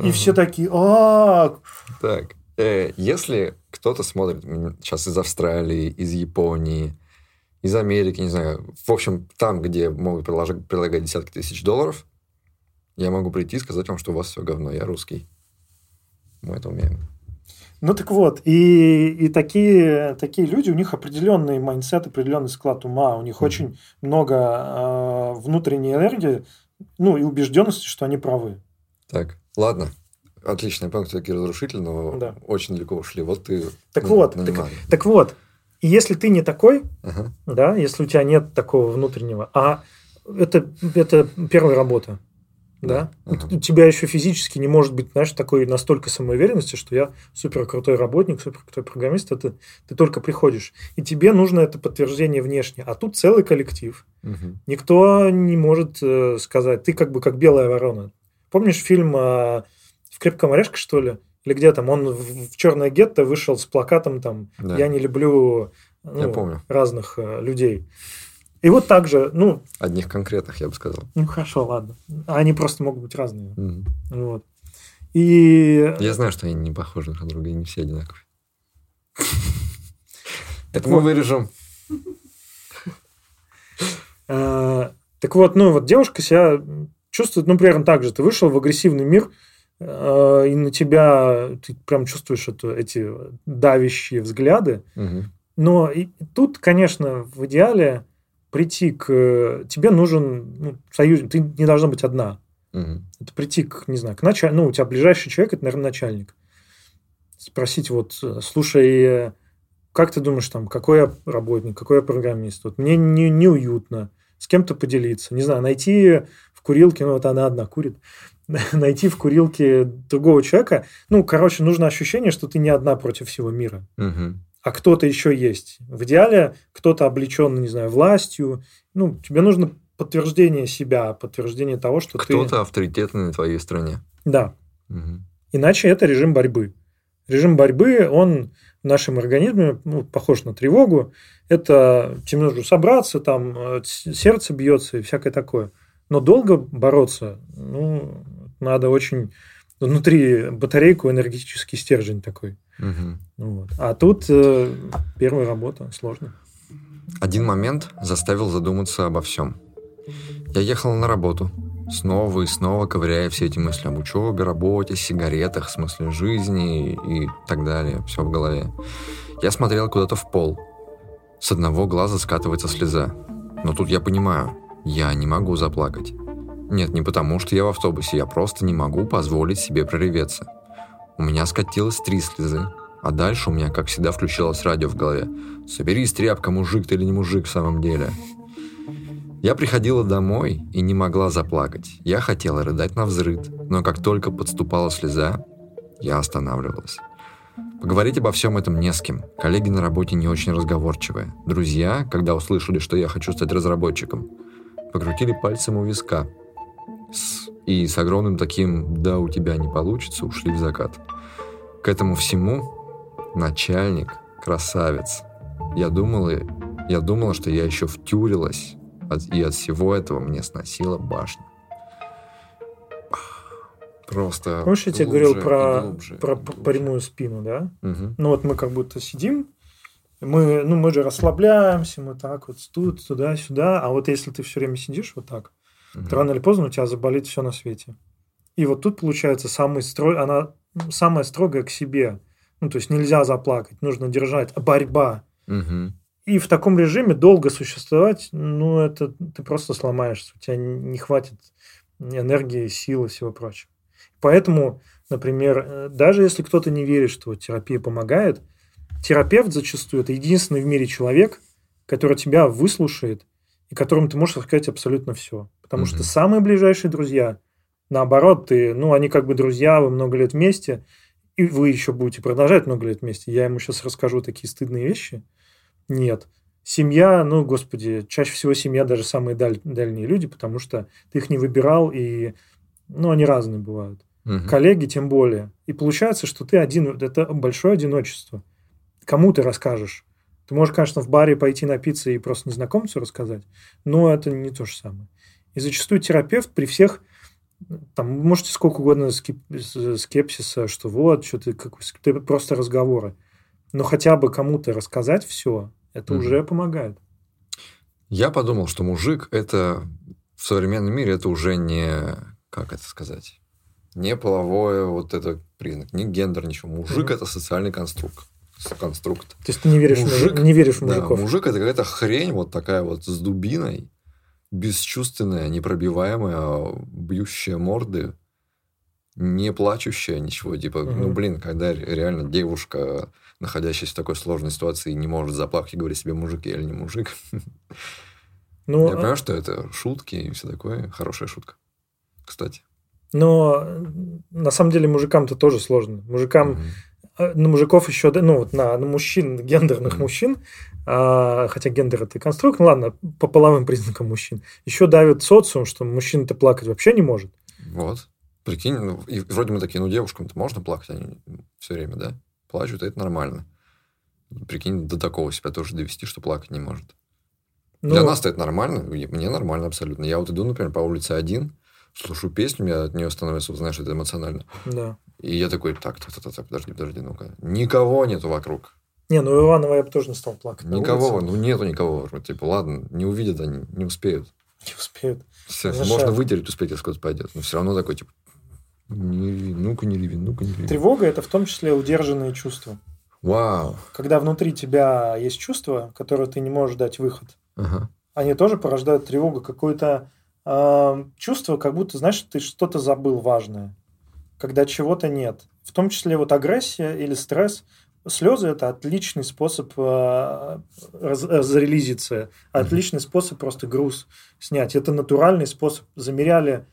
И все такие, а Так, э, если кто-то смотрит сейчас из Австралии, из Японии, из Америки, не знаю, в общем, там, где могут приложить, прилагать десятки тысяч долларов, я могу прийти и сказать вам, что у вас все говно, я русский. Мы это умеем. Ну так вот, и, и такие, такие люди, у них определенный mindset, определенный склад ума, у них Мгм. очень много э, внутренней энергии, ну и убежденности, что они правы. Так, ладно. Понял, кто такие разрушители, но Да. очень далеко ушли. Вот ты Так на- вот, нанимал. Так вот, и если ты не такой, Ага. да, если у тебя нет такого внутреннего, а это, это первая работа, да, Да, ага. у тебя еще физически не может быть, знаешь, такой настолько самоуверенности, что я супер крутой работник, супер крутой программист, это ты только приходишь, и тебе нужно это подтверждение внешне, а тут целый коллектив, Мгм. никто не может э, сказать, ты как бы как белая ворона. Помнишь фильм э, в крепком орешке, что ли? Или где там? Он в, черное гетто вышел с плакатом там Да. Я не люблю ну, Я помню. разных э, людей. И вот так же, ну, Одних конкретных, я бы сказал. ну хорошо, ладно. Они просто могут быть разные. Мгм. Вот. И Я знаю, что они не похожи друг на друга, и не все одинаковые. Так Это мы вырежем. э, так вот, ну вот девушка себя чувствует, ну, примерно так же. Ты вышел в агрессивный мир, и на тебя ты прям чувствуешь это, эти давящие взгляды. Мгм. Но и тут, конечно, в идеале прийти к... Тебе нужен ну, союз... Ты не должна быть одна. Мгм. Это прийти к, не знаю, к начальнику. Ну, у тебя ближайший человек, это, наверное, начальник. Спросить, вот, слушай, как ты думаешь, там, какой я работник, какой я программист? Вот мне не, неуютно. С кем-то поделиться. Не знаю, найти в курилке, ну, вот она одна курит, найти в курилке другого человека. Ну, короче, нужно ощущение, что ты не одна против всего мира Мгм. а кто-то еще есть. В идеале кто-то облечен, не знаю, властью. Ну, тебе нужно подтверждение себя, подтверждение того, что ты... Кто-то авторитетный на твоей стороне. Да. Мгм. Иначе это режим борьбы. Режим борьбы, он в нашем организме ну, похож на тревогу. Это тебе нужно собраться, там э, сердце бьется и всякое такое. Но долго бороться, ну, надо очень... Внутри батарейку энергетический стержень такой. Мгм. Вот. А тут э, первая работа сложно. Один момент заставил задуматься обо всем. Я ехал на работу, снова и снова ковыряя все эти мысли об учебе, работе, сигаретах, смысле жизни и так далее. Все в голове. Я смотрел куда-то в пол. С одного глаза скатывается слеза. Но тут я понимаю, я не могу заплакать. Нет, не потому, что я в автобусе, я просто не могу позволить себе прореветься. У меня скатилось три слезы, а дальше у меня, как всегда, включилось радио в голове. Соберись, тряпка, мужик ты или не мужик в самом деле. Я приходила домой и не могла заплакать. Я хотела рыдать на взрыд, но как только подступала слеза, я останавливалась. Поговорить обо всем этом не с кем. Коллеги на работе не очень разговорчивые. Друзья, когда услышали, что я хочу стать разработчиком, покрутили пальцем у виска. С- и с огромным таким «да, у тебя не получится» ушли в закат. К этому всему начальник красавец. Я думала, я думала, что я еще втюрилась, и от всего этого мне сносила башню. Просто Помнишь, я тебе говорил про, глубже, про глубже. прямую спину, да? Мгм. Ну вот мы как будто сидим, мы, ну, мы же расслабляемся, мы так вот тут, туда-сюда, а вот если ты все время сидишь вот так, То рано или поздно у тебя заболит все на свете. И вот тут получается самый строй, она самая строгая к себе. Ну, то есть нельзя заплакать, нужно держать. Борьба. Мгм. И в таком режиме долго существовать, ну, это ты просто сломаешься. У тебя не хватит энергии, силы всего прочего. Поэтому, например, э, даже если кто-то не верит, что терапия помогает, терапевт зачастую это единственный в мире человек, который тебя выслушает и которому ты можешь рассказать абсолютно все. Потому Мгм. что самые ближайшие друзья, наоборот, ты, ну, они как бы друзья, вы много лет вместе, и вы еще будете продолжать много лет вместе. Я ему сейчас расскажу такие стыдные вещи. Нет. Семья, ну, господи, чаще всего семья даже самые даль- дальние люди, потому что ты их не выбирал, и, ну, они разные бывают. Мгм. Коллеги тем более. И получается, что ты один, это большое одиночество. Кому ты расскажешь? Ты можешь, конечно, в баре пойти напиться и просто незнакомцу рассказать, но это не то же самое. И зачастую терапевт при всех, там, можете сколько угодно скеп- скепсиса, что вот, что ты, как, ты просто разговоры. Но хотя бы кому-то рассказать все, это Мгм. уже помогает. Я подумал, что мужик это в современном мире это уже не как это сказать не половое вот это признак, не гендер, ничего. Мужик Мгм. это социальный конструкт. Конструкт. То есть ты не веришь, Мужик- мужи- не веришь в Да, мужиков. мужик это какая-то хрень вот такая вот с дубиной, бесчувственная, непробиваемая, бьющая морды, не плачущая, ничего. Типа, ну, Мгм. блин, когда ре- реально девушка, находящаяся в такой сложной ситуации, не может заплакать и говорить себе, мужик я или не мужик. Ну, Я понимаю, что это шутки и все такое. Хорошая шутка. Кстати. Но э, на самом деле мужикам-то тоже сложно. Мужикам, Мгм. Э, на мужиков еще, ну вот на, на мужчин, гендерных мужчин, а, хотя гендер это конструкт, ну ладно, по половым признакам мужчин, еще давит социум, что мужчина-то плакать вообще не может. Вот. Прикинь, ну, и вроде мы такие, ну, девушкам-то можно плакать, они все время, да? Плачут, и это нормально. Прикинь, до такого себя тоже довести, что плакать не может. Для Ну, нас-то это нормально, мне нормально абсолютно. Я вот иду, например, по улице один, слушаю песню, меня от нее становится, вот знаешь, это эмоционально. Да. И я такой, так, так, так, так, подожди, подожди, ну-ка. Никого нету вокруг. Не, ну Иванова я бы тоже не стал плакать. Никого, ну нету никого. Типа, ладно, не увидят они, не успеют. Не успеют. Все, Знаешь, можно а- вытереть, успеть, если кто-то пойдет. Но все равно такой, типа, не реви, ну-ка не реви, ну-ка не реви. Тревога это в том числе удержанные чувства. Вау. Когда внутри тебя есть чувства, которые ты не можешь дать выход, Ага. они тоже порождают тревогу, какое-то э, чувство, как будто, знаешь, ты что-то забыл важное, когда чего-то нет. В том числе вот агрессия или стресс. Слезы – это отличный способ э, раз- э, зарелизиться, отличный способ просто груз снять. Это натуральный способ. Замеряли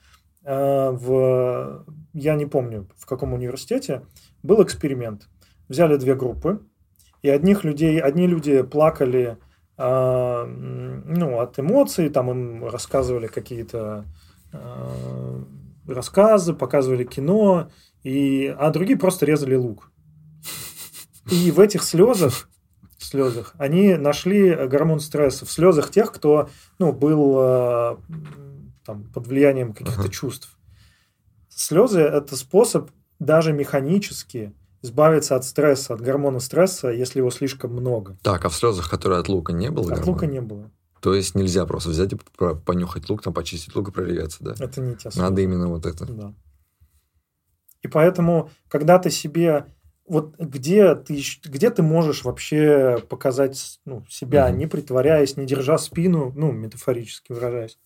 э, в, я не помню, в каком университете, был эксперимент. Взяли две группы, и одних людей, одни люди плакали м, ну, от эмоций, там им рассказывали какие-то рассказы, показывали кино, и, а другие просто резали лук. И в этих слезах, слезах они нашли гормон стресса. В слезах тех, кто ну, был м, там, под влиянием каких-то Ага. чувств. Слезы – это способ даже механически избавиться от стресса, от гормона стресса, если его слишком много. Так, а в слезах, которые от лука не было От гормона? лука не было. То есть нельзя просто взять и понюхать лук, там почистить лук и проявляться, да? Это не те Надо именно вот это. Да. И поэтому, когда ты себе... Вот где ты, где ты можешь вообще показать ну, себя, Мгм. не притворяясь, не держа спину, ну, метафорически выражаясь,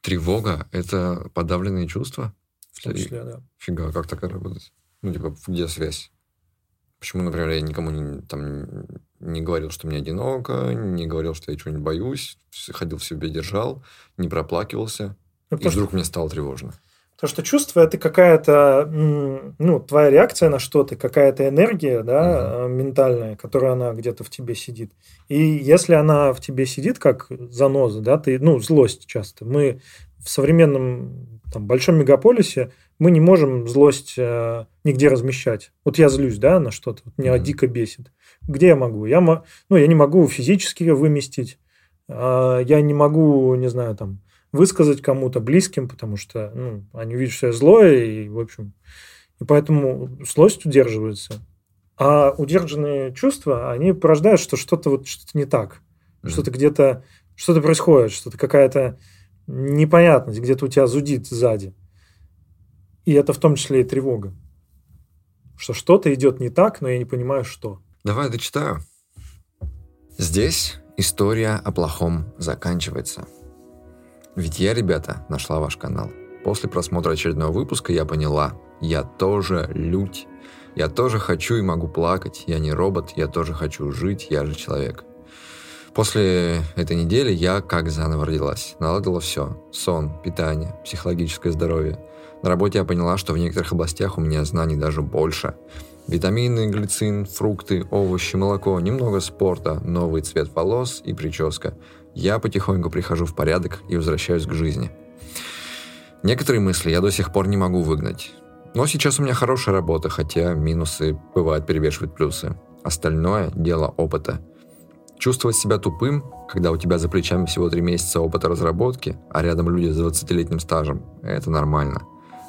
Тревога – это подавленные чувства? в том числе, да. Фига, как такая работать? Ну, типа, где связь? Почему, например, я никому не, там, не говорил, что мне одиноко, не говорил, что я чего-нибудь боюсь, ходил в себе, держал, не проплакивался. Ну, и вдруг что... мне стало тревожно. То, что чувство это какая-то, ну, твоя реакция на что-то, какая-то энергия, да, угу. ментальная, которая она где-то в тебе сидит. И если она в тебе сидит, как заноза, да, ты, ну, злость часто. Мы в современном там, большом мегаполисе мы не можем злость э, нигде размещать. Вот я злюсь, да, на что-то, вот меня mm-hmm. дико бесит. Где я могу? Я, ну, я не могу физически выместить, э, я не могу, не знаю, там, высказать кому-то близким, потому что ну, они видят, что я злое, и, в общем, и поэтому злость удерживается. А удержанные чувства, они порождают, что что-то вот что-то не так, mm-hmm. что-то где-то, что-то происходит, что-то какая-то непонятность, где-то у тебя зудит сзади. И это в том числе и тревога. Что что-то идет не так, но я не понимаю, что. Давай дочитаю. Здесь история о плохом заканчивается. Ведь я, ребята, нашла ваш канал. После просмотра очередного выпуска я поняла, я тоже лють. Я тоже хочу и могу плакать. Я не робот, я тоже хочу жить, я же человек. После этой недели я как заново родилась. Наладила все. Сон, питание, психологическое здоровье. На работе я поняла, что в некоторых областях у меня знаний даже больше. Витамины, глицин, фрукты, овощи, молоко, немного спорта, новый цвет волос и прическа я потихоньку прихожу в порядок и возвращаюсь к жизни. Некоторые мысли я до сих пор не могу выгнать. Но сейчас у меня хорошая работа, хотя минусы бывают перевешивают плюсы. Остальное – дело опыта. Чувствовать себя тупым, когда у тебя за плечами всего три месяца опыта разработки, а рядом люди с 20-летним стажем – это нормально.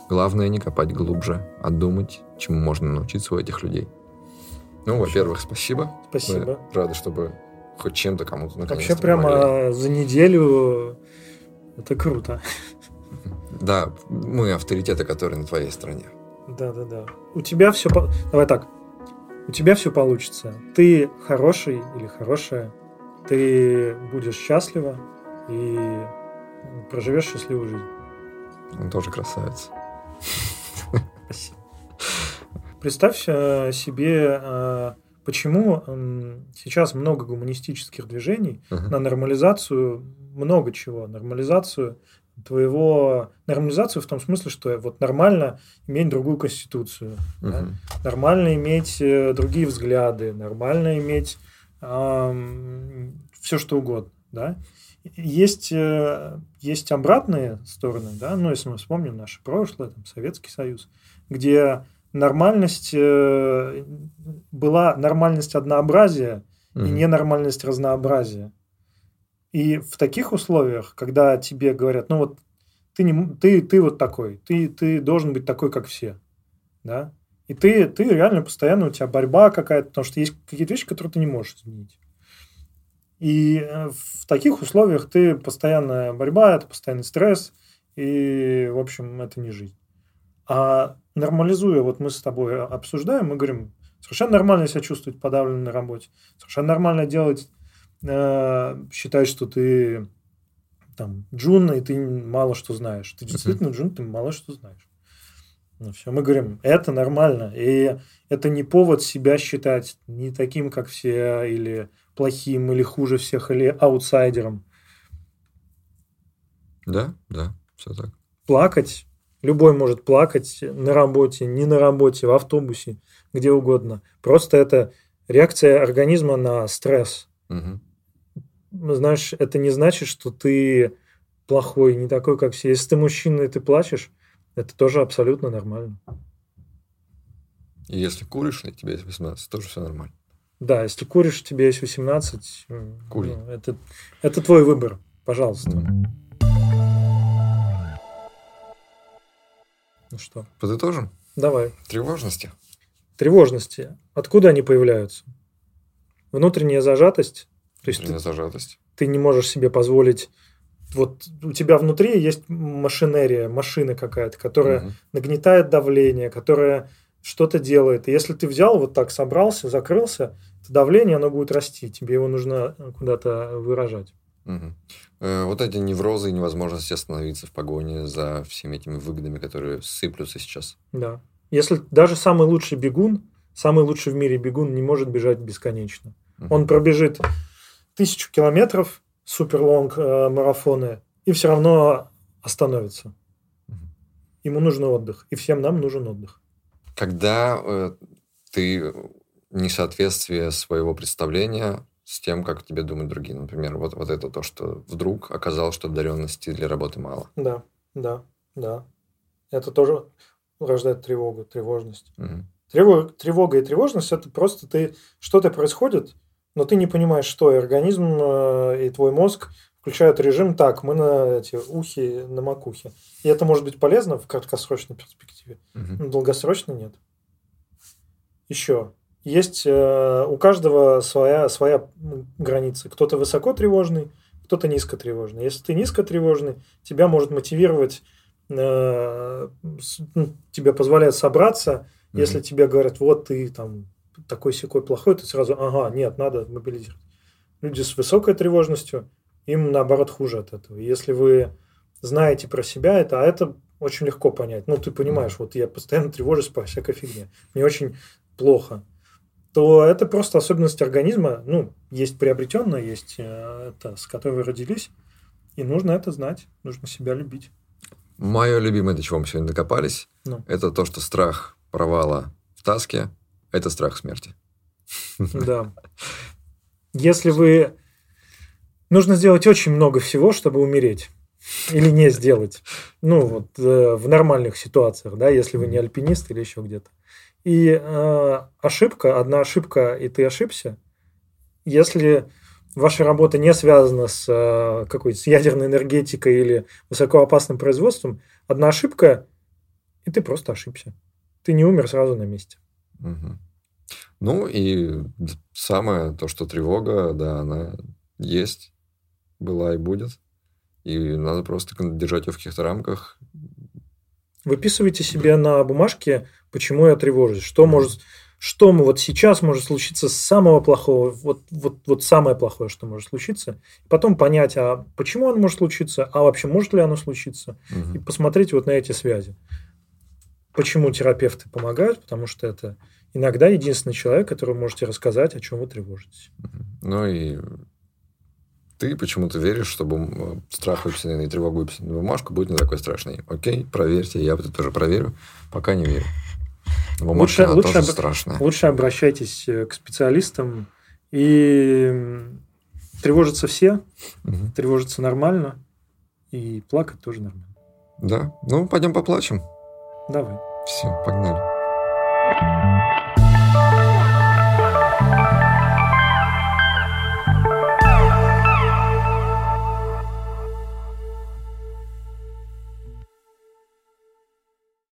Главное не копать глубже, а думать, чему можно научиться у этих людей. Ну, во-первых, спасибо. Спасибо. Мы рады, чтобы хоть чем-то кому-то наконец Вообще прямо помогли. за неделю это круто. Да, мы авторитеты, которые на твоей стороне. Да, да, да. У тебя все... Давай так. У тебя все получится. Ты хороший или хорошая. Ты будешь счастлива и проживешь счастливую жизнь. Он тоже красавец. Представь э, себе э, Почему сейчас много гуманистических движений uh-huh. на нормализацию много чего, нормализацию твоего нормализацию в том смысле, что вот нормально иметь другую конституцию, uh-huh. да? нормально иметь э, другие взгляды, нормально иметь э, все что угодно, да. Есть э, есть обратные стороны, да, ну если мы вспомним наше прошлое, там Советский Союз, где нормальность э, была нормальность однообразия mm-hmm. и ненормальность разнообразия. И в таких условиях, когда тебе говорят, ну вот ты, не, ты, ты вот такой, ты, ты должен быть такой, как все, да, и ты, ты реально постоянно, у тебя борьба какая-то, потому что есть какие-то вещи, которые ты не можешь изменить. И э, в таких условиях ты постоянная борьба, это постоянный стресс, и, в общем, это не жизнь. А нормализуя, вот мы с тобой обсуждаем, мы говорим, совершенно нормально себя чувствовать подавленно на работе, совершенно нормально делать, э, считать, что ты там джун, и ты мало что знаешь. Ты действительно джун, ты мало что знаешь. Ну все, мы говорим, это нормально, и это не повод себя считать не таким, как все, или плохим, или хуже всех, или аутсайдером. Да, да, все так. Плакать Любой может плакать на работе, не на работе, в автобусе, где угодно. Просто это реакция организма на стресс. Угу. Знаешь, это не значит, что ты плохой, не такой, как все. Если ты мужчина и ты плачешь, это тоже абсолютно нормально. И если куришь, и тебе есть 18, тоже все нормально. Да, если куришь, тебе есть 18, Кури. Ну, это, это твой выбор, пожалуйста. Ну что? Подытожим? Давай. Тревожности. Тревожности. Откуда они появляются? Внутренняя зажатость. То есть Внутренняя ты, зажатость. Ты не можешь себе позволить вот у тебя внутри есть машинерия, машина какая-то, которая угу. нагнетает давление, которая что-то делает. И если ты взял вот так, собрался, закрылся, то давление, оно будет расти. Тебе его нужно куда-то выражать. Угу. Вот эти неврозы и невозможность остановиться в погоне за всеми этими выгодами, которые сыплются сейчас. Да. Если даже самый лучший бегун, самый лучший в мире бегун не может бежать бесконечно. Он пробежит тысячу километров, суперлонг э, марафоны, и все равно остановится. Ему нужен отдых, и всем нам нужен отдых. Когда э, ты несоответствие своего представления с тем, как тебе думают другие. Например, вот, вот это то, что вдруг оказалось, что одаренности для работы мало. Да, да, да. Это тоже рождает тревогу, тревожность. Угу. Тревога, тревога и тревожность это просто ты что-то происходит, но ты не понимаешь, что и организм э, и твой мозг включают режим так, мы на эти ухи, на макухе. И это может быть полезно в краткосрочной перспективе, Мгм. но долгосрочно нет. Еще. Есть э, у каждого своя, своя граница. Кто-то высоко тревожный, кто-то низко тревожный. Если ты низко тревожный, тебя может мотивировать, э, с- ну, тебе позволяет собраться. Мгм. Если тебе говорят, вот ты там такой секой плохой, ты сразу, ага, нет, надо мобилизировать. Люди с высокой тревожностью, им наоборот хуже от этого. Если вы знаете про себя это, а это очень легко понять. Ну, ты понимаешь, вот я постоянно тревожусь по всякой фигне. Мне очень плохо. То это просто особенность организма. Ну, есть приобретенная, есть э, это, с которой вы родились. И нужно это знать. Нужно себя любить. Мое любимое, до чего мы сегодня докопались, Ну. это то, что страх провала в таске – это страх смерти. Да. Если вы... Нужно сделать очень много всего, чтобы умереть. Или не сделать. Ну, вот э, в нормальных ситуациях, да, если вы не альпинист или еще где-то. И э, ошибка, одна ошибка, и ты ошибся. Если ваша работа не связана с э, какой-то с ядерной энергетикой или высокоопасным производством, одна ошибка, и ты просто ошибся. Ты не умер сразу на месте. Мгм. Ну и самое то, что тревога, да, она есть, была и будет. И надо просто держать ее в каких-то рамках. Выписывайте себе на бумажке, почему я тревожусь, что может, что вот сейчас может случиться с самого плохого, вот, вот, вот самое плохое, что может случиться, и потом понять, а почему оно может случиться, а вообще может ли оно случиться, и Мгм. посмотреть вот на эти связи. Почему терапевты помогают? Потому что это иногда единственный человек, которому можете рассказать, о чем вы тревожитесь. Ну и ты почему-то веришь, что бум- страх выписанный и тревогу выписанный на бумажку будет не такой страшный. Окей, проверьте, я это тоже проверю, пока не верю. Бумажка, Лучше- лучше об- страшная. Лучше обращайтесь э, к специалистам и тревожатся все, Мгм. тревожиться нормально, и плакать тоже нормально. Да, ну пойдем поплачем. Давай. Все, погнали.